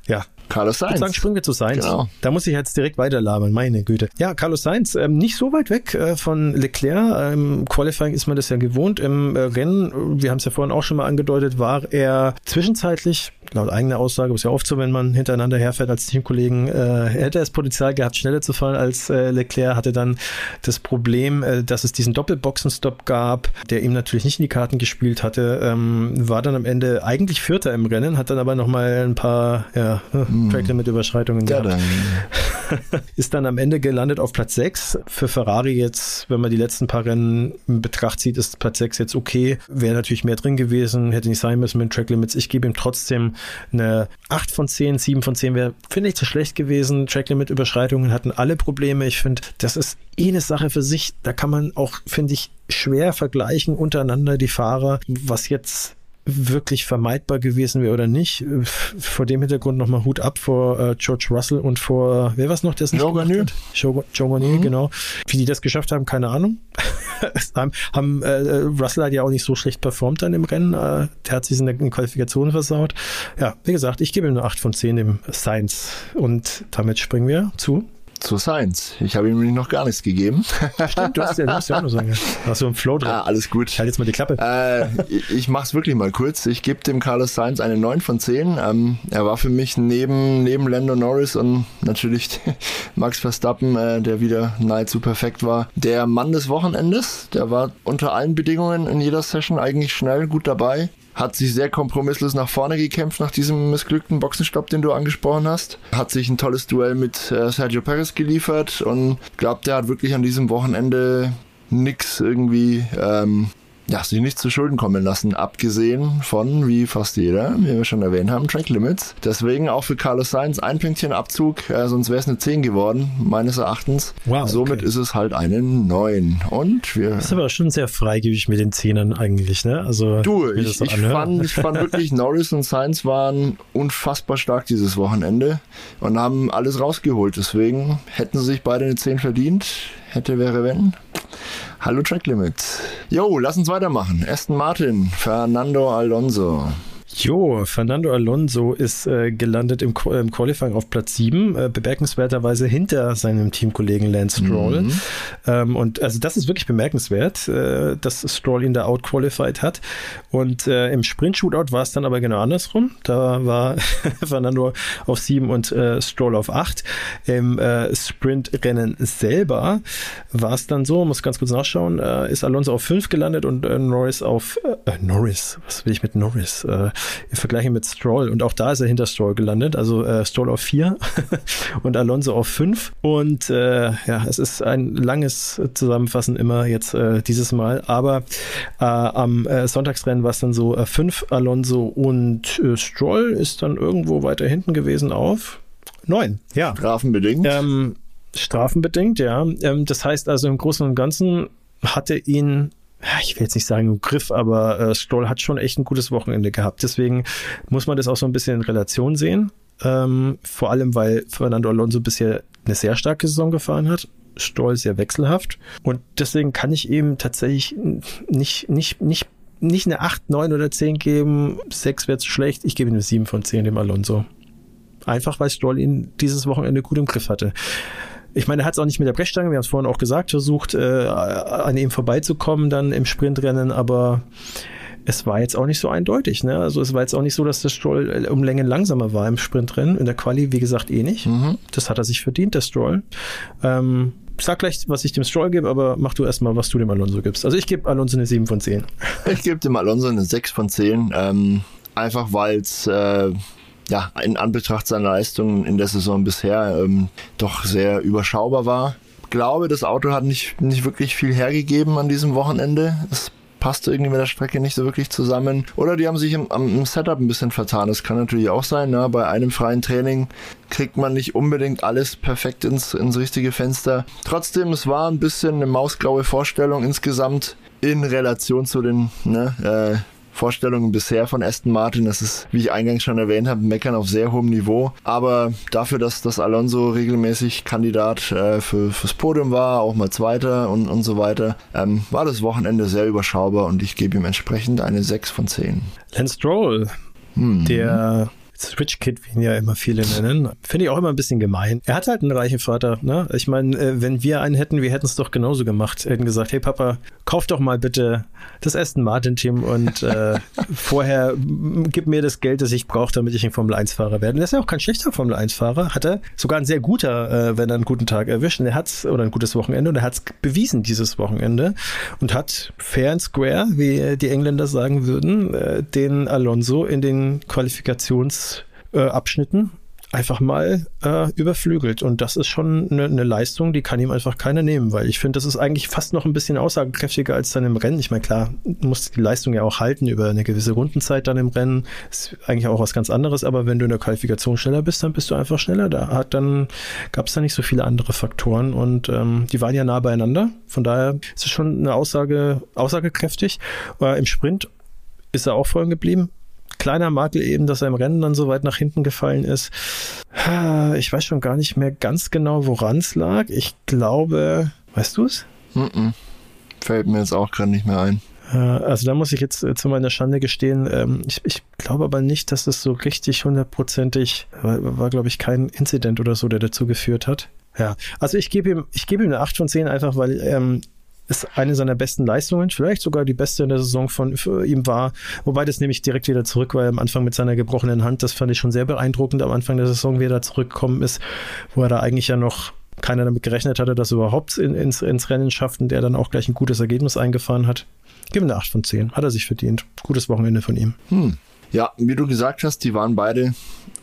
Ja. Carlos Sainz. Ich sagen, springen wir zu Sainz. Genau. Da muss ich jetzt direkt weiterlabern, meine Güte. Ja, Carlos Sainz, ähm, nicht so weit weg äh, von Leclerc. Im Qualifying ist man das ja gewohnt. Im äh, Rennen, wir haben es ja vorhin auch schon mal angedeutet, war er zwischenzeitlich laut eigener Aussage, ist ja oft so, wenn man hintereinander herfährt als Teamkollegen, äh, hätte er das Potenzial gehabt, schneller zu fahren als äh, Leclerc, hatte dann das Problem, äh, dass es diesen Doppelboxenstopp gab, der ihm natürlich nicht in die Karten gespielt hatte, ähm, war dann am Ende eigentlich Vierter im Rennen, hat dann aber nochmal ein paar ja, hm. Track-Limit-Überschreitungen ja, gehabt. Dann. *laughs* ist dann am Ende gelandet auf Platz 6. Für Ferrari jetzt, wenn man die letzten paar Rennen in Betracht zieht, ist Platz 6 jetzt okay. Wäre natürlich mehr drin gewesen, hätte nicht sein müssen mit den Track Limits. Ich gebe ihm trotzdem eine 8 von 10, 7 von 10 wäre, finde ich, zu schlecht gewesen. Tracklimit-Überschreitungen hatten alle Probleme. Ich finde, das ist eh eine Sache für sich. Da kann man auch, finde ich, schwer vergleichen untereinander die Fahrer, was jetzt wirklich vermeidbar gewesen wäre oder nicht. Vor dem Hintergrund nochmal Hut ab vor äh, George Russell und vor, wer war es noch, der es nicht Joe Joe, Joe mhm. genau. Wie die das geschafft haben, keine Ahnung. *laughs* haben, haben äh, Russell hat ja auch nicht so schlecht performt dann im Rennen. Äh, der hat sich in der Qualifikation versaut. Ja, wie gesagt, ich gebe ihm nur 8 von 10 im Science. Und damit springen wir zu zu Science. Ich habe ihm noch gar nichts gegeben. Stimmt, du hast ja, du hast ja auch noch sagen. Hast du einen Flow drin? Ah, alles gut. Halt jetzt mal die Klappe. Äh, ich, ich mach's wirklich mal kurz. Ich gebe dem Carlos Sainz eine 9 von 10. Ähm, er war für mich neben, neben Lando Norris und natürlich *laughs* Max Verstappen, äh, der wieder nahezu perfekt war, der Mann des Wochenendes. Der war unter allen Bedingungen in jeder Session eigentlich schnell gut dabei hat sich sehr kompromisslos nach vorne gekämpft nach diesem missglückten Boxenstopp, den du angesprochen hast. Hat sich ein tolles Duell mit äh, Sergio Perez geliefert und glaubt, der hat wirklich an diesem Wochenende nix irgendwie ähm, ja, sich nicht zu Schulden kommen lassen, abgesehen von, wie fast jeder, wie wir schon erwähnt haben, Track Limits. Deswegen auch für Carlos Sainz ein Pünktchen Abzug, äh, sonst wäre es eine 10 geworden, meines Erachtens. Wow, okay. Somit ist es halt eine 9. Und wir. Das ist aber schon sehr freigebig mit den Zehnern eigentlich, ne? Also, du, ich, ich fand, ich fand wirklich, *laughs* Norris und Sainz waren unfassbar stark dieses Wochenende und haben alles rausgeholt. Deswegen hätten sie sich beide eine 10 verdient. Hätte, wäre, wenn. Hallo Track Limits. Jo, lass uns weitermachen. Aston Martin, Fernando Alonso. Jo, Fernando Alonso ist äh, gelandet im, im, Qualifying auf Platz 7, äh, bemerkenswerterweise hinter seinem Teamkollegen Lance Stroll. Mhm. Ähm, und also das ist wirklich bemerkenswert, äh, dass Stroll ihn da outqualified hat. Und äh, im Sprint-Shootout war es dann aber genau andersrum. Da war *laughs* Fernando auf 7 und äh, Stroll auf 8. Im äh, Sprint-Rennen selber war es dann so, muss ganz kurz nachschauen, ist Alonso auf 5 gelandet und Norris auf Norris, was will ich mit Norris? Im Vergleich mit Stroll. Und auch da ist er hinter Stroll gelandet. Also äh, Stroll auf vier *laughs* und Alonso auf fünf. Und äh, ja, es ist ein langes Zusammenfassen immer jetzt äh, dieses Mal. Aber äh, am äh, Sonntagsrennen war es dann so äh, fünf Alonso und äh, Stroll ist dann irgendwo weiter hinten gewesen auf neun. Ja. Strafenbedingt. Ähm, strafenbedingt, ja. Ähm, das heißt also im Großen und Ganzen hatte ihn ich will jetzt nicht sagen im Griff, aber äh, Stoll hat schon echt ein gutes Wochenende gehabt. Deswegen muss man das auch so ein bisschen in Relation sehen. Ähm, vor allem, weil Fernando Alonso bisher eine sehr starke Saison gefahren hat. Stoll sehr wechselhaft. Und deswegen kann ich ihm tatsächlich nicht, nicht, nicht, nicht eine 8, 9 oder 10 geben. 6 wäre zu schlecht. Ich gebe ihm eine 7 von 10 dem Alonso. Einfach weil Stoll ihn dieses Wochenende gut im Griff hatte. Ich meine, er hat es auch nicht mit der Brechstange, wir haben es vorhin auch gesagt, versucht, äh, an ihm vorbeizukommen dann im Sprintrennen, aber es war jetzt auch nicht so eindeutig. Ne? Also es war jetzt auch nicht so, dass der Stroll äh, um Längen langsamer war im Sprintrennen. In der Quali, wie gesagt, eh nicht. Mhm. Das hat er sich verdient, der Stroll. Ähm, sag gleich, was ich dem Stroll gebe, aber mach du erstmal, was du dem Alonso gibst. Also ich gebe Alonso eine 7 von 10. Ich gebe dem Alonso eine 6 von 10. Ähm, einfach weil es äh, ja, in Anbetracht seiner Leistungen in der Saison bisher ähm, doch sehr überschaubar war. Ich glaube, das Auto hat nicht, nicht wirklich viel hergegeben an diesem Wochenende. Es passte irgendwie mit der Strecke nicht so wirklich zusammen. Oder die haben sich im, im Setup ein bisschen vertan. Das kann natürlich auch sein. Ne? Bei einem freien Training kriegt man nicht unbedingt alles perfekt ins, ins richtige Fenster. Trotzdem, es war ein bisschen eine mausgraue Vorstellung insgesamt in Relation zu den ne, äh, Vorstellungen bisher von Aston Martin. Das ist, wie ich eingangs schon erwähnt habe, Meckern auf sehr hohem Niveau. Aber dafür, dass das Alonso regelmäßig Kandidat äh, für, fürs Podium war, auch mal Zweiter und, und so weiter, ähm, war das Wochenende sehr überschaubar und ich gebe ihm entsprechend eine 6 von 10. Lance Stroll, hm. der Switch Kid, wie ihn ja immer viele nennen. Finde ich auch immer ein bisschen gemein. Er hat halt einen reichen Vater, ne? Ich meine, äh, wenn wir einen hätten, wir hätten es doch genauso gemacht. Hätten gesagt, hey Papa, kauf doch mal bitte das Aston Martin Team und äh, *laughs* vorher gib mir das Geld, das ich brauche, damit ich ein Formel 1 Fahrer werde. Und er ist ja auch kein schlechter Formel 1 Fahrer. Hat er sogar ein sehr guter, äh, wenn er einen guten Tag erwischt. Und er hat's, oder ein gutes Wochenende und er hat es bewiesen dieses Wochenende und hat fair and square, wie die Engländer sagen würden, äh, den Alonso in den Qualifikations äh, Abschnitten einfach mal äh, überflügelt. Und das ist schon eine, eine Leistung, die kann ihm einfach keiner nehmen, weil ich finde, das ist eigentlich fast noch ein bisschen aussagekräftiger als dann im Rennen. Ich meine, klar, muss die Leistung ja auch halten über eine gewisse Rundenzeit dann im Rennen. Ist eigentlich auch was ganz anderes, aber wenn du in der Qualifikation schneller bist, dann bist du einfach schneller. Da hat dann gab es da nicht so viele andere Faktoren und ähm, die waren ja nah beieinander. Von daher ist es schon eine Aussage, aussagekräftig. Äh, Im Sprint ist er auch vorhin geblieben kleiner Makel eben, dass er im Rennen dann so weit nach hinten gefallen ist. Ich weiß schon gar nicht mehr ganz genau, woran es lag. Ich glaube, weißt du es? Mm -mm. Fällt mir jetzt auch gerade nicht mehr ein. Also da muss ich jetzt äh, zu meiner Schande gestehen, ähm, ich, ich glaube aber nicht, dass es so richtig hundertprozentig, war, war glaube ich kein Inzident oder so, der dazu geführt hat. Ja, also ich gebe ihm, ich gebe ihm eine 8 von 10 einfach, weil ähm, ist eine seiner besten Leistungen, vielleicht sogar die beste in der Saison von ihm war. Wobei das nehme ich direkt wieder zurück, weil am Anfang mit seiner gebrochenen Hand, das fand ich schon sehr beeindruckend am Anfang der Saison, wie er da zurückgekommen ist, wo er da eigentlich ja noch keiner damit gerechnet hatte, dass er überhaupt in, ins, ins Rennen schafft und der dann auch gleich ein gutes Ergebnis eingefahren hat. Gib ihm eine 8 von 10. Hat er sich verdient. Gutes Wochenende von ihm. Hm. Ja, wie du gesagt hast, die waren beide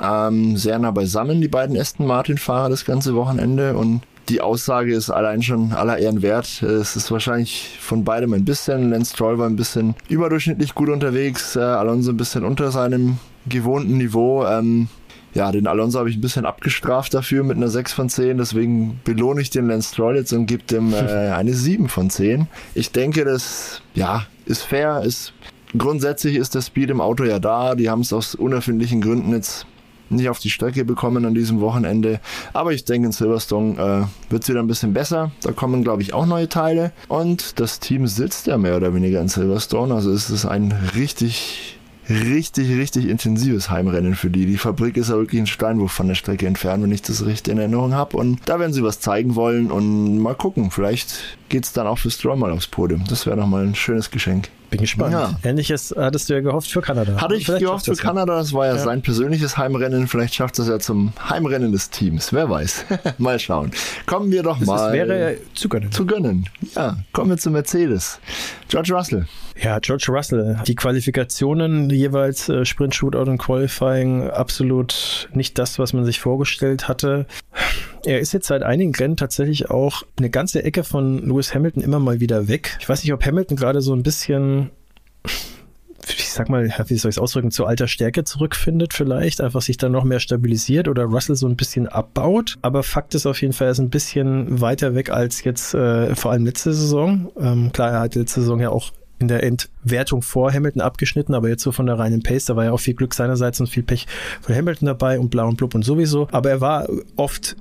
ähm, sehr nah beisammen, die beiden Aston Martin-Fahrer das ganze Wochenende und die Aussage ist allein schon aller Ehren wert. Es ist wahrscheinlich von beidem ein bisschen. Lance Stroll war ein bisschen überdurchschnittlich gut unterwegs, äh, Alonso ein bisschen unter seinem gewohnten Niveau. Ähm, ja, den Alonso habe ich ein bisschen abgestraft dafür mit einer 6 von 10. Deswegen belohne ich den Lance Stroll jetzt und gebe dem äh, *laughs* eine 7 von 10. Ich denke, das ja, ist fair. Ist, grundsätzlich ist der Speed im Auto ja da. Die haben es aus unerfindlichen Gründen jetzt nicht auf die Strecke bekommen an diesem Wochenende. Aber ich denke, in Silverstone äh, wird es wieder ein bisschen besser. Da kommen, glaube ich, auch neue Teile. Und das Team sitzt ja mehr oder weniger in Silverstone. Also es ist ein richtig, richtig, richtig intensives Heimrennen für die. Die Fabrik ist ja wirklich ein Steinwurf von der Strecke entfernt, wenn ich das richtig in Erinnerung habe. Und da werden sie was zeigen wollen und mal gucken. Vielleicht geht's dann auch für Stroll mal aufs Podium. Das wäre nochmal ein schönes Geschenk. Bin gespannt. Ja. Ähnliches hattest du ja gehofft für Kanada. Hatte ich Vielleicht gehofft für das. Kanada, das war ja, Ja. sein persönliches Heimrennen. Vielleicht schafft es ja zum Heimrennen des Teams. Wer weiß. *laughs* mal schauen. Kommen wir doch Das mal wäre zu gönnen. zu gönnen. Ja, kommen wir zu Mercedes. George Russell. Ja, George Russell. Die Qualifikationen jeweils äh, Sprint, Shootout und Qualifying absolut nicht das, was man sich vorgestellt hatte. Er ist jetzt seit einigen Rennen tatsächlich auch eine ganze Ecke von Lewis Hamilton immer mal wieder weg. Ich weiß nicht, ob Hamilton gerade so ein bisschen ich sag mal, wie soll ich es ausdrücken, zu alter Stärke zurückfindet vielleicht, einfach sich dann noch mehr stabilisiert oder Russell so ein bisschen abbaut. Aber Fakt ist auf jeden Fall, er ist ein bisschen weiter weg als jetzt äh, vor allem letzte Saison. Ähm, klar, er hat letzte Saison ja auch in der Entwertung vor Hamilton abgeschnitten, aber jetzt so von der reinen Pace, da war ja auch viel Glück seinerseits und viel Pech von Hamilton dabei und blau und blub und sowieso. Aber er war oft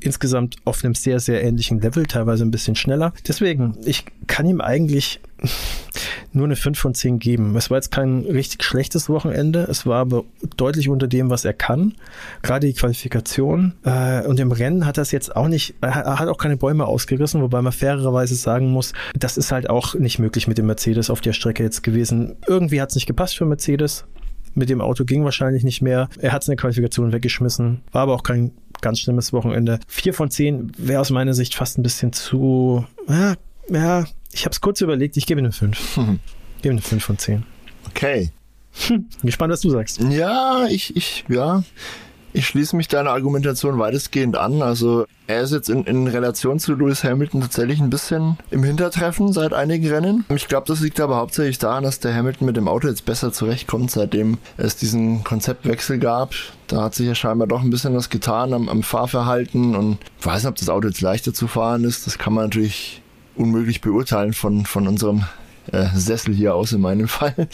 insgesamt auf einem sehr, sehr ähnlichen Level, teilweise ein bisschen schneller. Deswegen, ich kann ihm eigentlich *laughs* nur eine 5 von 10 geben. Es war jetzt kein richtig schlechtes Wochenende, es war aber deutlich unter dem, was er kann. Gerade die Qualifikation. Äh, und im Rennen hat er es jetzt auch nicht, er hat- auch keine Bäume ausgerissen, wobei man fairerweise sagen muss, das ist halt auch nicht möglich mit dem Mercedes auf der Strecke jetzt gewesen. Irgendwie hat es nicht gepasst für Mercedes. Mit dem Auto ging wahrscheinlich nicht mehr. Er hat der Qualifikation weggeschmissen. War aber auch kein ganz schlimmes Wochenende. Vier von zehn wäre aus meiner Sicht fast ein bisschen zu. Ja, ja ich habe es kurz überlegt. Ich gebe eine fünf. Ich *laughs* gebe eine fünf von zehn. Okay. Bin gespannt, was du sagst. Ja, ich, ich, ja. Ich schließe mich deiner Argumentation weitestgehend an. Also er ist jetzt in, in Relation zu Lewis Hamilton tatsächlich ein bisschen im Hintertreffen seit einigen Rennen. Ich glaube, das liegt aber hauptsächlich daran, dass der Hamilton mit dem Auto jetzt besser zurechtkommt, seitdem es diesen Konzeptwechsel gab. Da hat sich ja scheinbar doch ein bisschen was getan am, am Fahrverhalten und ich weiß nicht, ob das Auto jetzt leichter zu fahren ist. Das kann man natürlich unmöglich beurteilen von, von unserem äh, Sessel hier aus in meinem *laughs* Fall.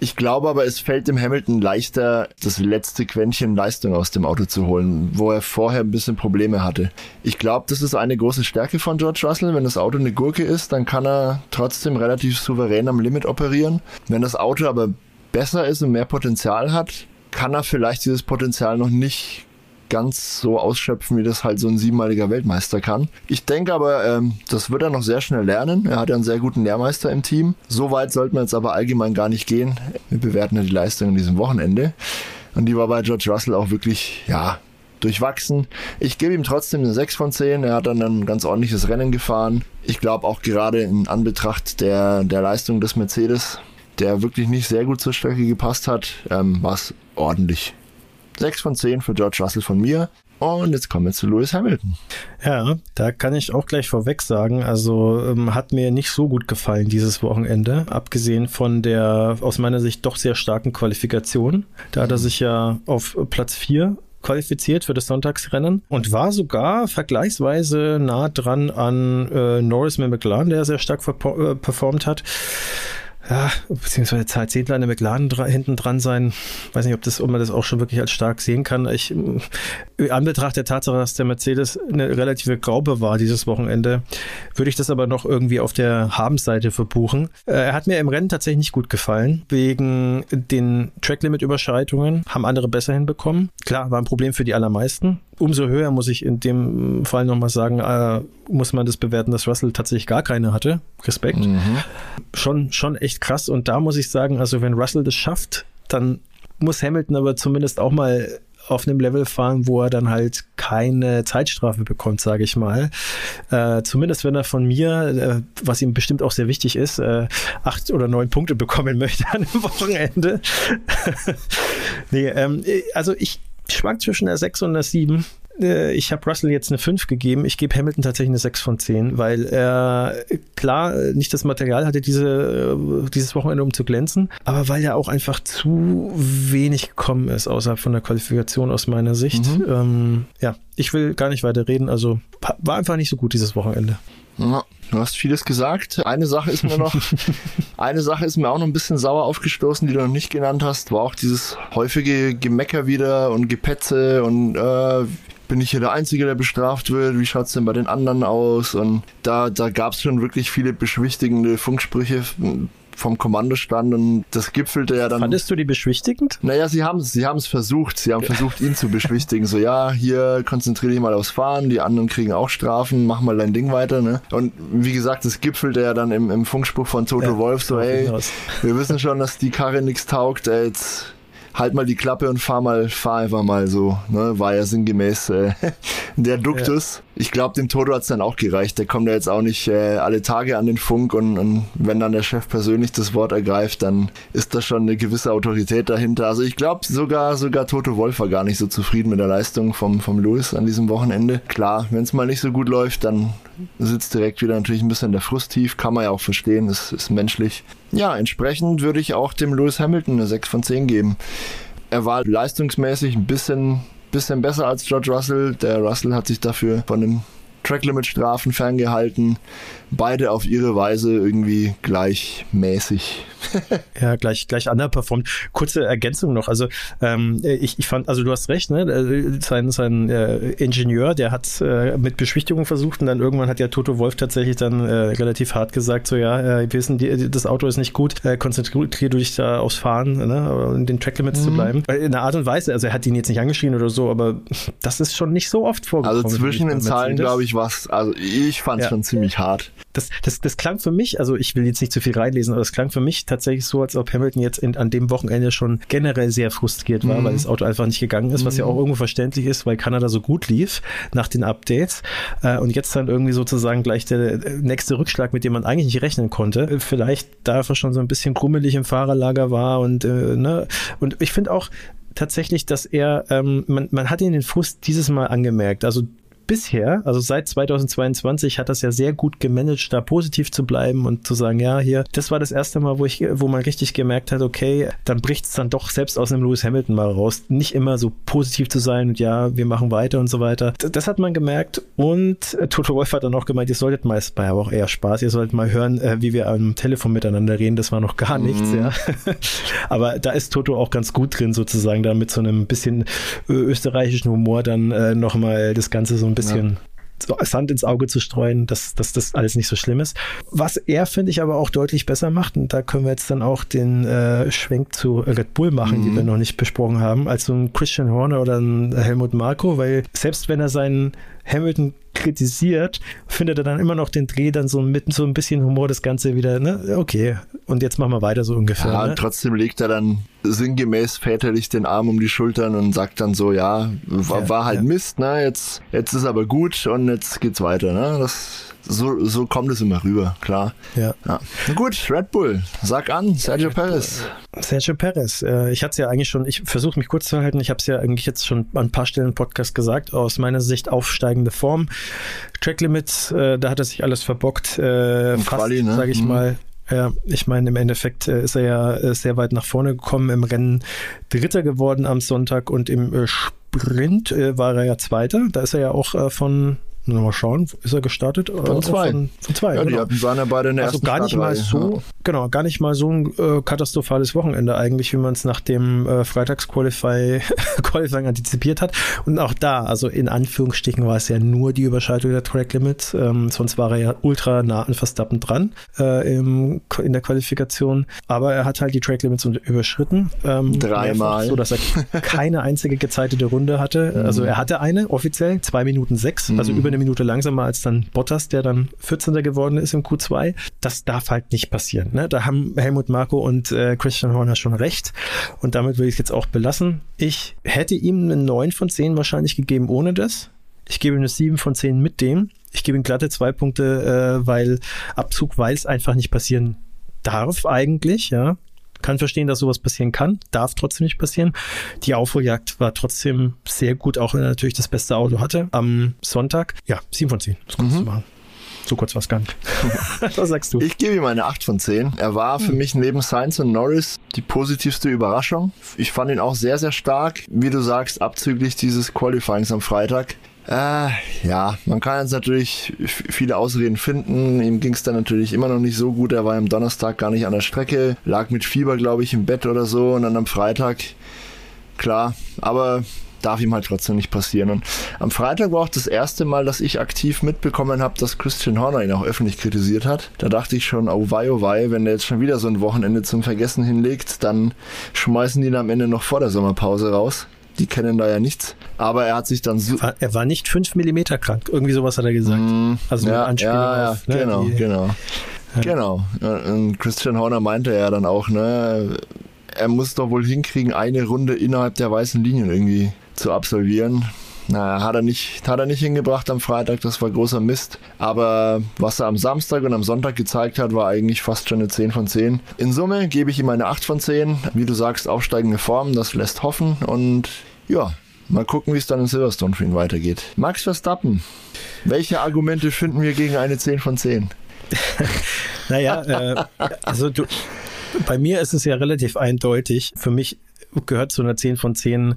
Ich glaube aber, es fällt dem Hamilton leichter, das letzte Quäntchen Leistung aus dem Auto zu holen, wo er vorher ein bisschen Probleme hatte. Ich glaube, das ist eine große Stärke von George Russell. Wenn das Auto eine Gurke ist, dann kann er trotzdem relativ souverän am Limit operieren. Wenn das Auto aber besser ist und mehr Potenzial hat, kann er vielleicht dieses Potenzial noch nicht ganz so ausschöpfen, wie das halt so ein siebenmaliger Weltmeister kann. Ich denke aber, ähm, das wird er noch sehr schnell lernen. Er hat ja einen sehr guten Lehrmeister im Team. So weit sollte man jetzt aber allgemein gar nicht gehen. Wir bewerten ja die Leistung an diesem Wochenende. Und die war bei George Russell auch wirklich, ja, durchwachsen. Ich gebe ihm trotzdem eine 6 von 10. Er hat dann ein ganz ordentliches Rennen gefahren. Ich glaube auch gerade in Anbetracht der, der Leistung des Mercedes, der wirklich nicht sehr gut zur Strecke gepasst hat, ähm, war es ordentlich. 6 von 10 für George Russell von mir. Und jetzt kommen wir zu Lewis Hamilton. Ja, da kann ich auch gleich vorweg sagen, also ähm, hat mir nicht so gut gefallen dieses Wochenende, abgesehen von der aus meiner Sicht doch sehr starken Qualifikation. Da hat er sich ja auf Platz 4 qualifiziert für das Sonntagsrennen und war sogar vergleichsweise nah dran an äh, Norris mit McLaren, der sehr stark äh, performt hat. Ja, beziehungsweise Zeit Zehntel an der McLaren dra hinten dran sein. Weiß nicht, ob, das, ob man das auch schon wirklich als stark sehen kann. Ich, in Anbetracht der Tatsache, dass der Mercedes eine relative Graube war dieses Wochenende, würde ich das aber noch irgendwie auf der Habenseite verbuchen. Äh, er hat mir im Rennen tatsächlich nicht gut gefallen, wegen den Tracklimit-Überschreitungen. Haben andere besser hinbekommen. Klar, war ein Problem für die allermeisten. Umso höher muss ich in dem Fall nochmal sagen, äh, muss man das bewerten, dass Russell tatsächlich gar keine hatte. Respekt schon, schon echt krass. Und da muss ich sagen, also wenn Russell das schafft, dann muss Hamilton aber zumindest auch mal auf einem Level fahren, wo er dann halt keine Zeitstrafe bekommt, sage ich mal. Äh, zumindest wenn er von mir, äh, was ihm bestimmt auch sehr wichtig ist, äh, acht oder neun Punkte *laughs* bekommen möchte an dem Wochenende. *laughs* nee, ähm, also ich schwank zwischen der 6 und der 7 ich habe Russell jetzt eine 5 gegeben. Ich gebe Hamilton tatsächlich eine 6 von 10, weil er klar nicht das Material hatte, diese, dieses Wochenende, um zu glänzen, aber weil er auch einfach zu wenig gekommen ist außerhalb von der Qualifikation aus meiner Sicht. Mhm. Ähm, ja, ich will gar nicht weiter reden. Also war einfach nicht so gut dieses Wochenende. Ja, du hast vieles gesagt. Eine Sache ist mir noch, *laughs* eine Sache ist mir auch noch ein bisschen sauer aufgestoßen, die du noch nicht genannt hast, war auch dieses häufige Gemecker wieder und Gepetze und äh, bin ich hier der Einzige, der bestraft wird? Wie schaut's denn bei den anderen aus? Und da, da gab's schon wirklich viele beschwichtigende Funksprüche vom Kommandostand und das gipfelte ja dann. Fandest du die beschwichtigend? Naja, sie haben es sie haben's versucht. Sie haben versucht, ihn zu beschwichtigen. So, ja, hier konzentriere dich mal aufs Fahren, die anderen kriegen auch Strafen, mach mal dein Ding weiter. Ne? Und wie gesagt, das gipfelte ja dann im, im Funkspruch von Toto ja, Wolf so, ey, wir wissen schon, dass die Karre nichts taugt, ey, jetzt halt mal die Klappe und fahr mal, fahr einfach mal so. Ne? War ja sinngemäß äh, *laughs* der Duktus. Ja. Ich glaube, dem Toto hat's dann auch gereicht. Der kommt ja jetzt auch nicht äh, alle Tage an den Funk und, und wenn dann der Chef persönlich das Wort ergreift, dann ist da schon eine gewisse Autorität dahinter. Also ich glaube, sogar, sogar Toto Wolf war gar nicht so zufrieden mit der Leistung vom, vom Lewis an diesem Wochenende. Klar, wenn es mal nicht so gut läuft, dann sitzt direkt wieder natürlich ein bisschen der Frust tief. Kann man ja auch verstehen, das ist menschlich. Ja, entsprechend würde ich auch dem Lewis Hamilton eine 6 von 10 geben. Er war leistungsmäßig ein bisschen, bisschen besser als George Russell. Der Russell hat sich dafür von dem Tracklimit-Strafen ferngehalten. Beide auf ihre Weise irgendwie gleichmäßig. *laughs* ja, gleich, gleich underperformed. Kurze Ergänzung noch. Also, ähm, ich, ich fand, also du hast recht, ne? Äh, sein, sein äh, Ingenieur, der hat äh, mit Beschwichtigung versucht und dann irgendwann hat ja Toto Wolf tatsächlich dann äh, relativ hart gesagt, so ja, äh, wir wissen, die, das Auto ist nicht gut, äh, konzentrier dich da aufs Fahren, ne? Und den Tracklimits mhm. zu bleiben. In einer Art und Weise, also er hat ihn jetzt nicht angeschrien oder so, aber das ist schon nicht so oft vorgekommen. Also zwischen den Zahlen, glaube ich, was, also ich fand es ja. schon ziemlich hart. Das, das, das klang für mich, also ich will jetzt nicht zu viel reinlesen, aber es klang für mich tatsächlich so, als ob Hamilton jetzt in, an dem Wochenende schon generell sehr frustriert war, mhm. weil das Auto einfach nicht gegangen ist, was mhm. ja auch irgendwo verständlich ist, weil Kanada so gut lief nach den Updates äh, und jetzt dann irgendwie sozusagen gleich der nächste Rückschlag, mit dem man eigentlich nicht rechnen konnte. Vielleicht da einfach schon so ein bisschen krummelig im Fahrerlager war und äh, ne und ich finde auch tatsächlich, dass er, ähm, man, man hat ihn den Frust dieses Mal angemerkt. Also bisher, also seit 2022, hat das ja sehr gut gemanagt, da positiv zu bleiben und zu sagen, ja, hier, das war das erste Mal, wo ich, wo man richtig gemerkt hat, okay, dann bricht es dann doch selbst aus einem Lewis Hamilton mal raus, nicht immer so positiv zu sein und ja, wir machen weiter und so weiter. Das hat man gemerkt und äh, Toto Wolf hat dann auch gemeint, ihr solltet mal, es war ja auch eher Spaß, ihr solltet mal hören, äh, wie wir am Telefon miteinander reden, das war noch gar nichts, mhm. ja. *laughs* Aber da ist Toto auch ganz gut drin, sozusagen, da mit so einem bisschen österreichischen Humor dann äh, nochmal das Ganze so ein bisschen ja. Sand ins Auge zu streuen, dass, dass das alles nicht so schlimm ist. Was er, finde ich, aber auch deutlich besser macht, und da können wir jetzt dann auch den äh, Schwenk zu Red Bull machen, mhm. die wir noch nicht besprochen haben, als so ein Christian Horner oder ein Helmut Marko, weil selbst wenn er seinen Hamilton kritisiert, findet er dann immer noch den Dreh dann so mit so ein bisschen Humor das Ganze wieder, ne? Okay, und jetzt machen wir weiter so ungefähr. Ja, ne? trotzdem legt er dann sinngemäß väterlich den Arm um die Schultern und sagt dann so, ja, war, ja, war halt ja. Mist, ne? Jetzt, jetzt ist aber gut und jetzt geht's weiter, ne? Das so, so kommt es immer rüber, klar. Ja. ja. Gut, Red Bull, sag an, Sergio Perez. Sergio Perez, äh, ich hatte es ja eigentlich schon, ich versuche mich kurz zu halten, ich habe es ja eigentlich jetzt schon an ein paar Stellen im Podcast gesagt, aus meiner Sicht aufsteigende Form. Track Limits, äh, da hat er sich alles verbockt, äh, fast, Quali, ne? sage ich mhm. mal. Ja, ich meine, im Endeffekt äh, ist er ja äh, sehr weit nach vorne gekommen im Rennen, Dritter geworden am Sonntag und im äh, Sprint war er ja Zweiter. Da ist er ja auch von mal schauen, ist er gestartet? Von zwei. Von, von zwei, ja, genau. die waren ja beide in der also gar nicht mal so, ja. genau, gar nicht mal so ein äh, katastrophales Wochenende eigentlich, wie man es nach dem äh, Freitags-Qualifying *laughs* antizipiert hat. Und auch da, also in Anführungsstrichen war es ja nur die Überschreitung der Track Limits, ähm, sonst war er ja ultra nah an Verstappen dran äh, im, in der Qualifikation. Aber er hat halt die Track Limits überschritten. Ähm, Dreimal. So, dass er keine einzige gezeitete Runde hatte. Mhm. Also er hatte eine offiziell, zwei Minuten sechs, also mhm. über eine Minute langsamer als dann Bottas, der dann 14. geworden ist im Q2. Das darf halt nicht passieren. Ne? Da haben Helmut Marko und äh, Christian Horner schon recht. Und damit will ich es jetzt auch belassen. Ich hätte ihm eine 9 von 10 wahrscheinlich gegeben ohne das. Ich gebe ihm eine 7 von 10 mit dem. Ich gebe ihm glatte zwei Punkte, äh, weil Abzug, weil es einfach nicht passieren darf eigentlich, ja. Kann verstehen, dass sowas passieren kann, darf trotzdem nicht passieren. Die Aufholjagd war trotzdem sehr gut, auch wenn er natürlich das beste Auto hatte am Sonntag. Ja, 7 von 10, das kurz mhm. zu machen. So kurz war es gar nicht. *laughs* Was sagst du? Ich gebe ihm eine 8 von 10. Er war für hm. mich neben Sainz und Norris die positivste Überraschung. Ich fand ihn auch sehr, sehr stark. Wie du sagst, abzüglich dieses Qualifyings am Freitag. Äh, ja, man kann jetzt natürlich viele Ausreden finden. Ihm ging es dann natürlich immer noch nicht so gut. Er war am Donnerstag gar nicht an der Strecke, lag mit Fieber, glaube ich, im Bett oder so. Und dann am Freitag, klar. Aber darf ihm halt trotzdem nicht passieren. Und am Freitag war auch das erste Mal, dass ich aktiv mitbekommen habe, dass Christian Horner ihn auch öffentlich kritisiert hat. Da dachte ich schon, oh wei, oh wei, wenn der jetzt schon wieder so ein Wochenende zum Vergessen hinlegt, dann schmeißen die ihn am Ende noch vor der Sommerpause raus. Die kennen da ja nichts. Aber er hat sich dann so. Er war, er war nicht fünf Millimeter krank. Irgendwie sowas hat er gesagt. Mm, also ja, Anspielung ja, auf, ne, genau, die- genau. Genau. Und Christian Horner meinte ja dann auch, ne, er muss doch wohl hinkriegen, eine Runde innerhalb der weißen Linien irgendwie zu absolvieren. Na, hat er nicht, hat er nicht hingebracht am Freitag, das war großer Mist. Aber was er am Samstag und am Sonntag gezeigt hat, war eigentlich fast schon eine 10 von 10. In Summe gebe ich ihm eine 8 von 10. Wie du sagst, aufsteigende Form, das lässt hoffen. Und ja, mal gucken, wie es dann in Silverstone für ihn weitergeht. Max Verstappen, welche Argumente finden wir gegen eine 10 von 10? *laughs* Naja, äh, also du, bei mir ist es ja relativ eindeutig. Für mich gehört zu einer 10 von 10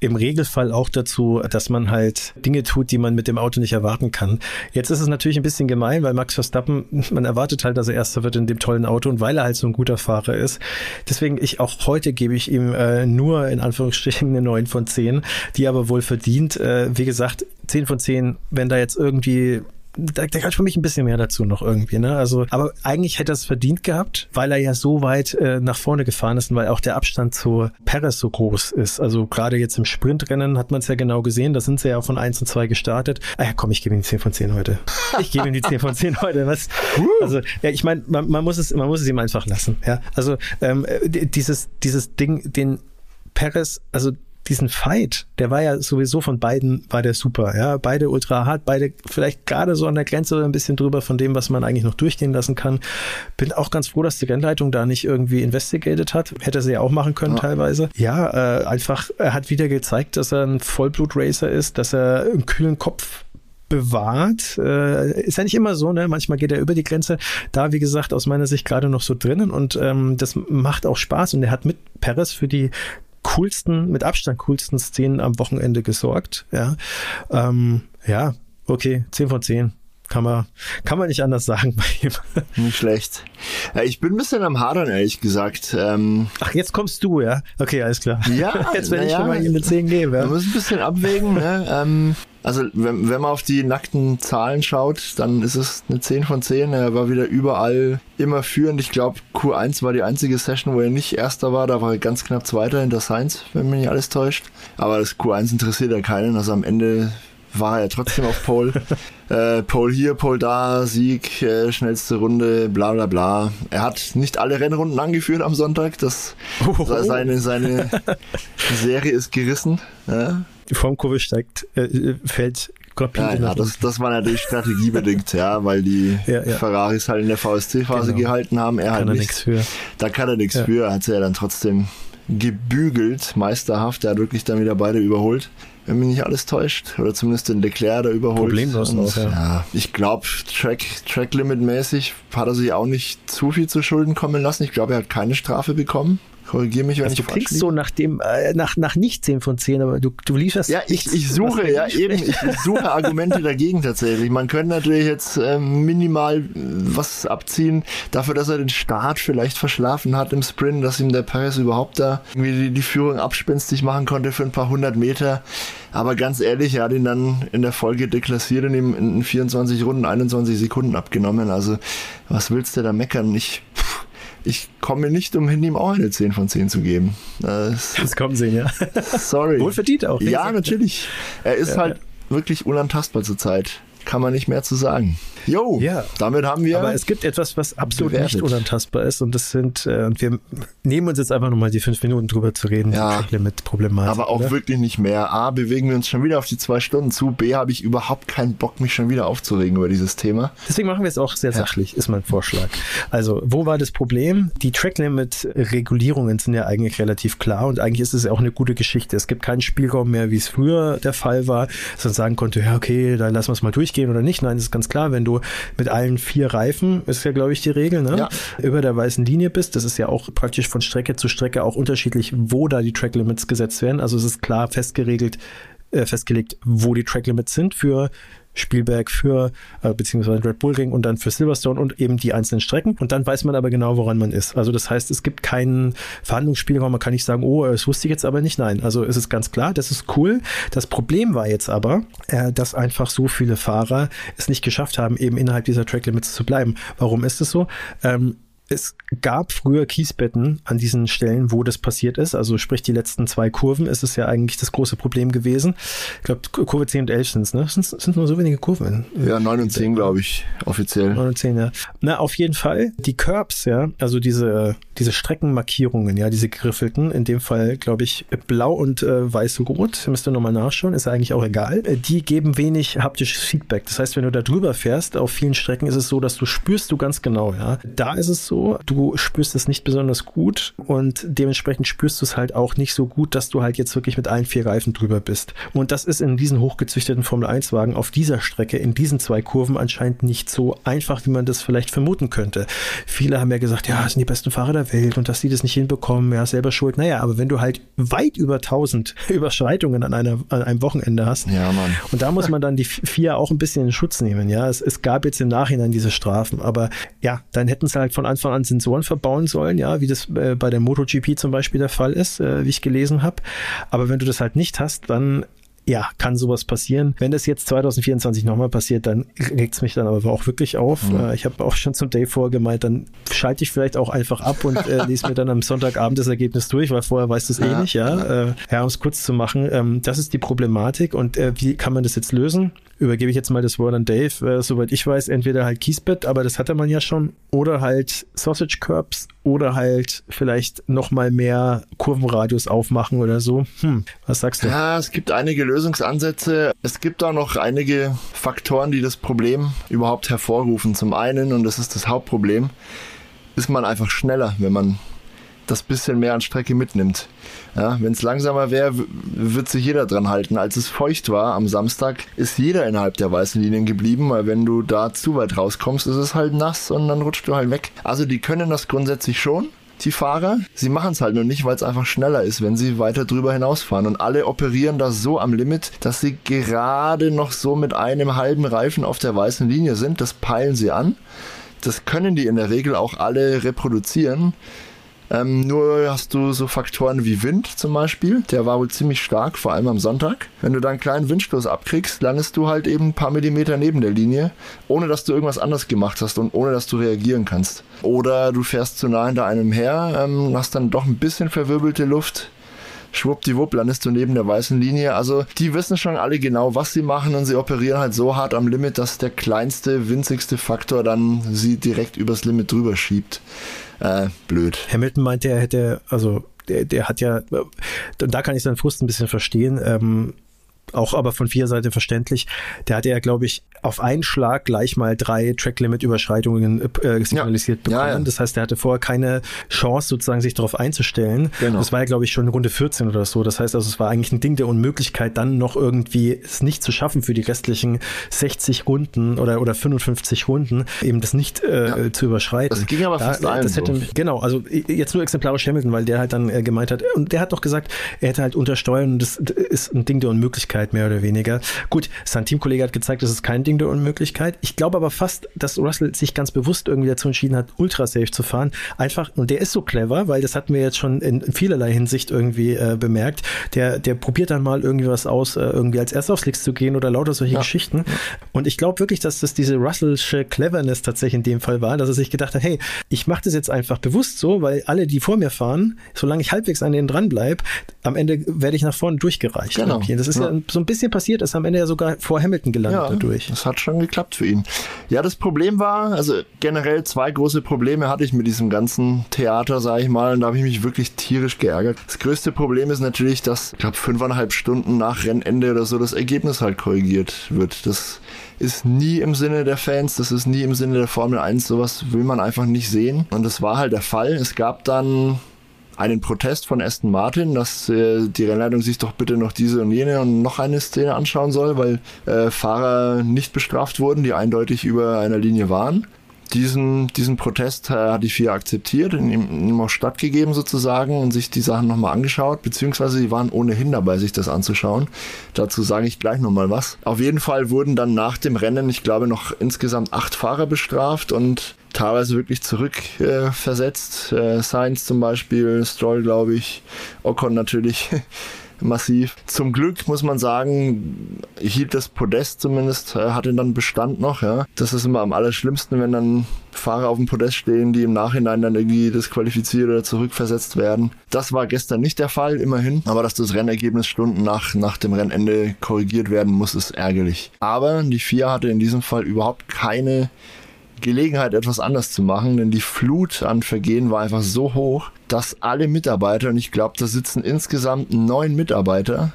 im Regelfall auch dazu, dass man halt Dinge tut, die man mit dem Auto nicht erwarten kann. Jetzt ist es natürlich ein bisschen gemein, weil Max Verstappen, man erwartet halt, dass er Erster wird in dem tollen Auto und weil er halt so ein guter Fahrer ist. Deswegen, ich auch heute gebe ich ihm äh, nur in Anführungsstrichen eine 9 von 10, die aber wohl verdient. Äh, wie gesagt, 10 von 10, wenn da jetzt irgendwie da, da gehört für mich ein bisschen mehr dazu noch irgendwie, ne? Also, aber eigentlich hätte er es verdient gehabt, weil er ja so weit äh, nach vorne gefahren ist und weil auch der Abstand zu Perez so groß ist. Also gerade jetzt im Sprintrennen hat man es ja genau gesehen, da sind sie ja von 1 und 2 gestartet. Ah ja, komm, ich gebe ihm die 10 von 10 heute. *laughs* Ich gebe ihm die 10 von 10 heute. Was? Also, ja, ich meine, man, man muss es, man muss es ihm einfach lassen. Ja, also ähm, äh, dieses, dieses Ding, den Perez, also diesen Fight, der war ja sowieso von beiden, war der super, ja. Beide ultra hart, beide vielleicht gerade so an der Grenze oder ein bisschen drüber von dem, was man eigentlich noch durchgehen lassen kann. Bin auch ganz froh, dass die Rennleitung da nicht irgendwie investigated hat. Hätte sie ja auch machen können Ja. teilweise. Ja, äh, einfach, er hat wieder gezeigt, dass er ein Vollblut-Racer ist, dass er einen kühlen Kopf bewahrt. Äh, ist ja nicht immer so, ne? Manchmal geht er über die Grenze. Da, wie gesagt, aus meiner Sicht gerade noch so drinnen und ähm, das macht auch Spaß und er hat mit Perez für die coolsten, mit Abstand coolsten Szenen am Wochenende gesorgt. Ja, ähm, ja okay, 10 von 10. Kann man, kann man nicht anders sagen bei ihm. Nicht schlecht. Ja, ich bin ein bisschen am Hadern, ehrlich gesagt. Ähm, Ach, jetzt kommst du, ja? Okay, alles klar. Ja, *laughs* jetzt werde ich ja. schon mal ihm eine 10 geben. man Ja? muss ein bisschen abwägen. Ne? Ähm, also wenn, wenn man auf die nackten Zahlen schaut, dann ist es eine 10 von 10. Er war wieder überall immer führend. Ich glaube, Q1 war die einzige Session, wo er nicht Erster war. Da war er ganz knapp Zweiter hinter Sainz, wenn mich nicht alles täuscht. Aber das Q1 interessiert ja keinen. Also am Ende war er trotzdem auf Pole. *laughs* äh, Pole hier, Pole da, Sieg, äh, schnellste Runde, bla bla bla. Er hat nicht alle Rennrunden angeführt am Sonntag. Das, Oh. seine, seine *laughs* Serie ist gerissen. Ja, Die Formkurve steigt, äh, fällt ja, ja das, das war natürlich strategiebedingt, ja, weil die *laughs* Ja, ja. Ferraris halt in der VSC-Phase Genau. gehalten haben. Er Kann halt er nicht. nichts für. Da kann er nichts Ja. für. Hat sie ja dann trotzdem gebügelt, meisterhaft. Er hat wirklich dann wieder beide überholt. Wenn mich nicht alles täuscht. Oder zumindest den Leclerc da überholt. Problemlos Und, auch, ja. Ich glaube, Track, Track Limit mäßig hat er sich auch nicht zu viel zu Schulden kommen lassen. Ich glaube, er hat keine Strafe bekommen. Korrigiere mich, wenn Also ich du klingst liege. so nach dem, äh, nach, nach nicht 10 von 10, aber du, du lieferst Ja, ich, ich suche, ja, eben, ich suche Argumente dagegen tatsächlich. Man könnte natürlich jetzt ähm, minimal äh, was abziehen, dafür, dass er den Start vielleicht verschlafen hat im Sprint, dass ihm der Paris überhaupt da irgendwie die, die Führung abspenstig machen konnte für ein paar hundert Meter. Aber ganz ehrlich, er hat ihn dann in der Folge deklassiert und ihm in 24 Runden 21 Sekunden abgenommen. Also, was willst du da meckern? Ich, ich komme nicht umhin, ihm auch eine 10 von 10 zu geben. Das, *laughs* Das kommen sehen, ja. sorry. Wohlverdient auch. wie Ja, natürlich. Er ist Ja, halt wirklich unantastbar zurzeit. Kann man nicht mehr zu sagen. Jo, Ja. damit haben wir. Aber es gibt etwas, was absolut bewertet. nicht unantastbar ist und das sind, äh, und wir nehmen uns jetzt einfach nochmal die fünf Minuten drüber zu reden, Ja. die Limit-Problematik. aber auch oder? wirklich nicht mehr. A, bewegen wir uns schon wieder auf die zwei Stunden zu. B, habe ich überhaupt keinen Bock, mich schon wieder aufzuregen über dieses Thema. Deswegen machen wir es auch sehr sachlich, ist mein Vorschlag. Also, wo war das Problem? Die Track-Limit-Regulierungen sind ja eigentlich relativ klar und eigentlich ist es ja auch eine gute Geschichte. Es gibt keinen Spielraum mehr, wie es früher der Fall war, dass man sagen konnte, ja, okay, dann lassen wir es mal durchgehen oder nicht. Nein, das ist ganz klar, wenn du mit allen vier Reifen, ist ja, glaube ich, die Regel, ne? Ja. über der weißen Linie bist. Das ist ja auch praktisch von Strecke zu Strecke auch unterschiedlich, wo da die Track-Limits gesetzt werden. Also es ist klar festgeregelt, äh, festgelegt, wo die Track-Limits sind für Spielberg für, äh, beziehungsweise Red Bull Ring und dann für Silverstone und eben die einzelnen Strecken. Und dann weiß man aber genau, woran man ist. Also das heißt, es gibt keinen Verhandlungsspielraum. Man kann nicht sagen, oh, das wusste ich jetzt aber nicht. Nein, also es ist ganz klar, das ist cool. Das Problem war jetzt aber, äh, dass einfach so viele Fahrer es nicht geschafft haben, eben innerhalb dieser Track Limits zu bleiben. Warum ist es so? Ähm, es gab früher Kiesbetten an diesen Stellen, wo das passiert ist. Also sprich die letzten zwei Kurven ist es ja eigentlich das große Problem gewesen. Ich glaube, Kurve 10 und 11 sind es, ne? Sind, sind nur so wenige Kurven. Ja, 9 und 10, glaube ich, offiziell. 9 und 10, ja. Na, auf jeden Fall. Die Curbs, ja, also diese, diese Streckenmarkierungen, ja, diese geriffelten, in dem Fall, glaube ich, blau und äh, weiß und rot, müsst ihr nochmal nachschauen, ist eigentlich auch egal. Die geben wenig haptisches Feedback. Das heißt, wenn du da drüber fährst, auf vielen Strecken ist es so, dass du spürst du ganz genau, ja. Da ist es so, so, du spürst es nicht besonders gut und dementsprechend spürst du es halt auch nicht so gut, dass du halt jetzt wirklich mit allen vier Reifen drüber bist. Und das ist in diesen hochgezüchteten Formel 1 Wagen auf dieser Strecke, in diesen zwei Kurven anscheinend nicht so einfach, wie man das vielleicht vermuten könnte. Viele haben ja gesagt, ja, das sind die besten Fahrer der Welt und dass sie das nicht hinbekommen, ja, selber schuld. Naja, aber wenn du halt weit über 1000 *laughs* Überschreitungen an, einer, an einem Wochenende hast, ja, Mann. und da muss man dann die vier auch ein bisschen in Schutz nehmen, ja. Es, es gab jetzt im Nachhinein diese Strafen, aber ja, dann hätten sie halt von Anfang an Sensoren verbauen sollen, ja, wie das äh, bei der MotoGP zum Beispiel der Fall ist, äh, wie ich gelesen habe. Aber wenn du das halt nicht hast, dann ja, kann sowas passieren. Wenn das jetzt 2024 nochmal passiert, dann regt es mich dann aber auch wirklich auf. Mhm. Äh, ich habe auch schon zum Day vorher gemeint, dann schalte ich vielleicht auch einfach ab und äh, lese mir dann am Sonntagabend das Ergebnis durch, weil vorher weißt du es eh nicht, ja. Äh, ja, um es kurz zu machen, ähm, das ist die Problematik und äh, wie kann man das jetzt lösen? Übergebe ich jetzt mal das Wort an Dave. Äh, soweit ich weiß, entweder halt Kiesbett, aber das hatte man ja schon, oder halt Sausage Curbs oder halt vielleicht nochmal mehr Kurvenradius aufmachen oder so. Hm, was sagst du? Ja, es gibt einige Lösungsansätze. Es gibt auch noch einige Faktoren, die das Problem überhaupt hervorrufen. Zum einen, und das ist das Hauptproblem, ist man einfach schneller, wenn man das bisschen mehr an Strecke mitnimmt. Ja, Wenn es langsamer wäre, wird sich jeder dran halten. Als es feucht war am Samstag, ist jeder innerhalb der weißen Linien geblieben, weil wenn du da zu weit rauskommst, ist es halt nass und dann rutscht du halt weg. Also die können das grundsätzlich schon die Fahrer. Sie machen es halt nur nicht, weil es einfach schneller ist, wenn sie weiter drüber hinausfahren. Und alle operieren da so am Limit, dass sie gerade noch so mit einem halben Reifen auf der weißen Linie sind. Das peilen sie an. Das können die in der Regel auch alle reproduzieren. Ähm, nur hast du so Faktoren wie Wind zum Beispiel, der war wohl ziemlich stark, vor allem am Sonntag. Wenn du da einen kleinen Windstoß abkriegst, landest du halt eben ein paar Millimeter neben der Linie, ohne dass du irgendwas anders gemacht hast und ohne dass du reagieren kannst. Oder du fährst zu nah hinter einem her, ähm, hast dann doch ein bisschen verwirbelte Luft, schwuppdiwupp landest du neben der weißen Linie. Also die wissen schon alle genau, was sie machen und sie operieren halt so hart am Limit, dass der kleinste, winzigste Faktor dann sie direkt übers Limit drüber schiebt. Äh, blöd. Hamilton meinte, er hätte, also der, der hat ja, da kann ich seinen Frust ein bisschen verstehen. Ähm, auch aber von vier Seite verständlich. Der hatte ja, glaube ich, auf einen Schlag gleich mal drei Track-Limit-Überschreitungen äh, signalisiert ja. bekommen. Ja, ja. Das heißt, er hatte vorher keine Chance, sozusagen sich darauf einzustellen. Genau. Das war ja, glaube ich, schon Runde 14 oder so. Das heißt also, es war eigentlich ein Ding der Unmöglichkeit, dann noch irgendwie es nicht zu schaffen für die restlichen 60 Runden oder, oder 55 Runden, eben das nicht äh, zu überschreiten. Das ging aber fast da, das hätte, so. Genau, also jetzt nur exemplarisch Hamilton, weil der halt dann äh, gemeint hat, und der hat doch gesagt, er hätte halt untersteuern das ist ein Ding der Unmöglichkeit mehr oder weniger. Gut, sein Teamkollege hat gezeigt, das ist kein Ding der Unmöglichkeit. Ich glaube aber fast, dass Russell sich ganz bewusst irgendwie dazu entschieden hat, ultra safe zu fahren. Einfach, und der ist so clever, weil das hatten wir jetzt schon in, in vielerlei Hinsicht irgendwie äh, bemerkt. Der, der probiert dann mal irgendwie was aus, äh, irgendwie als erst aufs Licks zu gehen oder lauter solche ja. Geschichten. Und ich glaube wirklich, dass das diese Russellsche Cleverness tatsächlich in dem Fall war, dass er sich gedacht hat, hey, ich mache das jetzt einfach bewusst so, weil alle, die vor mir fahren, solange ich halbwegs an denen dran bleibe, am Ende werde ich nach vorne durchgereicht. Genau. Das ist ja. ja so ein bisschen passiert, ist am Ende ja sogar vor Hamilton gelandet ja, dadurch. Das hat schon geklappt für ihn. Ja, das Problem war, also generell zwei große Probleme hatte ich mit diesem ganzen Theater, sage ich mal, und da habe ich mich wirklich tierisch geärgert. Das größte Problem ist natürlich, dass, ich glaube, fünfeinhalb Stunden nach Rennende oder so das Ergebnis halt korrigiert wird. Das ist nie im Sinne der Fans, das ist nie im Sinne der Formel 1, sowas will man einfach nicht sehen. Und das war halt der Fall. Es gab dann einen Protest von Aston Martin, dass äh, die Rennleitung sich doch bitte noch diese und jene und noch eine Szene anschauen soll, weil äh, Fahrer nicht bestraft wurden, die eindeutig über einer Linie waren. Diesen, diesen Protest äh, hat die FIA akzeptiert, ihm, ihm auch stattgegeben sozusagen und sich die Sachen nochmal angeschaut, beziehungsweise sie waren ohnehin dabei, sich das anzuschauen. Dazu sage ich gleich nochmal was. Auf jeden Fall wurden dann nach dem Rennen, ich glaube, noch insgesamt acht Fahrer bestraft und teilweise wirklich zurückversetzt. Äh, äh, Sainz zum Beispiel, Stroll, glaube ich, Ocon natürlich. *laughs* massiv. Zum Glück muss man sagen, hielt das Podest zumindest, äh, hatte dann Bestand noch, ja. Das ist immer am allerschlimmsten, wenn dann Fahrer auf dem Podest stehen, die im Nachhinein dann irgendwie disqualifiziert oder zurückversetzt werden. Das war gestern nicht der Fall, immerhin. Aber dass das Rennergebnis Stunden nach, nach dem Rennende korrigiert werden muss, ist ärgerlich. Aber die FIA hatte in diesem Fall überhaupt keine Gelegenheit, etwas anders zu machen, denn die Flut an Vergehen war einfach so hoch, dass alle Mitarbeiter, und ich glaube, da sitzen insgesamt neun Mitarbeiter,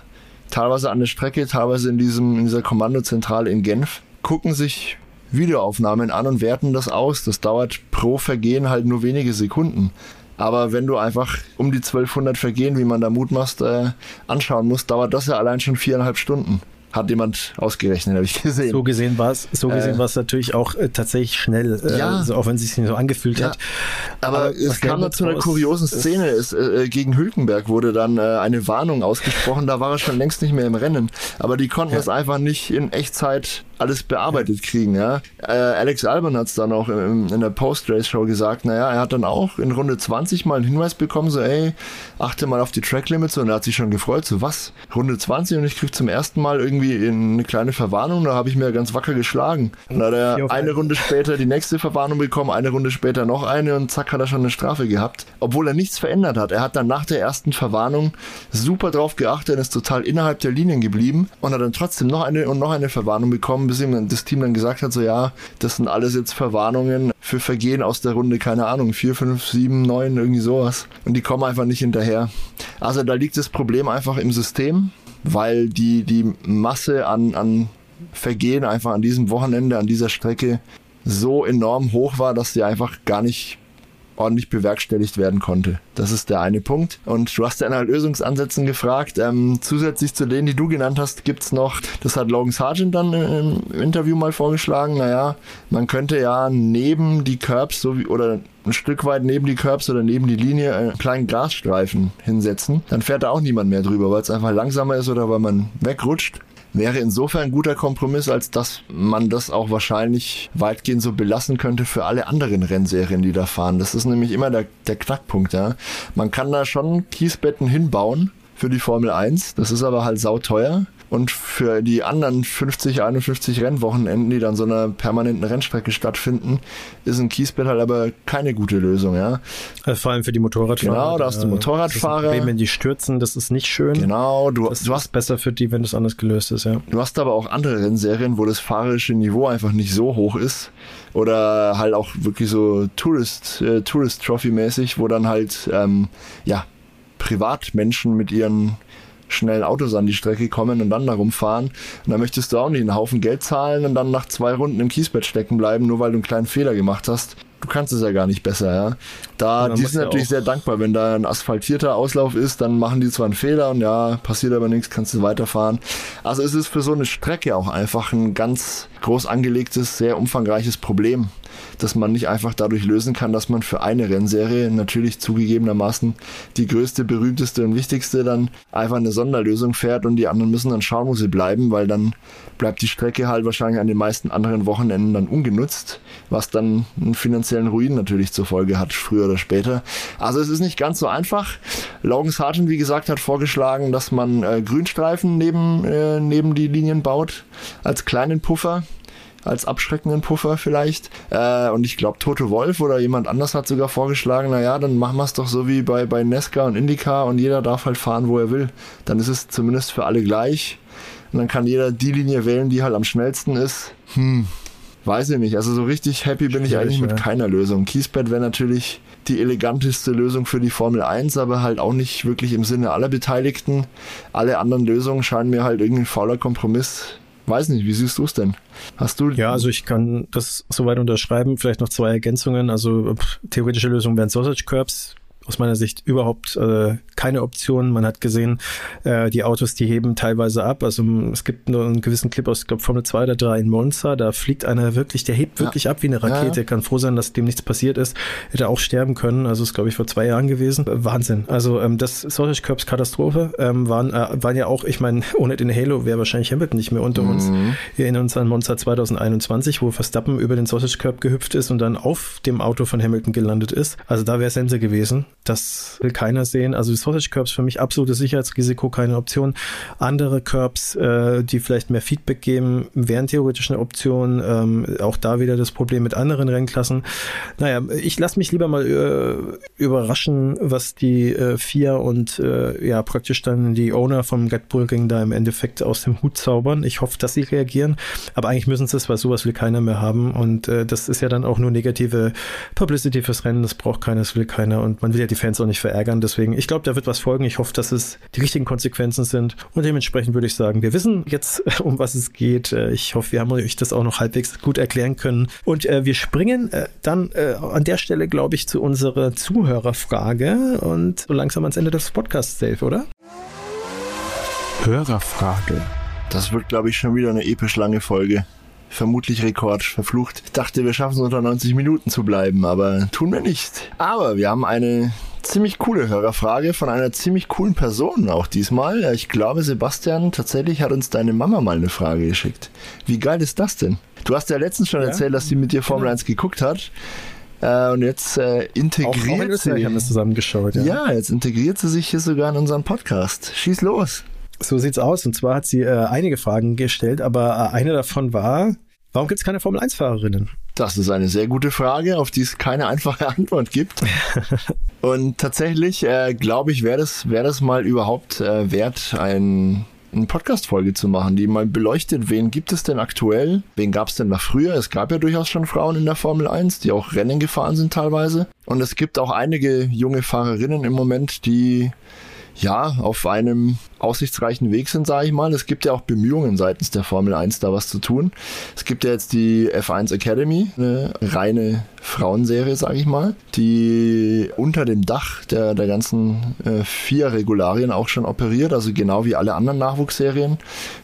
teilweise an der Strecke, teilweise in, diesem, in dieser Kommandozentrale in Genf, gucken sich Videoaufnahmen an und werten das aus. Das dauert pro Vergehen halt nur wenige Sekunden. Aber wenn du einfach um die 1200 Vergehen, wie man da mutmaßt, äh, anschauen musst, dauert das ja allein schon viereinhalb Stunden hat jemand ausgerechnet, habe ich gesehen. So gesehen war es, so gesehen äh, war es natürlich auch äh, tatsächlich schnell, äh, ja, also auch wenn es sich nicht so angefühlt ja. hat. Aber, Aber es kam dann zu einer kuriosen Szene. Es, äh, gegen Hülkenberg wurde dann äh, eine Warnung ausgesprochen. Da war er schon längst nicht mehr im Rennen. Aber die konnten es einfach nicht in Echtzeit alles bearbeitet kriegen. Ja. Äh, Alex Alban hat es dann auch in, in der Post-Race-Show gesagt, naja, er hat dann auch in Runde 20 mal einen Hinweis bekommen, so ey, achte mal auf die Track-Limits und er hat sich schon gefreut, so was, Runde 20 und ich krieg zum ersten Mal irgendwie eine kleine Verwarnung, da habe ich mir ganz wacker geschlagen. Und dann hat er eine Runde später die nächste Verwarnung bekommen, eine Runde später noch eine und zack hat er schon eine Strafe gehabt, obwohl er nichts verändert hat. Er hat dann nach der ersten Verwarnung super drauf geachtet und ist total innerhalb der Linien geblieben und hat dann trotzdem noch eine und noch eine Verwarnung bekommen, bis ihm das Team dann gesagt hat, so ja, das sind alles jetzt Verwarnungen für Vergehen aus der Runde, keine Ahnung, 4, 5, 7, 9, irgendwie sowas. Und die kommen einfach nicht hinterher. Also da liegt das Problem einfach im System, weil die, die Masse an, an Vergehen einfach an diesem Wochenende, an dieser Strecke so enorm hoch war, dass sie einfach gar nicht ordentlich bewerkstelligt werden konnte. Das ist der eine Punkt. Und du hast ja nach Lösungsansätzen gefragt. Ähm, zusätzlich zu denen, die du genannt hast, gibt es noch, das hat Logan Sargent dann im Interview mal vorgeschlagen, naja, man könnte ja neben die Curbs so wie, oder ein Stück weit neben die Curbs oder neben die Linie einen kleinen Grasstreifen hinsetzen. Dann fährt da auch niemand mehr drüber, weil es einfach langsamer ist oder weil man wegrutscht wäre insofern ein guter Kompromiss, als dass man das auch wahrscheinlich weitgehend so belassen könnte für alle anderen Rennserien, die da fahren. Das ist nämlich immer der, der Knackpunkt. Ja. Man kann da schon Kiesbetten hinbauen für die Formel 1, das ist aber halt sauteuer. Und für die anderen 50, 51 Rennwochenenden, die dann so einer permanenten Rennstrecke stattfinden, ist ein Kiesbett halt aber keine gute Lösung, ja. Äh, vor allem für die Motorradfahrer. Genau, da hast du Motorradfahrer. Das Problem, wenn die stürzen, das ist nicht schön. Genau, du, das du hast besser für die, wenn das anders gelöst ist, ja. Du hast aber auch andere Rennserien, wo das fahrerische Niveau einfach nicht so hoch ist oder halt auch wirklich so Tourist, äh, Tourist Trophy mäßig, wo dann halt ähm, ja Privatmenschen mit ihren schnell Autos an die Strecke kommen und dann da rumfahren. Und dann möchtest du auch nicht einen Haufen Geld zahlen und dann nach zwei Runden im Kiesbett stecken bleiben, nur weil du einen kleinen Fehler gemacht hast. Du kannst es ja gar nicht besser, ja. Da, die sind natürlich sehr dankbar, wenn da ein asphaltierter Auslauf ist, dann machen die zwar einen Fehler und ja, passiert aber nichts, kannst du weiterfahren. Also es ist für so eine Strecke auch einfach ein ganz groß angelegtes, sehr umfangreiches Problem dass man nicht einfach dadurch lösen kann, dass man für eine Rennserie natürlich zugegebenermaßen die größte, berühmteste und wichtigste dann einfach eine Sonderlösung fährt und die anderen müssen dann schauen, wo sie bleiben, weil dann bleibt die Strecke halt wahrscheinlich an den meisten anderen Wochenenden dann ungenutzt, was dann einen finanziellen Ruin natürlich zur Folge hat, früher oder später. Also es ist nicht ganz so einfach. Logan Sargent, wie gesagt, hat vorgeschlagen, dass man äh, Grünstreifen neben, äh, neben die Linien baut, als kleinen Puffer als abschreckenden Puffer vielleicht. Äh, und ich glaube, Toto Wolf oder jemand anders hat sogar vorgeschlagen, naja, dann machen wir es doch so wie bei, bei Nesca und Indica und jeder darf halt fahren, wo er will. Dann ist es zumindest für alle gleich. Und dann kann jeder die Linie wählen, die halt am schnellsten ist. Hm, weiß ich nicht. Also so richtig happy bin ich eigentlich mit keiner Lösung. Kiesbett wäre natürlich die eleganteste Lösung für die Formel 1, aber halt auch nicht wirklich im Sinne aller Beteiligten. Alle anderen Lösungen scheinen mir halt irgendwie ein fauler Kompromiss Weiß nicht, wie siehst du es denn? Hast du. Ja, also ich kann das soweit unterschreiben. Vielleicht noch zwei Ergänzungen. Also theoretische Lösungen wären Sausage Curbs. Aus meiner Sicht überhaupt äh, keine Option. Man hat gesehen, äh, die Autos, die heben teilweise ab. Also es gibt nur einen gewissen Clip aus, ich glaube, Formel 2 oder 3 in Monza. Da fliegt einer wirklich, der hebt wirklich ja. ab wie eine Rakete. Ja. Kann froh sein, dass dem nichts passiert ist. Hätte auch sterben können. Also ist, glaube ich, vor zwei Jahren gewesen. Wahnsinn. Also ähm, das Sausage Curbs Katastrophe ähm, waren, äh, waren ja auch, ich meine, *laughs* ohne den Halo wäre wahrscheinlich Hamilton nicht mehr unter uns. Mhm. Wir erinnern uns an Monza 2021, wo Verstappen über den Sausage Curb gehüpft ist und dann auf dem Auto von Hamilton gelandet ist. Also da wäre Sense gewesen. Das will keiner sehen. Also Sausage Curbs für mich absolutes Sicherheitsrisiko, keine Option. Andere Curbs, äh, die vielleicht mehr Feedback geben, wären theoretisch eine Option. Ähm, auch da wieder das Problem mit anderen Rennklassen. Naja, ich lasse mich lieber mal äh, überraschen, was die äh, FIA und äh, ja praktisch dann die Owner vom Red Bull Ring da im Endeffekt aus dem Hut zaubern. Ich hoffe, dass sie reagieren. Aber eigentlich müssen sie es, weil sowas will keiner mehr haben. Und äh, das ist ja dann auch nur negative Publicity fürs Rennen. Das braucht keiner, das will keiner. Und man will ja die Fans auch nicht verärgern. Deswegen, ich glaube, da wird was folgen. Ich hoffe, dass es die richtigen Konsequenzen sind. Und dementsprechend würde ich sagen, wir wissen jetzt, *laughs* um was es geht. Äh, ich hoffe, wir haben euch das auch noch halbwegs gut erklären können. Und äh, wir springen äh, dann äh, an der Stelle, glaube ich, zu unserer Zuhörerfrage und so langsam ans Ende des Podcasts, Dave, oder? Hörerfrage. Das wird, glaube ich, schon wieder eine episch lange Folge vermutlich Rekord verflucht. Ich dachte, wir schaffen es unter 90 Minuten zu bleiben, aber tun wir nicht. Aber wir haben eine ziemlich coole Hörerfrage von einer ziemlich coolen Person auch diesmal. Ich glaube, Sebastian, tatsächlich hat uns deine Mama mal eine Frage geschickt. Wie geil ist das denn? Du hast ja letztens schon ja, erzählt, dass sie mit dir Formel genau. 1 geguckt hat. Äh, und jetzt äh, integriert auch, auch sie. haben das zusammengeschaut. Ja. ja, jetzt integriert sie sich hier sogar in unseren Podcast. Schieß los. So sieht's aus. Und zwar hat sie äh, einige Fragen gestellt, aber äh, eine davon war, warum gibt es keine Formel 1-Fahrerinnen? Das ist eine sehr gute Frage, auf die es keine einfache *laughs* Antwort gibt. Und tatsächlich, äh, glaube ich, wäre das, wär das mal überhaupt äh, wert, ein eine Podcast-Folge zu machen, die mal beleuchtet, wen gibt es denn aktuell, wen gab es denn noch früher. Es gab ja durchaus schon Frauen in der Formel 1, die auch Rennen gefahren sind teilweise. Und es gibt auch einige junge Fahrerinnen im Moment, die ja, auf einem aussichtsreichen Weg sind, sage ich mal. Es gibt ja auch Bemühungen seitens der Formel 1 da was zu tun. Es gibt ja jetzt die F1 Academy, eine reine Frauenserie, sage ich mal, die unter dem Dach der, der ganzen äh, vier Regularien auch schon operiert, also genau wie alle anderen Nachwuchsserien,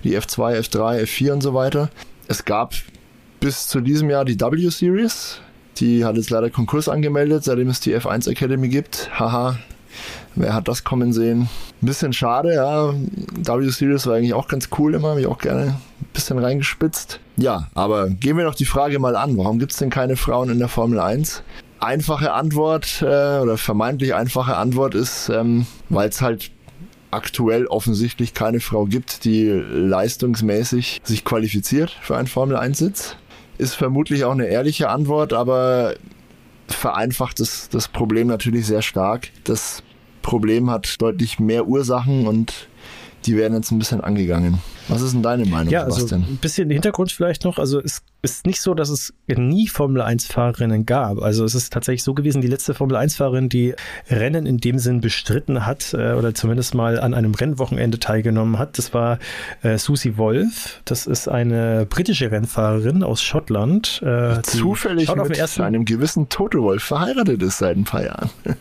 die F2, F3, F4 und so weiter. Es gab bis zu diesem Jahr die W-Series, die hat jetzt leider Konkurs angemeldet, seitdem es die F1 Academy gibt. Haha, Wer hat das kommen sehen? Ein bisschen schade, ja. W-Series war eigentlich auch ganz cool immer, habe ich auch gerne ein bisschen reingespitzt. Ja, aber gehen wir doch die Frage mal an. Warum gibt es denn keine Frauen in der Formel 1? Einfache Antwort äh, oder vermeintlich einfache Antwort ist, ähm, weil es halt aktuell offensichtlich keine Frau gibt, die leistungsmäßig sich qualifiziert für einen Formel 1 Sitz. Ist vermutlich auch eine ehrliche Antwort, aber vereinfacht das, das Problem natürlich sehr stark. Das Problem hat deutlich mehr Ursachen und die werden jetzt ein bisschen angegangen. Was ist denn deine Meinung, ja, also Sebastian? ein bisschen Hintergrund vielleicht noch. Also es ist nicht so, dass es nie Formel 1-Fahrerinnen gab. Also es ist tatsächlich so gewesen, die letzte Formel 1-Fahrerin, die Rennen in dem Sinn bestritten hat äh, oder zumindest mal an einem Rennwochenende teilgenommen hat, das war äh, Susie Wolf. Das ist eine britische Rennfahrerin aus Schottland. Äh, Zufällig mit einem gewissen Toto Wolf verheiratet ist seit ein paar Jahren. *laughs*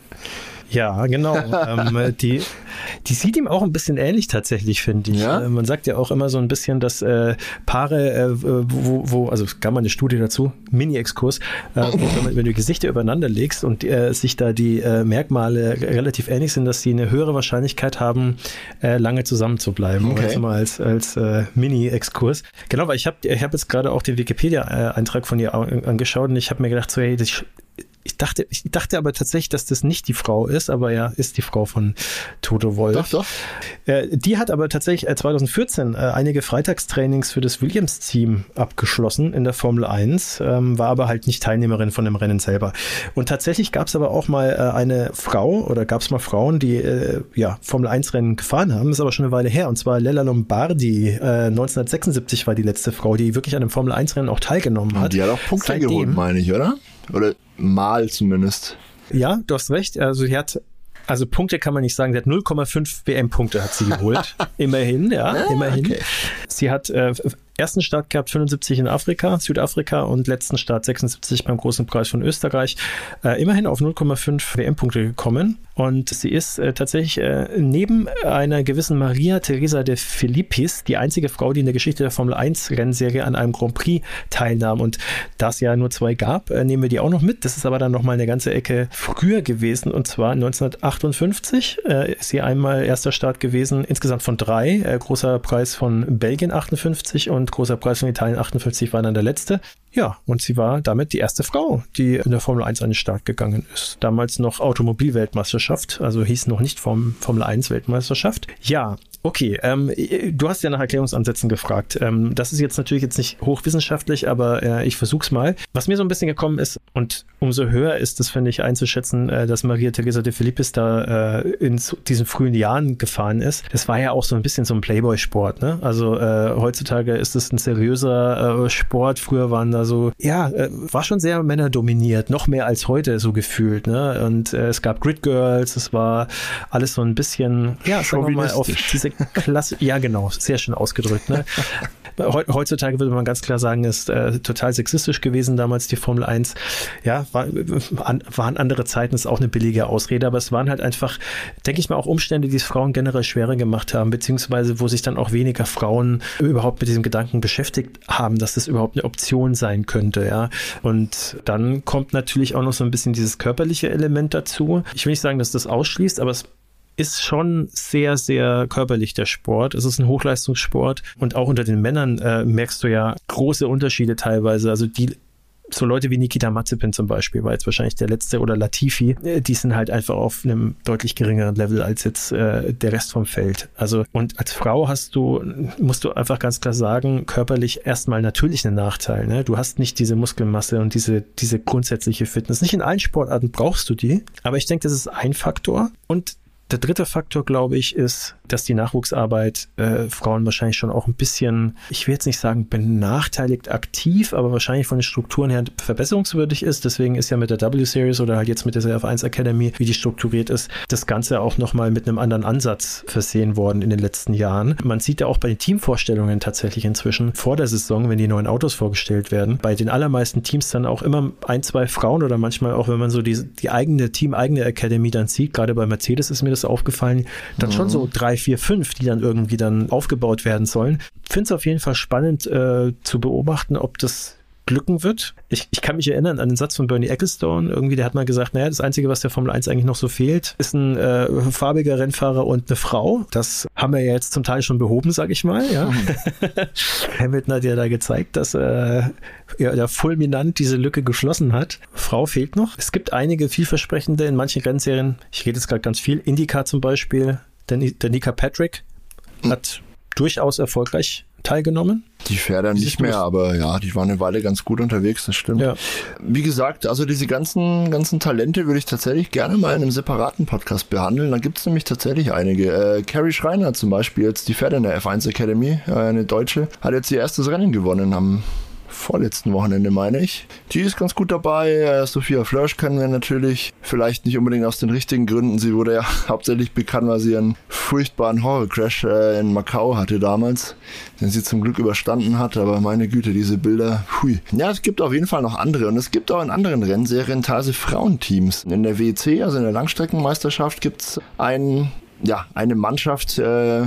Ja, genau. *laughs* ähm, die, die sieht ihm auch ein bisschen ähnlich tatsächlich, finde ich. Ja? Äh, man sagt ja auch immer so ein bisschen, dass äh, Paare, äh, wo, wo, also es gab mal eine Studie dazu, Mini-Exkurs, äh, wo, wenn du Gesichter übereinander legst und äh, sich da die äh, Merkmale relativ ähnlich sind, dass sie eine höhere Wahrscheinlichkeit haben, äh, lange zusammen zu bleiben. Okay. Also mal als, als äh, Mini-Exkurs. Genau, weil ich habe ich hab jetzt gerade auch den Wikipedia-Eintrag von ihr angeschaut und ich habe mir gedacht, so, hey, das ich dachte, ich dachte aber tatsächlich, dass das nicht die Frau ist, aber ja, ist die Frau von Toto Wolf. Doch, doch. Äh, die hat aber tatsächlich 2014 äh, einige Freitagstrainings für das Williams-Team abgeschlossen in der Formel 1, ähm, war aber halt nicht Teilnehmerin von dem Rennen selber. Und tatsächlich gab es aber auch mal äh, eine Frau oder gab es mal Frauen, die ja Formel 1-Rennen gefahren haben, ist aber schon eine Weile her. Und zwar Lella Lombardi, 1976 war die letzte Frau, die wirklich an einem Formel 1-Rennen auch teilgenommen hat. Die hat auch Punkte Seitdem, geholt, meine ich, oder? Oder mal zumindest. Ja, du hast recht. Also sie hat also Punkte kann man nicht sagen. Sie hat 0,5 WM-Punkte hat sie geholt. *laughs* immerhin, ja, ah, immerhin. Okay. Sie hat äh, ersten Start gehabt 75 in Afrika, Südafrika und letzten Start 76 beim Großen Preis von Österreich. Äh, immerhin auf 0,5 WM-Punkte gekommen. Und sie ist äh, tatsächlich äh, neben einer gewissen Maria Teresa de Filippis die einzige Frau, die in der Geschichte der Formel 1 Rennserie an einem Grand Prix teilnahm. Und da es ja nur zwei gab, äh, nehmen wir die auch noch mit. Das ist aber dann nochmal eine ganze Ecke früher gewesen. Und zwar 1958 äh, ist sie einmal erster Start gewesen, insgesamt von drei. Äh, großer Preis von Belgien 58 und großer Preis von Italien 58 war dann der letzte. Ja, und sie war damit die erste Frau, die in der Formel 1 an den Start gegangen ist. Damals noch Automobilweltmeisterschaft, also hieß noch nicht Formel 1 Weltmeisterschaft. Ja, Okay, ähm, du hast ja nach Erklärungsansätzen gefragt. Ähm, das ist jetzt natürlich jetzt nicht hochwissenschaftlich, aber äh, ich versuch's mal. Was mir so ein bisschen gekommen ist, und umso höher ist es, finde ich, einzuschätzen, äh, dass Maria Teresa de Filippis da äh, in diesen frühen Jahren gefahren ist. Das war ja auch so ein bisschen so ein Playboy-Sport, ne? Also äh, heutzutage ist es ein seriöser äh, Sport. Früher waren da so, ja, äh, war schon sehr männerdominiert, noch mehr als heute so gefühlt, ne? Und es gab Grid Girls, es war alles so ein bisschen, ja, sagen wir mal, auf diese Klasse, ja genau, sehr schön ausgedrückt. Ne? *laughs* Heutzutage würde man ganz klar sagen, ist äh, total sexistisch gewesen damals die Formel 1. Ja, war, an, waren andere Zeiten, ist auch eine billige Ausrede, aber es waren halt einfach, denke ich mal, auch Umstände, die es Frauen generell schwerer gemacht haben, beziehungsweise wo sich dann auch weniger Frauen überhaupt mit diesem Gedanken beschäftigt haben, dass das überhaupt eine Option sein könnte, ja. Und dann kommt natürlich auch noch so ein bisschen dieses körperliche Element dazu. Ich will nicht sagen, dass das ausschließt, aber es ist schon sehr, sehr körperlich, der Sport. Es ist ein Hochleistungssport und auch unter den Männern äh, merkst du ja große Unterschiede teilweise. Also die so Leute wie Nikita Mazepin zum Beispiel war jetzt wahrscheinlich der letzte oder Latifi, äh, die sind halt einfach auf einem deutlich geringeren Level als jetzt äh, der Rest vom Feld. Also und als Frau hast du, musst du einfach ganz klar sagen, körperlich erstmal natürlich einen Nachteil. Ne? Du hast nicht diese Muskelmasse und diese, diese grundsätzliche Fitness. Nicht in allen Sportarten brauchst du die, aber ich denke, das ist ein Faktor. Und der dritte Faktor, glaube ich, ist, dass die Nachwuchsarbeit äh, Frauen wahrscheinlich schon auch ein bisschen, ich will jetzt nicht sagen benachteiligt aktiv, aber wahrscheinlich von den Strukturen her verbesserungswürdig ist. Deswegen ist ja mit der W-Series oder halt jetzt mit der CF1 Academy, wie die strukturiert ist, das Ganze auch nochmal mit einem anderen Ansatz versehen worden in den letzten Jahren. Man sieht ja auch bei den Teamvorstellungen tatsächlich inzwischen vor der Saison, wenn die neuen Autos vorgestellt werden, bei den allermeisten Teams dann auch immer ein, zwei Frauen oder manchmal auch, wenn man so die, die eigene Team-eigene Academy dann sieht, gerade bei Mercedes ist mir das aufgefallen, dann mhm. schon so drei, vier, fünf, die dann irgendwie dann aufgebaut werden sollen. Finde es auf jeden Fall spannend äh, zu beobachten, ob das glücken wird. Ich, ich kann mich erinnern an den Satz von Bernie Ecclestone. Irgendwie, der hat mal gesagt, naja, das Einzige, was der Formel 1 eigentlich noch so fehlt, ist ein äh, farbiger Rennfahrer und eine Frau. Das haben wir ja jetzt zum Teil schon behoben, sag ich mal. Ja. Mhm. *laughs* Hamilton hat ja da gezeigt, dass äh, ja, der fulminant diese Lücke geschlossen hat. Frau fehlt noch. Es gibt einige vielversprechende in manchen Rennserien. Ich rede jetzt gerade ganz viel. Indica zum Beispiel. Der, der Nika Patrick hat durchaus erfolgreich teilgenommen. Die Pferde nicht mehr, aber ja, die waren eine Weile ganz gut unterwegs, das stimmt. Ja. Wie gesagt, also diese ganzen, ganzen Talente würde ich tatsächlich gerne mal in einem separaten Podcast behandeln. Da gibt es nämlich tatsächlich einige. Äh, Carrie Schreiner zum Beispiel, jetzt die Pferde in der F1 Academy, äh, eine Deutsche, hat jetzt ihr erstes Rennen gewonnen am vorletzten Wochenende, meine ich. Die ist ganz gut dabei. Sophia Flörsch kennen wir natürlich. Vielleicht nicht unbedingt aus den richtigen Gründen. Sie wurde ja *laughs* hauptsächlich bekannt, weil sie einen furchtbaren Horrorcrash äh, in Macau hatte damals, den sie zum Glück überstanden hat. Aber meine Güte, diese Bilder, hui. Ja, es gibt auf jeden Fall noch andere. Und es gibt auch in anderen Rennserien teilweise Frauenteams. In der WC, also in der Langstreckenmeisterschaft, gibt es ein, ja, eine Mannschaft, äh,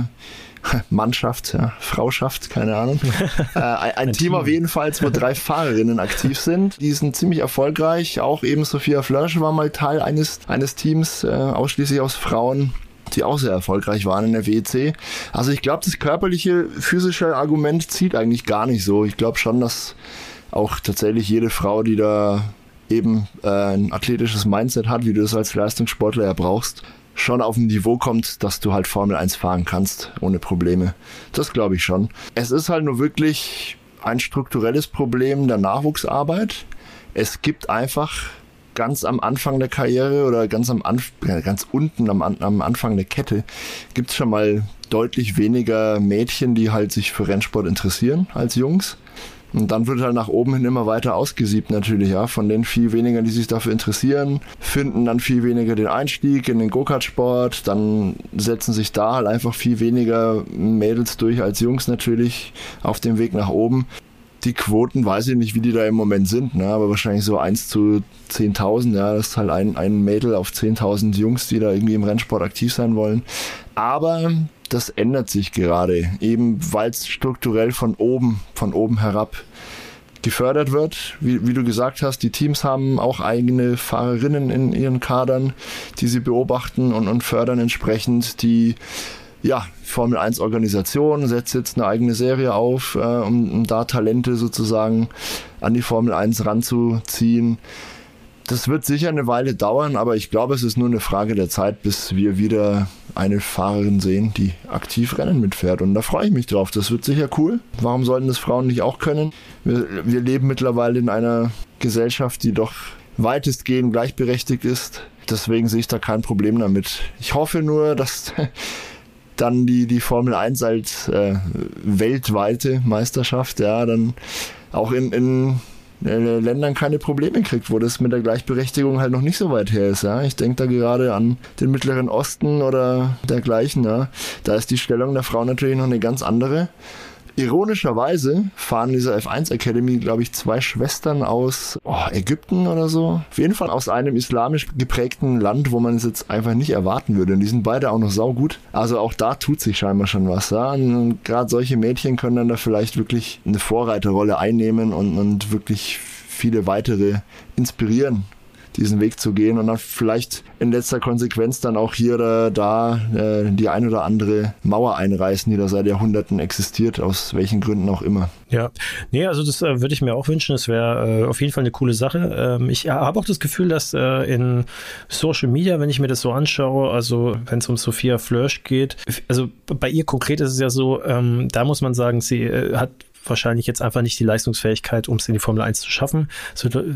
*laughs* Mannschaft, ja, Frauschaft, keine Ahnung. *laughs* äh, ein, ein Team, Team, auf jeden Fall, wo drei Fahrerinnen aktiv sind. Die sind ziemlich erfolgreich. Auch eben Sophia Flörsch war mal Teil eines, eines Teams, äh, ausschließlich aus Frauen die auch sehr erfolgreich waren in der WEC. Also ich glaube, das körperliche, physische Argument zieht eigentlich gar nicht so. Ich glaube schon, dass auch tatsächlich jede Frau, die da eben äh, ein athletisches Mindset hat, wie du es als Leistungssportler ja brauchst, schon auf ein Niveau kommt, dass du halt Formel 1 fahren kannst, ohne Probleme. Das glaube ich schon. Es ist halt nur wirklich ein strukturelles Problem der Nachwuchsarbeit. Es gibt einfach ganz am Anfang der Karriere oder ganz am Anf ganz unten am, am Anfang der Kette gibt es schon mal deutlich weniger Mädchen, die halt sich für Rennsport interessieren als Jungs. Und dann wird halt nach oben hin immer weiter ausgesiebt natürlich, ja. Von den viel weniger, die sich dafür interessieren, finden dann viel weniger den Einstieg in den Go-Kart-Sport. Dann setzen sich da halt einfach viel weniger Mädels durch als Jungs natürlich auf dem Weg nach oben. Die Quoten weiß ich nicht, wie die da im Moment sind, ne? aber wahrscheinlich so 1 zu 10.000. Ja, das ist halt ein, ein Mädel auf 10.000 Jungs, die da irgendwie im Rennsport aktiv sein wollen. Aber das ändert sich gerade, eben weil es strukturell von oben, von oben herab gefördert wird. Wie, wie du gesagt hast, die Teams haben auch eigene Fahrerinnen in ihren Kadern, die sie beobachten und, und fördern entsprechend. Die ja, Formel 1 Organisation setzt jetzt eine eigene Serie auf, äh, um, um da Talente sozusagen an die Formel 1 ranzuziehen. Das wird sicher eine Weile dauern, aber ich glaube, es ist nur eine Frage der Zeit, bis wir wieder eine Fahrerin sehen, die aktiv Rennen mitfährt. Und da freue ich mich drauf. Das wird sicher cool. Warum sollten das Frauen nicht auch können? Wir, wir leben mittlerweile in einer Gesellschaft, die doch weitestgehend gleichberechtigt ist. Deswegen sehe ich da kein Problem damit. Ich hoffe nur, dass *laughs* dann die, die Formel 1 als äh, weltweite Meisterschaft, ja, dann auch in, in Ländern keine Probleme kriegt, wo das mit der Gleichberechtigung halt noch nicht so weit her ist. Ja. Ich denke da gerade an den Mittleren Osten oder dergleichen. Ja. Da ist die Stellung der Frau natürlich noch eine ganz andere. Ironischerweise fahren dieser F1 Academy, glaube ich, zwei Schwestern aus oh, Ägypten oder so. Auf jeden Fall aus einem islamisch geprägten Land, wo man es jetzt einfach nicht erwarten würde. Und die sind beide auch noch saugut. Also auch da tut sich scheinbar schon was. Ja? Und gerade solche Mädchen können dann da vielleicht wirklich eine Vorreiterrolle einnehmen und, und wirklich viele weitere inspirieren diesen Weg zu gehen und dann vielleicht in letzter Konsequenz dann auch hier oder da äh, die ein oder andere Mauer einreißen, die da seit Jahrhunderten existiert, aus welchen Gründen auch immer. Ja, nee, also das äh, würde ich mir auch wünschen. Das wäre äh, auf jeden Fall eine coole Sache. Ähm, ich habe auch das Gefühl, dass äh, in Social Media, wenn ich mir das so anschaue, also wenn es um Sophia Flörsch geht, also bei ihr konkret ist es ja so, ähm, da muss man sagen, sie äh, hat wahrscheinlich jetzt einfach nicht die Leistungsfähigkeit, um es in die Formel 1 zu schaffen. Wird äh,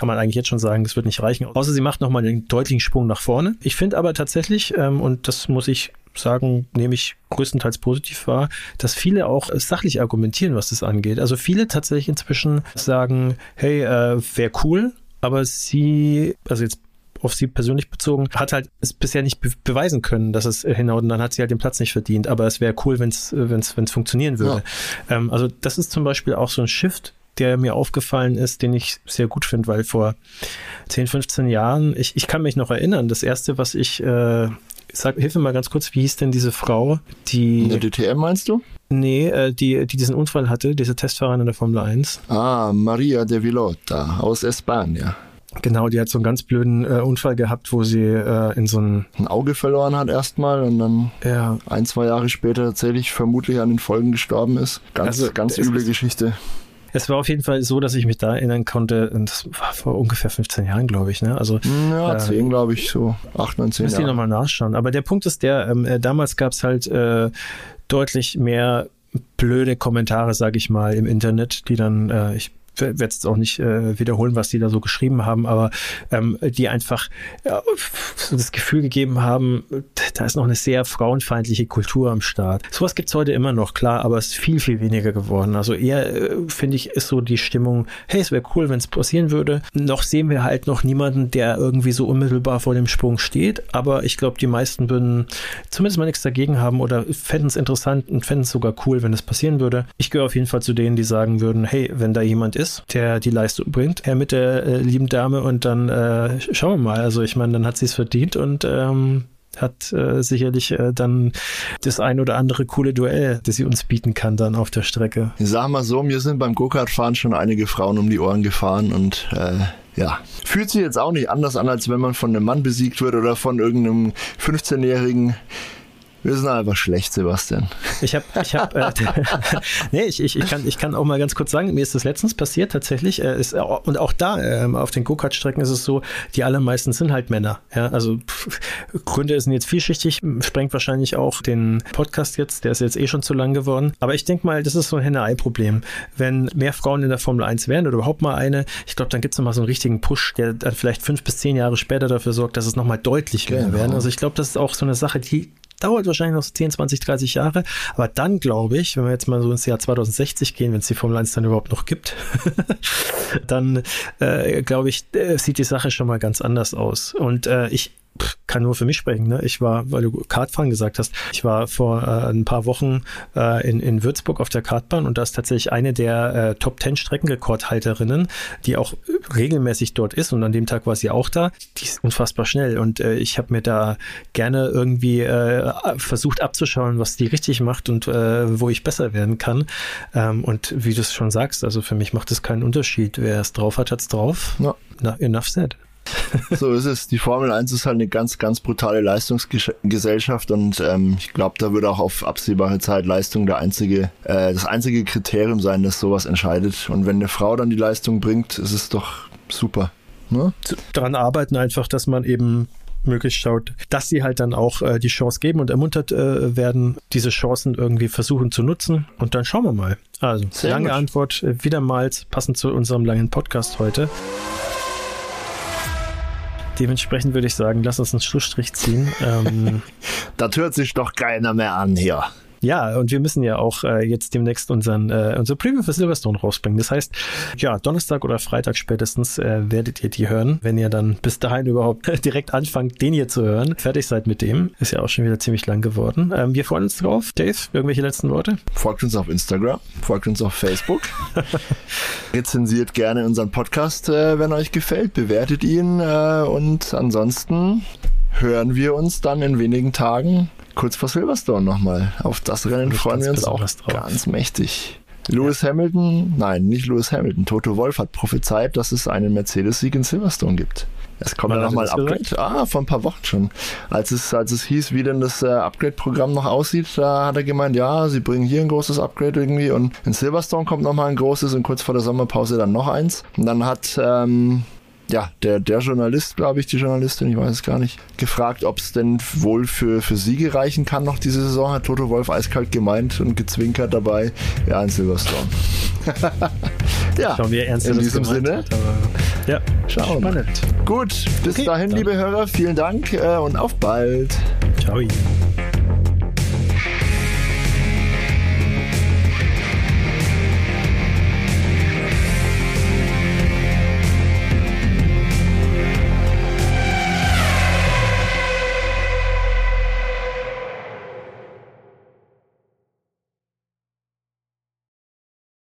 kann man eigentlich jetzt schon sagen, das wird nicht reichen. Außer sie macht nochmal einen deutlichen Sprung nach vorne. Ich finde aber tatsächlich, ähm, und das muss ich sagen, nehme ich größtenteils positiv wahr, dass viele auch sachlich argumentieren, was das angeht. Also viele tatsächlich inzwischen sagen, hey, äh, wäre cool, aber sie, also jetzt auf sie persönlich bezogen, hat halt es bisher nicht be beweisen können, dass es hinhaut und dann hat sie halt den Platz nicht verdient. Aber es wäre cool, wenn es wenn's, wenn's funktionieren würde. Ja. Ähm, also das ist zum Beispiel auch so ein Shift, der mir aufgefallen ist, den ich sehr gut finde, weil vor 10, 15 Jahren, ich, ich kann mich noch erinnern, das erste, was ich, äh, sag, hilf mir mal ganz kurz, wie hieß denn diese Frau, die. In der DTM meinst du? Nee, äh, die, die diesen Unfall hatte, diese Testfahrerin in der Formel 1. Ah, Maria de Villota aus Espanja. Genau, die hat so einen ganz blöden äh, Unfall gehabt, wo sie äh, in so ein, ein Auge verloren hat erstmal und dann ja. ein, zwei Jahre später tatsächlich vermutlich an den Folgen gestorben ist. Ganz, also, ganz üble Geschichte. Es war auf jeden Fall so, dass ich mich da erinnern konnte, und das war vor ungefähr 15 Jahren, glaube ich. Ne? Also, ja, äh, 10, glaube ich, so 8, 9, 10 Jahre. Muss ich nochmal nachschauen. Aber der Punkt ist der, ähm, äh, damals gab es halt äh, deutlich mehr blöde Kommentare, sage ich mal, im Internet, die dann, äh, ich werde jetzt auch nicht äh, wiederholen, was die da so geschrieben haben, aber ähm, die einfach ja, so das Gefühl gegeben haben, da ist noch eine sehr frauenfeindliche Kultur am Start. Sowas gibt's heute immer noch, klar, aber es ist viel, viel weniger geworden. Also eher, äh, finde ich, ist so die Stimmung, hey, es wäre cool, wenn es passieren würde. Noch sehen wir halt noch niemanden, der irgendwie so unmittelbar vor dem Sprung steht, aber ich glaube, die meisten würden zumindest mal nichts dagegen haben oder fänden es interessant und fänden es sogar cool, wenn es passieren würde. Ich gehöre auf jeden Fall zu denen, die sagen würden, hey, wenn da jemand ist, ist, der die Leistung bringt, her mit der äh, lieben Dame und dann äh, schauen wir mal. Also ich meine, dann hat sie es verdient und ähm, hat äh, sicherlich äh, dann das ein oder andere coole Duell, das sie uns bieten kann dann auf der Strecke. Sag mal so, mir sind beim Go-Kart-Fahren schon einige Frauen um die Ohren gefahren und äh, ja, fühlt sich jetzt auch nicht anders an, als wenn man von einem Mann besiegt wird oder von irgendeinem 15-jährigen wir sind einfach schlecht, Sebastian. Ich habe, ich habe, äh, *laughs* nee, ich, ich, ich, kann, ich kann auch mal ganz kurz sagen, mir ist das letztens passiert tatsächlich. Äh, ist, und auch da äh, auf den Go-Kart-Strecken ist es so, die allermeisten sind halt Männer. Ja, also pff, Gründe sind jetzt vielschichtig, sprengt wahrscheinlich auch den Podcast jetzt, der ist jetzt eh schon zu lang geworden. Aber ich denke mal, das ist so ein Henne-Ei-Problem. Wenn mehr Frauen in der Formel 1 wären oder überhaupt mal eine, ich glaube, dann gibt es nochmal so einen richtigen Push, der dann vielleicht fünf bis zehn Jahre später dafür sorgt, dass es nochmal deutlich mehr genau. werden. Also ich glaube, das ist auch so eine Sache, die dauert wahrscheinlich noch so 10, 20, 30 Jahre. Aber dann glaube ich, wenn wir jetzt mal so ins Jahr 2060 gehen, wenn es die Formel 1 dann überhaupt noch gibt, *laughs* dann äh, glaube ich, äh, sieht die Sache schon mal ganz anders aus. Und äh, ich kann nur für mich sprechen. Ne? Ich war, weil du Kartfahren gesagt hast, ich war vor äh, ein paar Wochen äh, in, in Würzburg auf der Kartbahn und da ist tatsächlich eine der äh, Top 10 Streckenrekordhalterinnen, die auch regelmäßig dort ist und an dem Tag war sie auch da. Die ist unfassbar schnell und äh, ich habe mir da gerne irgendwie äh, versucht abzuschauen, was die richtig macht und äh, wo ich besser werden kann. Ähm, und wie du es schon sagst, also für mich macht es keinen Unterschied. Wer es drauf hat, hat es drauf. Ja. Na, enough said. So ist es. Die Formel 1 ist halt eine ganz, ganz brutale Leistungsgesellschaft und ähm, ich glaube, da wird auch auf absehbare Zeit Leistung der einzige, äh, das einzige Kriterium sein, das sowas entscheidet. Und wenn eine Frau dann die Leistung bringt, ist es doch super. Ne? Daran arbeiten einfach, dass man eben möglichst schaut, dass sie halt dann auch äh, die Chance geben und ermuntert äh, werden, diese Chancen irgendwie versuchen zu nutzen. Und dann schauen wir mal. Also, Sehr lange gut. Antwort, äh, wiedermals passend zu unserem langen Podcast heute. Dementsprechend würde ich sagen, lass uns einen Schlussstrich ziehen. Ähm, *laughs* das hört sich doch keiner mehr an hier. Ja, und wir müssen ja auch äh, jetzt demnächst unseren äh, unser Preview für Silverstone rausbringen. Das heißt, ja, Donnerstag oder Freitag spätestens äh, werdet ihr die hören, wenn ihr dann bis dahin überhaupt *laughs* direkt anfangt, den hier zu hören. Fertig seid mit dem. Ist ja auch schon wieder ziemlich lang geworden. Ähm, wir freuen uns drauf. Dave, irgendwelche letzten Worte? Folgt uns auf Instagram, folgt uns auf Facebook. *laughs* Rezensiert gerne unseren Podcast, äh, wenn euch gefällt, bewertet ihn äh, und ansonsten hören wir uns dann in wenigen Tagen kurz vor Silverstone nochmal. Auf das Rennen freuen wir uns auch drauf. ganz mächtig. Lewis ja. Hamilton, nein, nicht Lewis Hamilton, Toto Wolf hat prophezeit, dass es einen Mercedes-Sieg in Silverstone gibt. Es kommt ja nochmal Upgrade. Ah, vor ein paar Wochen schon. Als es, als es hieß, wie denn das äh, Upgrade-Programm noch aussieht, da hat er gemeint, ja, sie bringen hier ein großes Upgrade irgendwie und in Silverstone kommt nochmal ein großes und kurz vor der Sommerpause dann noch eins. Und dann hat ähm, ja, der, der Journalist, glaube ich, die Journalistin, ich weiß es gar nicht, gefragt, ob es denn wohl für, für Siege reichen kann noch diese Saison, hat Toto Wolf eiskalt gemeint und gezwinkert dabei. Ja, in Silverstone. *laughs* ja, Schauen wir ernst in diesem Sinne. Hat, ja, schauen. Spannend. Gut, bis okay, dahin, dann. liebe Hörer, vielen Dank äh, und auf bald. Ciao.